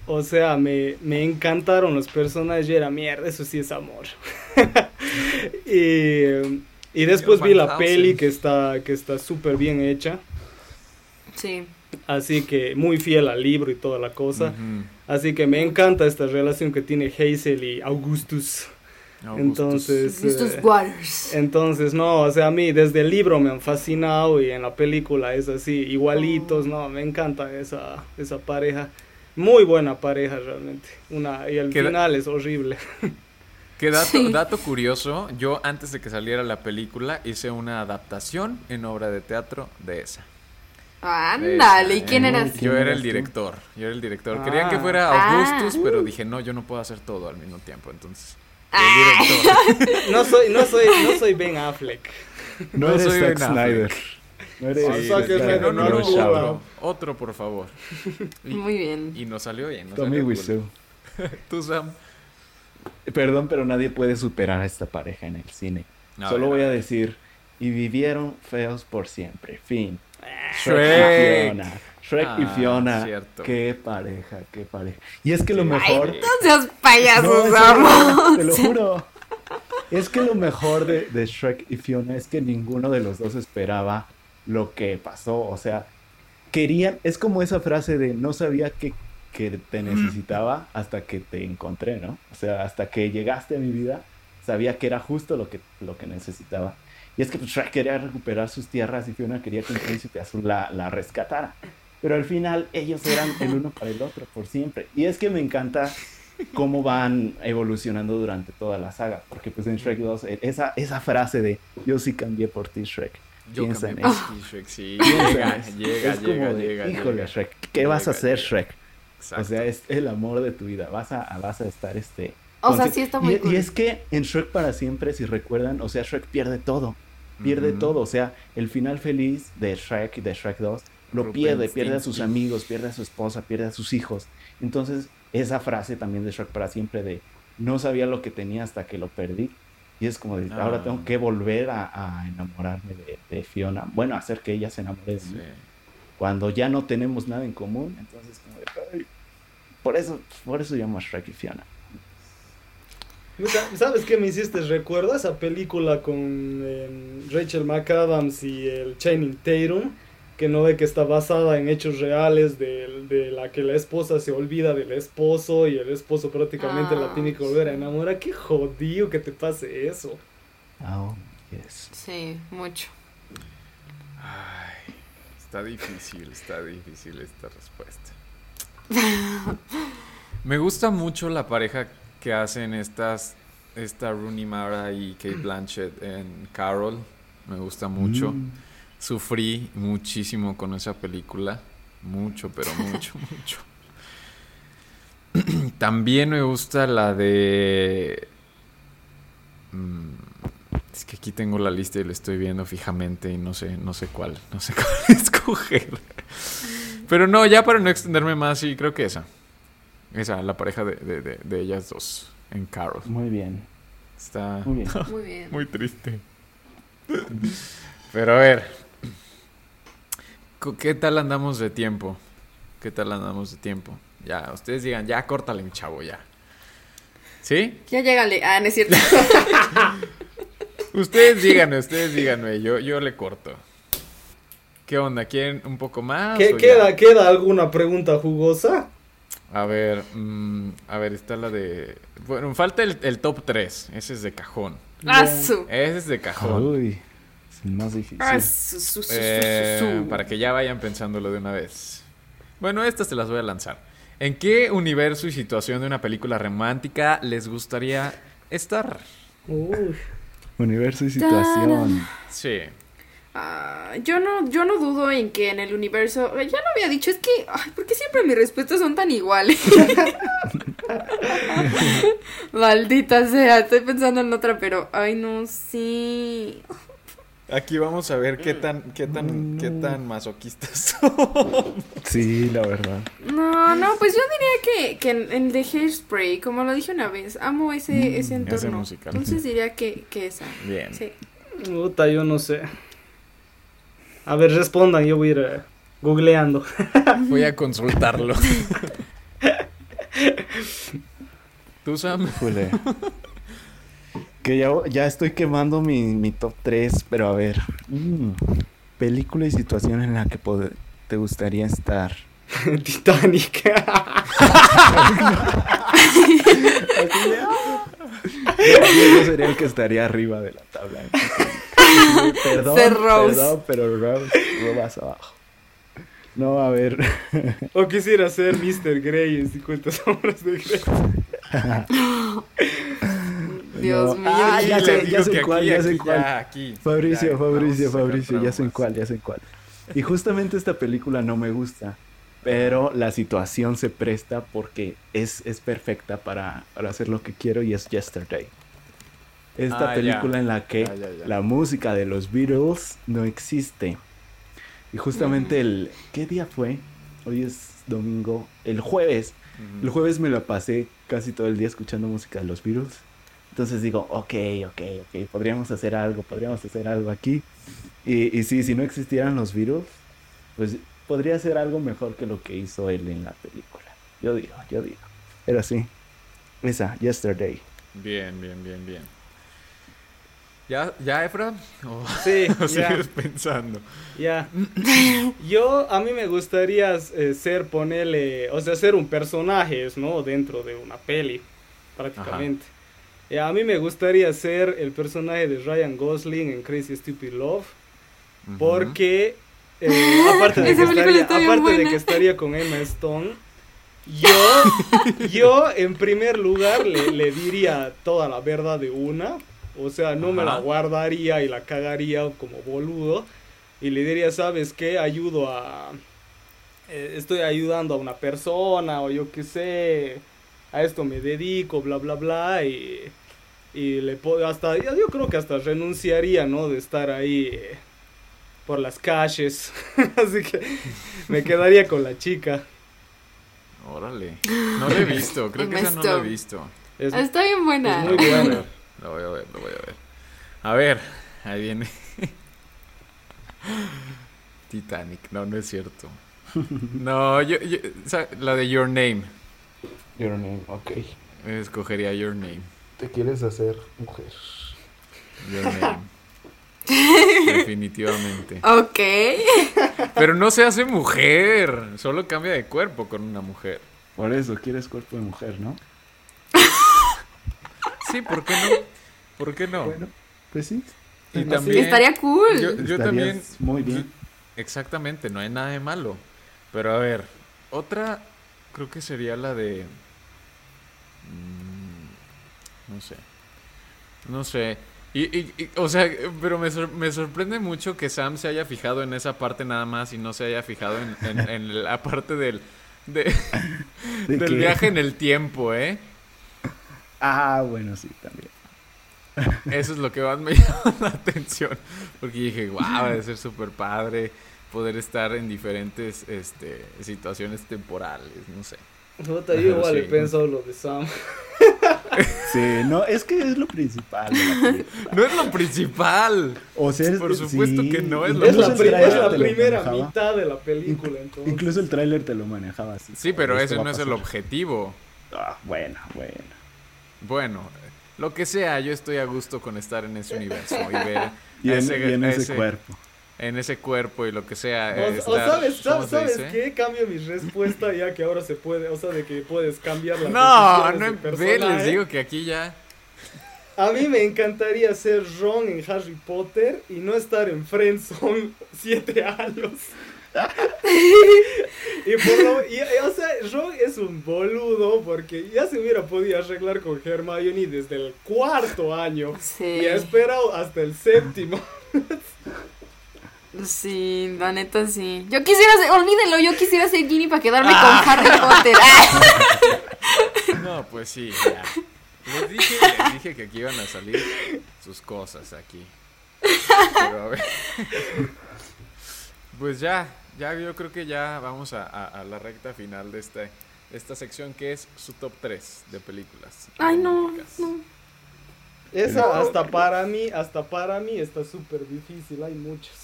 o sea, me, me encantaron los personajes y era mierda, eso sí es amor. y, y después vi la peli que está que está súper bien hecha, Sí. así que muy fiel al libro y toda la cosa. Así que me encanta esta relación que tiene Hazel y Augustus. Augustus. Entonces, Estos eh, Waters. Entonces, no, o sea, a mí desde el libro me han fascinado y en la película es así, igualitos, no, me encanta esa, esa pareja. Muy buena pareja realmente. Una, y el final es horrible. Que dato, Sí. dato curioso, yo antes de que saliera la película hice una adaptación en obra de teatro de esa. Ándale, ¿y quién eras? ¿Quién Yo era el director, yo era el director. Ah. Querían que fuera Ah. Augustus, pero dije, no, yo no puedo hacer todo al mismo tiempo, entonces... Ah. El director. No soy, no soy, no soy Ben Affleck. No, No eres soy Zack Ben. Snyder. No eres no, no, no, otro, por favor. Y, Muy bien. y nos salió bien, nos Tommy. Wiseau. Tú, Sam. Perdón, pero nadie puede superar a esta pareja en el cine. Solo voy a decir, y vivieron feos por siempre. Fin. Shrek. Shrek y Ah, Fiona. cierto. Qué pareja, qué pareja. Y es que lo mejor. No seas payaso, No, te lo juro. Es que lo mejor de, de Shrek y Fiona es que ninguno de los dos esperaba lo que pasó. O sea, querían. Es como esa frase de no sabía que, que te necesitaba hasta que te encontré, ¿no? O sea, hasta que llegaste a mi vida, sabía que era justo lo que, lo que necesitaba. Y es que pues, Shrek quería recuperar sus tierras y Fiona quería que un príncipe azul la, la rescatara. Pero al final ellos eran el uno para el otro por siempre. Y es que me encanta cómo van evolucionando durante toda la saga. Porque pues en Shrek 2, eh, esa, esa frase de yo sí cambié por ti, Shrek. Yo Piensa cambié en por eso. ti, Shrek, sí. Llega, llega, es como llega, de, llega, híjole, llega. Shrek, ¿qué vas a Llega, hacer, llega. Shrek? Exacto. O sea, es el amor de tu vida. Vas a, vas a estar este. O sea, sí está y- muy y, cool. es que en Shrek para siempre, si recuerdan, o sea, Shrek pierde todo. Pierde todo. O sea, el final feliz de Shrek y de Shrek 2 lo pierde, pierde a sus amigos, pierde a su esposa, pierde a sus hijos. Entonces, esa frase también de Shrek para siempre de no sabía lo que tenía hasta que lo perdí. Y es como de, Ah. ahora tengo que volver a, a enamorarme de, de Fiona. Bueno, hacer que ella se enamore de Sí. mí. Cuando ya no tenemos nada en común, entonces como de, ay, por eso, por eso llamo a Shrek y Fiona. ¿Sabes qué me hiciste recuerdo? Esa película con em, Rachel McAdams y el Channing Tatum, que no ve que está basada en hechos reales de, de la que la esposa se olvida del esposo y el esposo prácticamente la Ah, tiene que volver a enamorar. Qué jodido que te pase eso. Oh, yes. Sí, mucho. Ay, está difícil, está difícil esta respuesta. Me gusta mucho la pareja que hacen estas, esta Rooney Mara y Kate Blanchett en Carol. Me gusta mucho. Mm. Sufrí muchísimo con esa película. Mucho, pero mucho, mucho. También me gusta la de... Mm, Es que aquí tengo la lista y la estoy viendo fijamente y no sé, no sé cuál, no sé cuál escoger. Pero no, ya para no extenderme más, sí, creo que esa. Esa, la pareja de, de- de- de ellas dos en Carol. Muy bien, Está muy bien. Muy bien. muy triste. Pero a ver. ¿Qué tal andamos de tiempo? ¿Qué tal andamos de tiempo? Ya, ustedes digan, ya córtale, mi chavo, ya. ¿Sí? Ya llégale. Ah, no es cierto. Ustedes díganme, ustedes díganme, yo, yo le corto. ¿Qué onda? ¿Quieren un poco más? ¿Qué- ya? queda, ¿Queda alguna pregunta jugosa? A ver, mm, a ver, está la de... Bueno, falta el, el top 3. Ese es de cajón. Ah. Ese es de cajón. Uy, más difícil. Ah, su, su, su, su, Eh, para que ya vayan pensándolo de una vez. Bueno, estas te las voy a lanzar. ¿En qué universo y situación de una película romántica les gustaría estar? Uy. Universo y situación. Sí. Ah, yo no, yo no dudo en que en el universo, eh, ya lo había dicho, es que, ay, ¿por qué siempre mis respuestas son tan iguales? Maldita sea, estoy pensando en otra, pero, ay, no, sí. Aquí vamos a ver qué tan, qué tan, qué tan masoquistas son. Sí, la verdad. No, no, pues yo diría que, que en, en The Hairspray, como lo dije una vez, amo ese, ese entorno. musical. Entonces diría que, que esa. Bien. Sí. Puta, yo no sé. A ver, respondan, yo voy a ir eh, googleando. Voy a consultarlo. ¿Tú, Sam? Que ya, ya estoy quemando mi, mi top 3, pero a ver. mm, película y situación en la que te gustaría estar. Titanic. Yo sería el que estaría arriba de la tabla. Perdón, Ser Rose. perdón, pero Rose, Rose vas abajo. No, a ver. o quisiera ser Mr. Grey en 50 sombras de Grey. Dios No. mío. Ah, ya sé, ya cuál, ya sé cuál. Fabricio, Ya, Fabricio, Fabricio, ya sé cuál, ya sé cuál. Y justamente esta película no me gusta, pero la situación se presta porque es, es perfecta para, para hacer lo que quiero y es Yesterday. Esta Ah, ya. película en la que Ya, ya, ya. la música de los Beatles no existe. Y justamente el... ¿Qué día fue? Hoy es domingo. El jueves. El jueves me la pasé casi todo el día escuchando música de los Beatles. Entonces digo, ok, ok, ok, podríamos hacer algo, podríamos hacer algo aquí. Y, y sí, si no existieran los Beatles, pues podría ser algo mejor que lo que hizo él en la película. Yo digo, yo digo. Pero sí, esa, Yesterday. Bien, bien, bien, bien. ¿Ya, ya Efra? ¿O Sí, o ya. sigues pensando? Ya. Yo, a mí me gustaría eh, ser, ponerle, o sea, ser un personaje, ¿no? Dentro de una peli, prácticamente. Eh, a mí me gustaría ser el personaje de Ryan Gosling en Crazy Stupid Love, porque, eh, aparte, de que, estaría, está bien aparte de buena. que estaría con Emma Stone, yo, yo en primer lugar le, le diría toda la verdad de una, o sea, no me la guardaría y la cagaría como boludo, y le diría, ¿sabes qué? Ayudo a... eh, estoy ayudando a una persona, o yo qué sé, a esto me dedico, bla, bla, bla, y... Y le puedo, hasta, yo yo creo que hasta renunciaría, ¿no? De estar ahí eh, por las calles. Así que me quedaría con la chica. Órale. No lo he visto, creo que esa no lo he visto. Es, Está bien buena. es muy Lo voy a buena. ver, lo voy a ver, lo voy a ver. A ver, ahí viene. Titanic, no, no es cierto. No, yo, yo- o sea, la de Your Name. Your name, ok. Escogería Your Name. Te quieres hacer mujer. Your Name. Definitivamente. Ok. Pero no se hace mujer, solo cambia de cuerpo con una mujer. Por eso, quieres cuerpo de mujer, ¿no? Sí, ¿por qué no? ¿Por qué no? Bueno, pues sí. y también Estaría cool. yo, también Muy bien. Exactamente, no hay nada de malo. Pero a ver, otra creo que sería la de... mm, no sé. No sé. Y, y- y, o sea, pero me, sor- me sorprende mucho que Sam se haya fijado en esa parte nada más y no se haya fijado en, en- en la parte del, de- ¿De del qué? viaje en el tiempo, ¿eh? Ah, bueno, sí, también. Eso es lo que más me llama la atención. Porque dije, wow, debe ser súper padre poder estar en diferentes este, situaciones temporales, no sé. Puta, yo igual Sí. he pensado lo de Sam. Sí, no, es que es lo principal. No es lo principal. O sea, es- Por supuesto sí, que no es lo Es incluso la, es la te primera mitad de la película, entonces. Incluso el tráiler te lo manejaba así. Sí, pero ese no es el objetivo. Ah, bueno, bueno. Bueno, lo que sea, yo estoy a gusto con estar en ese universo y ver Y en, ese- y en ese, ese- cuerpo. En ese cuerpo y lo que sea. O, eh, o estar- sabes, ¿cómo sabes, se ¿sabes qué? Cambio mi respuesta ya que ahora se puede, o sea, de que puedes cambiar las No, no, del ve, les personaje. digo que aquí ya. A mí me encantaría ser Ron en Harry Potter y no estar en Friendzone siete años. Y, por lo- y- y, o sea, Ron es un boludo porque ya se hubiera podido arreglar con Hermione desde el cuarto año. Sí. Y ha esperado hasta el séptimo. Sí, la neta sí. Yo quisiera ser, olvídenlo, yo quisiera ser Ginny para quedarme Ah. con Harry Potter. Ah. No, pues sí, ya. Les dije, les dije que aquí iban a salir sus cosas aquí. Pero a ver. Pues ya, ya yo creo que ya vamos a, a- a la recta final de este, esta sección que es su top 3 de películas. Ay, no, no. Esa hasta para mí, hasta para mí está súper difícil, hay muchas.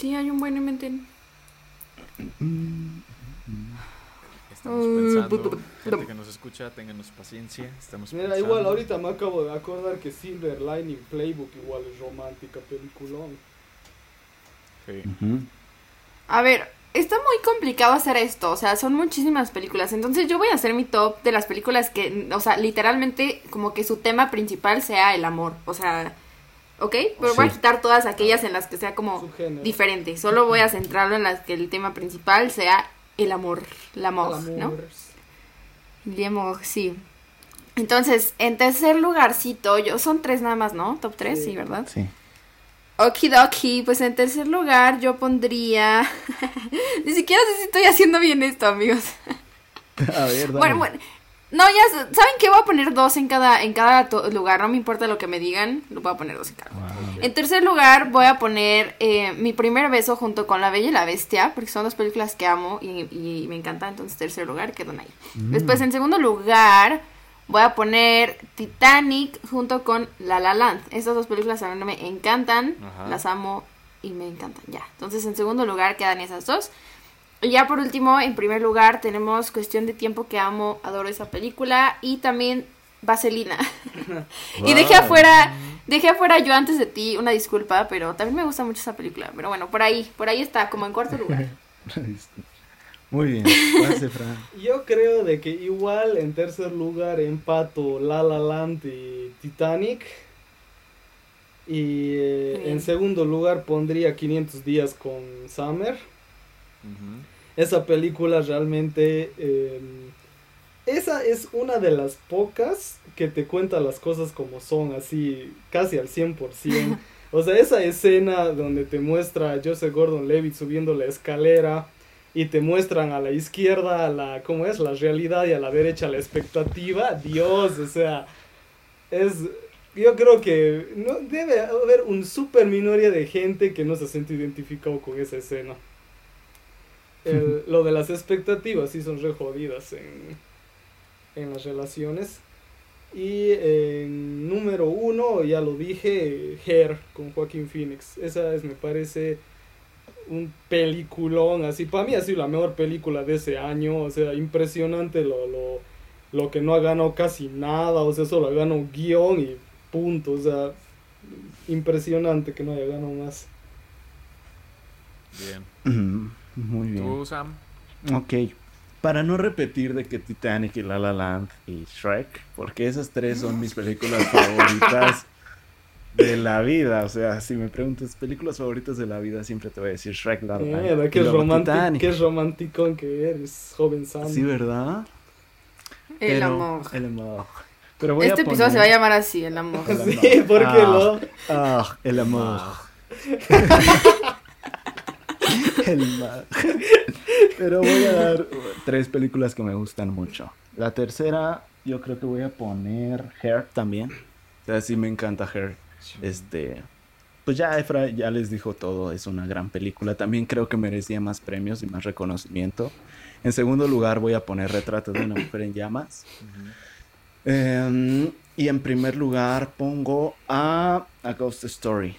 Sí, hay un buen inventen. Estamos pensando, bu- gente que nos escucha, ténganos paciencia. Estamos Mira, pensando. igual ahorita me acabo de acordar que Silver Lining Playbook igual es romántica peliculón. Sí. A ver, está muy complicado hacer esto, o sea, son muchísimas películas, entonces yo voy a hacer mi top de las películas que, o sea, literalmente como que su tema principal sea el amor, o sea, ¿ok? Pero voy a quitar todas aquellas en las que sea como Subgénero. diferente, solo voy a centrarlo en las que el tema principal sea el amor, el amor, ¿no? El amor, sí. Entonces, en tercer lugarcito, yo, son tres nada más, ¿no? Top tres, Sí. sí, ¿verdad? Sí. Okidoki, pues en tercer lugar yo pondría... Ni siquiera sé si estoy haciendo bien esto, amigos. A ver, dale. Bueno, bueno. No, ya, ¿saben qué? Voy a poner dos en cada, en cada lugar, no me importa lo que me digan, lo voy a poner dos en cada. Ah, En tercer lugar voy a poner eh, Mi primer beso junto con La Bella y la Bestia, porque son dos películas que amo y, y me encantan, entonces tercer lugar quedan ahí. Mm. Después en segundo lugar voy a poner Titanic junto con La La Land. Estas dos películas a mí me encantan, Ajá. las amo y me encantan, ya. Entonces en segundo lugar quedan esas dos. Y ya por último, en primer lugar tenemos Cuestión de Tiempo que amo, adoro esa película y también Vaselina. y dejé Wow. afuera, dejé afuera yo antes de ti, una disculpa, pero también me gusta mucho esa película. Pero bueno, por ahí, por ahí está, como en cuarto lugar. Muy bien. Pase, Fran. Yo creo de que igual en tercer lugar empato La La Land y Titanic. Y eh, en segundo lugar pondría 500 días con Summer. Esa película realmente... eh, esa es una de las pocas que te cuenta las cosas como son, así casi al 100%. O sea, esa escena donde te muestra a Joseph Gordon-Levitt subiendo la escalera y te muestran a la izquierda la cómo es la realidad y a la derecha la expectativa, Dios, o sea, es yo creo que no debe haber un super minoría de gente que no se siente identificado con esa escena. El- lo de las expectativas sí son re jodidas en, en las relaciones. Y en número uno, ya lo dije, Hair con Joaquín Phoenix. Esa es, me parece, un peliculón. Así, para mí ha sido la mejor película de ese año. O sea, impresionante lo, lo, lo que no ha ganado casi nada. O sea, solo ha ganado guion y punto. O sea, impresionante que no haya ganado más. Bien. Muy bien. ¿Tú, Sam? Ok. Para no repetir de que Titanic y La La Land y Shrek, porque esas tres son mis películas favoritas de la vida. O sea, si me preguntas películas favoritas de la vida, siempre te voy a decir Shrek, La La Land. Qué, romántico, qué que eres, joven Sam. Sí, ¿verdad? El Pero- amor. El amor. Pero voy Este a episodio se va a llamar así, el amor. El amor. Sí, porque Ah, lo... ah, el amor. El mar. Pero voy a dar tres películas que me gustan mucho. La tercera, yo creo que voy a poner Hair también. O sea, sí me encanta Hair. Este, pues ya Efra ya les dijo todo, es una gran película. También creo que merecía más premios y más reconocimiento. En segundo lugar voy a poner Retrato de una mujer en llamas. Em, y en primer lugar pongo a, a Ghost Story,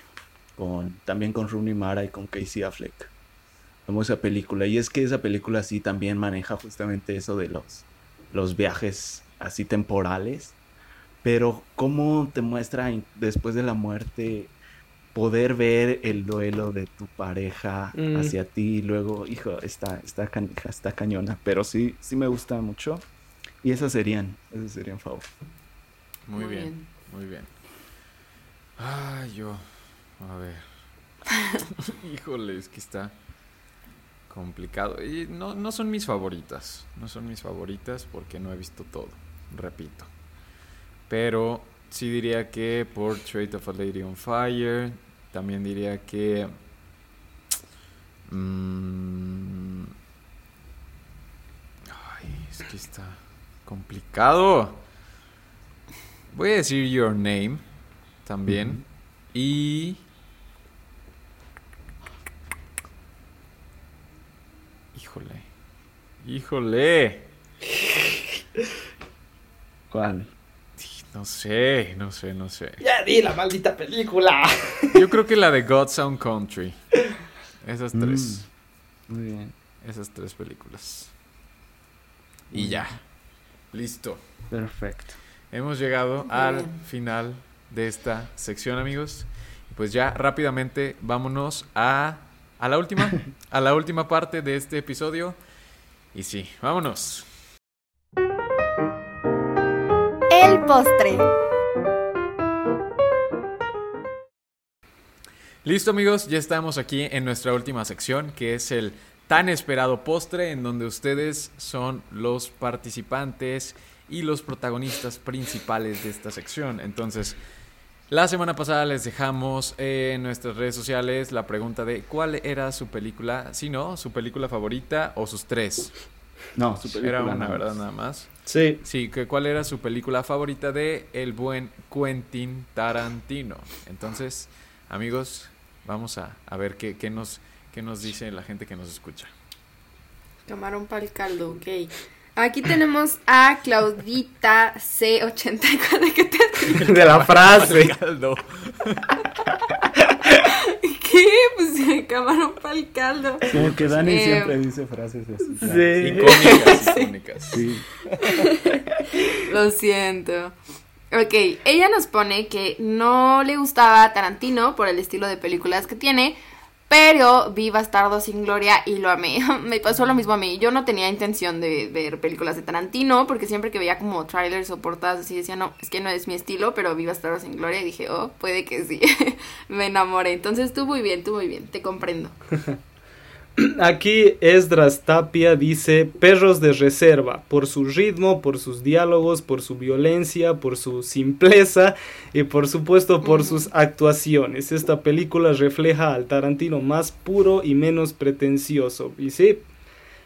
con, también con Rooney Mara y con Casey Affleck. Amo esa película. Y es que esa película sí también maneja justamente eso de los, los viajes así temporales. Pero cómo te muestra después de la muerte poder ver el duelo de tu pareja Mm. hacia ti y luego, hijo, está, está canija, está cañona. Pero sí, sí me gusta mucho. Y esas serían, esas serían favor. Muy, Muy bien, bien. muy bien. Ay, yo. A ver. Híjole, es que está. Complicado. Y no, no son mis favoritas. No son mis favoritas porque no he visto todo. Repito. Pero sí diría que Portrait of a Lady on Fire. También diría que. mm, ay, es que está complicado. Voy a decir Your Name también. Y. Híjole. Híjole. ¿Cuál? No sé, no sé, no sé. Ya di la maldita película. Yo creo que la de God Sound Country. Esas tres. Muy bien. Esas tres películas. Y ya. Listo. Perfecto. Hemos llegado al final de esta sección, amigos. Y pues ya rápidamente vámonos a, a la última, a la última parte de este episodio. Y sí, vámonos. El postre. Listo amigos, ya estamos aquí en nuestra última sección, que es el tan esperado postre, en donde ustedes son los participantes y los protagonistas principales de esta sección. Entonces, la semana pasada les dejamos en nuestras redes sociales la pregunta de cuál era su película, si no, su película favorita o sus tres. No, su película. Era una, nada ¿verdad? más. Nada más. Sí. Sí, que cuál era su película favorita de el buen Quentin Tarantino. Entonces, amigos, vamos a, a ver qué, qué nos, qué nos dice la gente que nos escucha. Camarón para el caldo, ok. Aquí tenemos a Claudita C84. ¿Qué te De la frase. ¿Qué? Pues sí, camarón para el caldo. Como que Dani Eh, siempre dice frases así. Sí. Icónicas, icónicas. Sí. Lo siento. Ok, ella nos pone que no le gustaba Tarantino por el estilo de películas que tiene, pero vi Bastardo sin Gloria y lo amé. Me pasó lo mismo a mí. Yo no tenía intención de ver películas de Tarantino, porque siempre que veía como trailers o portadas así decía, no, es que no es mi estilo, pero vi Bastardo sin Gloria y dije, oh, puede que sí. Me enamoré. Entonces tú muy bien, tú muy bien, te comprendo. Aquí Esdras Tapia dice perros de reserva, por su ritmo, por sus diálogos, por su violencia, por su simpleza y por supuesto por sus actuaciones. Esta película refleja al Tarantino más puro y menos pretencioso. Y sí,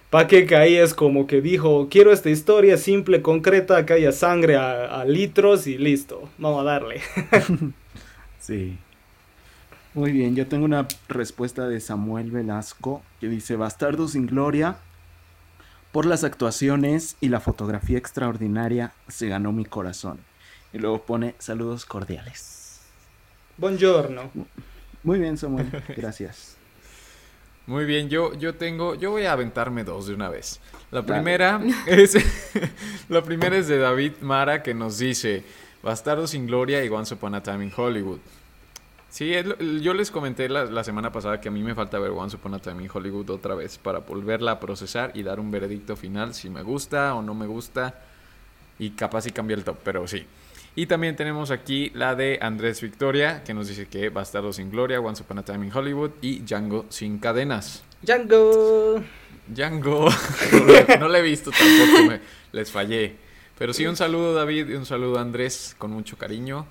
pa' que ahí es como que dijo, quiero esta historia simple, concreta, que haya sangre a, a litros y listo, vamos a darle. Sí. Muy bien, yo tengo una respuesta de Samuel Velasco que dice Bastardo sin gloria. Por las actuaciones y la fotografía extraordinaria se ganó mi corazón. Y luego pone saludos cordiales. Buongiorno. Muy bien, Samuel. Gracias. Muy bien, yo, yo tengo, yo voy a aventarme dos de una vez. La Dale. primera es, la primera es de David Mara que nos dice Bastardo sin Gloria y Once Upon a Time in Hollywood. Sí, yo les comenté la, la semana pasada que a mí me falta ver Once Upon a Time in Hollywood otra vez para volverla a procesar y dar un veredicto final si me gusta o no me gusta y capaz y cambia el top, pero sí. Y también tenemos aquí la de Andrés Victoria que nos dice que Bastardo sin Gloria, Once Upon a Time in Hollywood y Django sin cadenas. Django. Django. No, la- no la he visto tampoco, me- les fallé. Pero sí, un saludo David y un saludo Andrés con mucho cariño.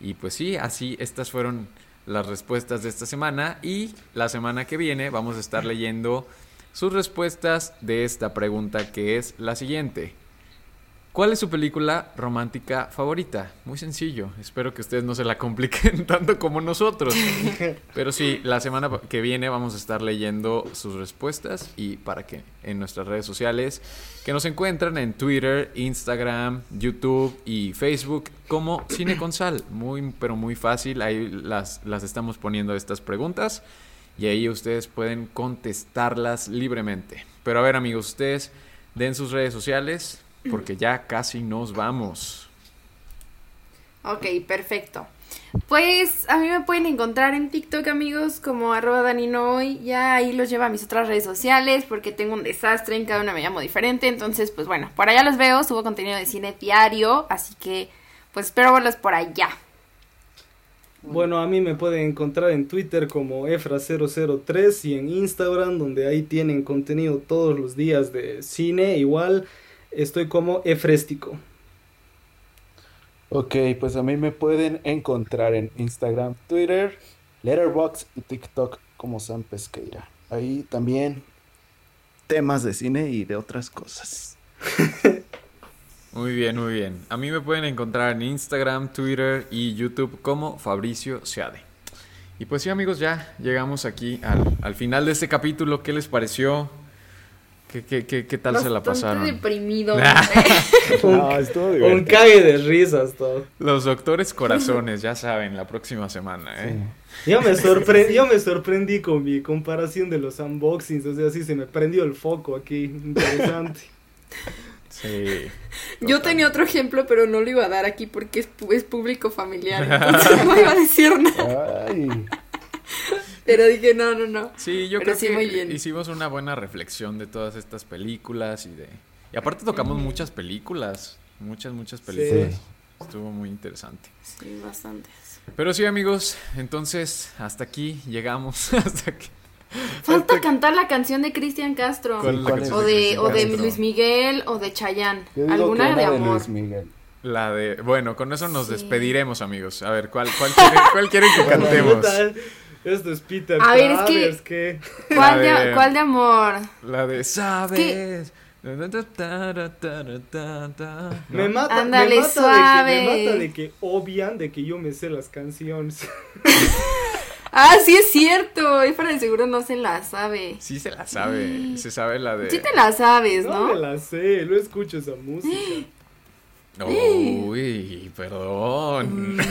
Y pues sí, así estas fueron las respuestas de esta semana. Y la semana que viene vamos a estar leyendo sus respuestas de esta pregunta que es la siguiente. ¿Cuál es su película romántica favorita? Muy sencillo. Espero que ustedes no se la compliquen tanto como nosotros. Pero sí, la semana que viene vamos a estar leyendo sus respuestas y para que en nuestras redes sociales que nos encuentran en Twitter, Instagram, YouTube y Facebook como Cine con Sal. Muy, pero muy fácil. Ahí las, las estamos poniendo estas preguntas y ahí ustedes pueden contestarlas libremente. Pero a ver amigos, ustedes den sus redes sociales porque ya casi nos vamos. Ok, perfecto. Pues a mí me pueden encontrar en TikTok, amigos, como arroba daninoy. Ya ahí los llevo a mis otras redes sociales porque tengo un desastre, en cada una me llamo diferente. Entonces, pues bueno, por allá los veo, subo contenido de cine diario, así que pues espero verlos por allá. Bueno, a mí me pueden encontrar en Twitter como Efra003 y en Instagram, donde ahí tienen contenido todos los días de cine. Igual estoy como Efréstico. Ok, pues a mí me pueden encontrar en Instagram, Twitter, Letterboxd y TikTok como Sam Pesqueira. Ahí también temas de cine y de otras cosas. Muy bien, muy bien. A mí me pueden encontrar en Instagram, Twitter y YouTube como Fabricio Seade. Y pues sí, amigos, ya llegamos aquí al, al final de este capítulo. ¿Qué les pareció? ¿Qué, qué, qué, qué tal se la pasaron? deprimido. No, estuvo Un cague de risas todo. Los doctores corazones, ya saben, la próxima semana, ¿eh? Yo me, sorpre- yo me sorprendí con mi comparación de los unboxings, o sea, sí se me prendió el foco aquí, interesante. Sí. Yo tenía otro ejemplo, pero no lo iba a dar aquí porque es, pu- es público familiar. Entonces no iba a decir nada. Ay, Pero dije, no, no, no. Sí, yo Pero creo sí, que muy bien. hicimos una buena reflexión de todas estas películas y de... Y aparte tocamos muchas películas, muchas, muchas películas. Estuvo muy interesante. Sí, bastantes. Pero sí, amigos, entonces hasta aquí llegamos. hasta aquí. Falta cantar la canción de Cristian Castro. ¿Cuál es la ¿cuál canción O de, o de? Luis Miguel o de Chayanne. Alguna de de. Luis Miguel. La de... Bueno, con eso nos Sí. despediremos, amigos. A ver, ¿cuál, cuál, quieren, cuál quieren que cantemos? Esto es Peter A ver, es que- que... ¿Cuál de, de- ¿Cuál de amor? La de ¿Sabes? Me, mata, Ándale, me, mata suave. De que, me mata de que obvian de que yo me sé las canciones. Ah, sí es cierto. Efra de seguro no se la sabe. Sí se la sabe. Se sabe la de... Sí te la sabes, No me ¿no? la sé, no escucho esa música. Uy, perdón.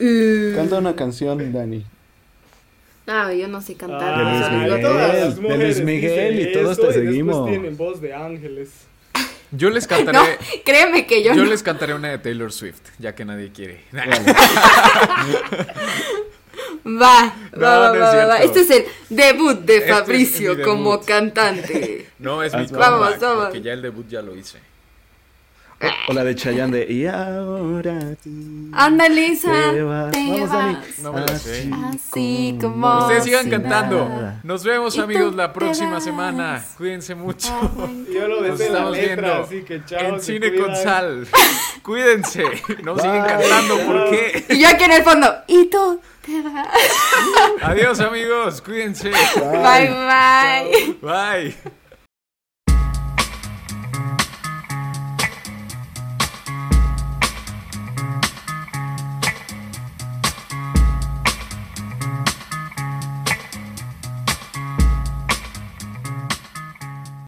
Uh. Canta una canción, Dani. Ah, yo no sé cantar. Ah, De Luis Miguel. todas de Luis Miguel y todos eso te seguimos. tienen voz de ángeles. Yo les No, cantaré... créeme que yo, Yo no. les cantaré una de Taylor Swift, ya que nadie quiere. Va, No, va, va, no va, va. Este es el debut de Este es Fabricio como cantante. No, es mi Vamos, comeback, vamos. porque ya el debut ya lo hice. O la de Chayanne de Y ahora tú Ándale, esa. te vas. te Vamos, Dani. No me la sé. Así como. Ustedes sigan si cantando. nada. Nos vemos, amigos, la próxima semana. Cuídense mucho. Yo lo Nos la estamos letra, viendo así que chao. en Cine con. Sal. Cuídense. No siguen Bye. cantando, ¿por qué? Y yo aquí en el fondo. Y tú te vas. Adiós, amigos. Cuídense. Bye, bye. Bye.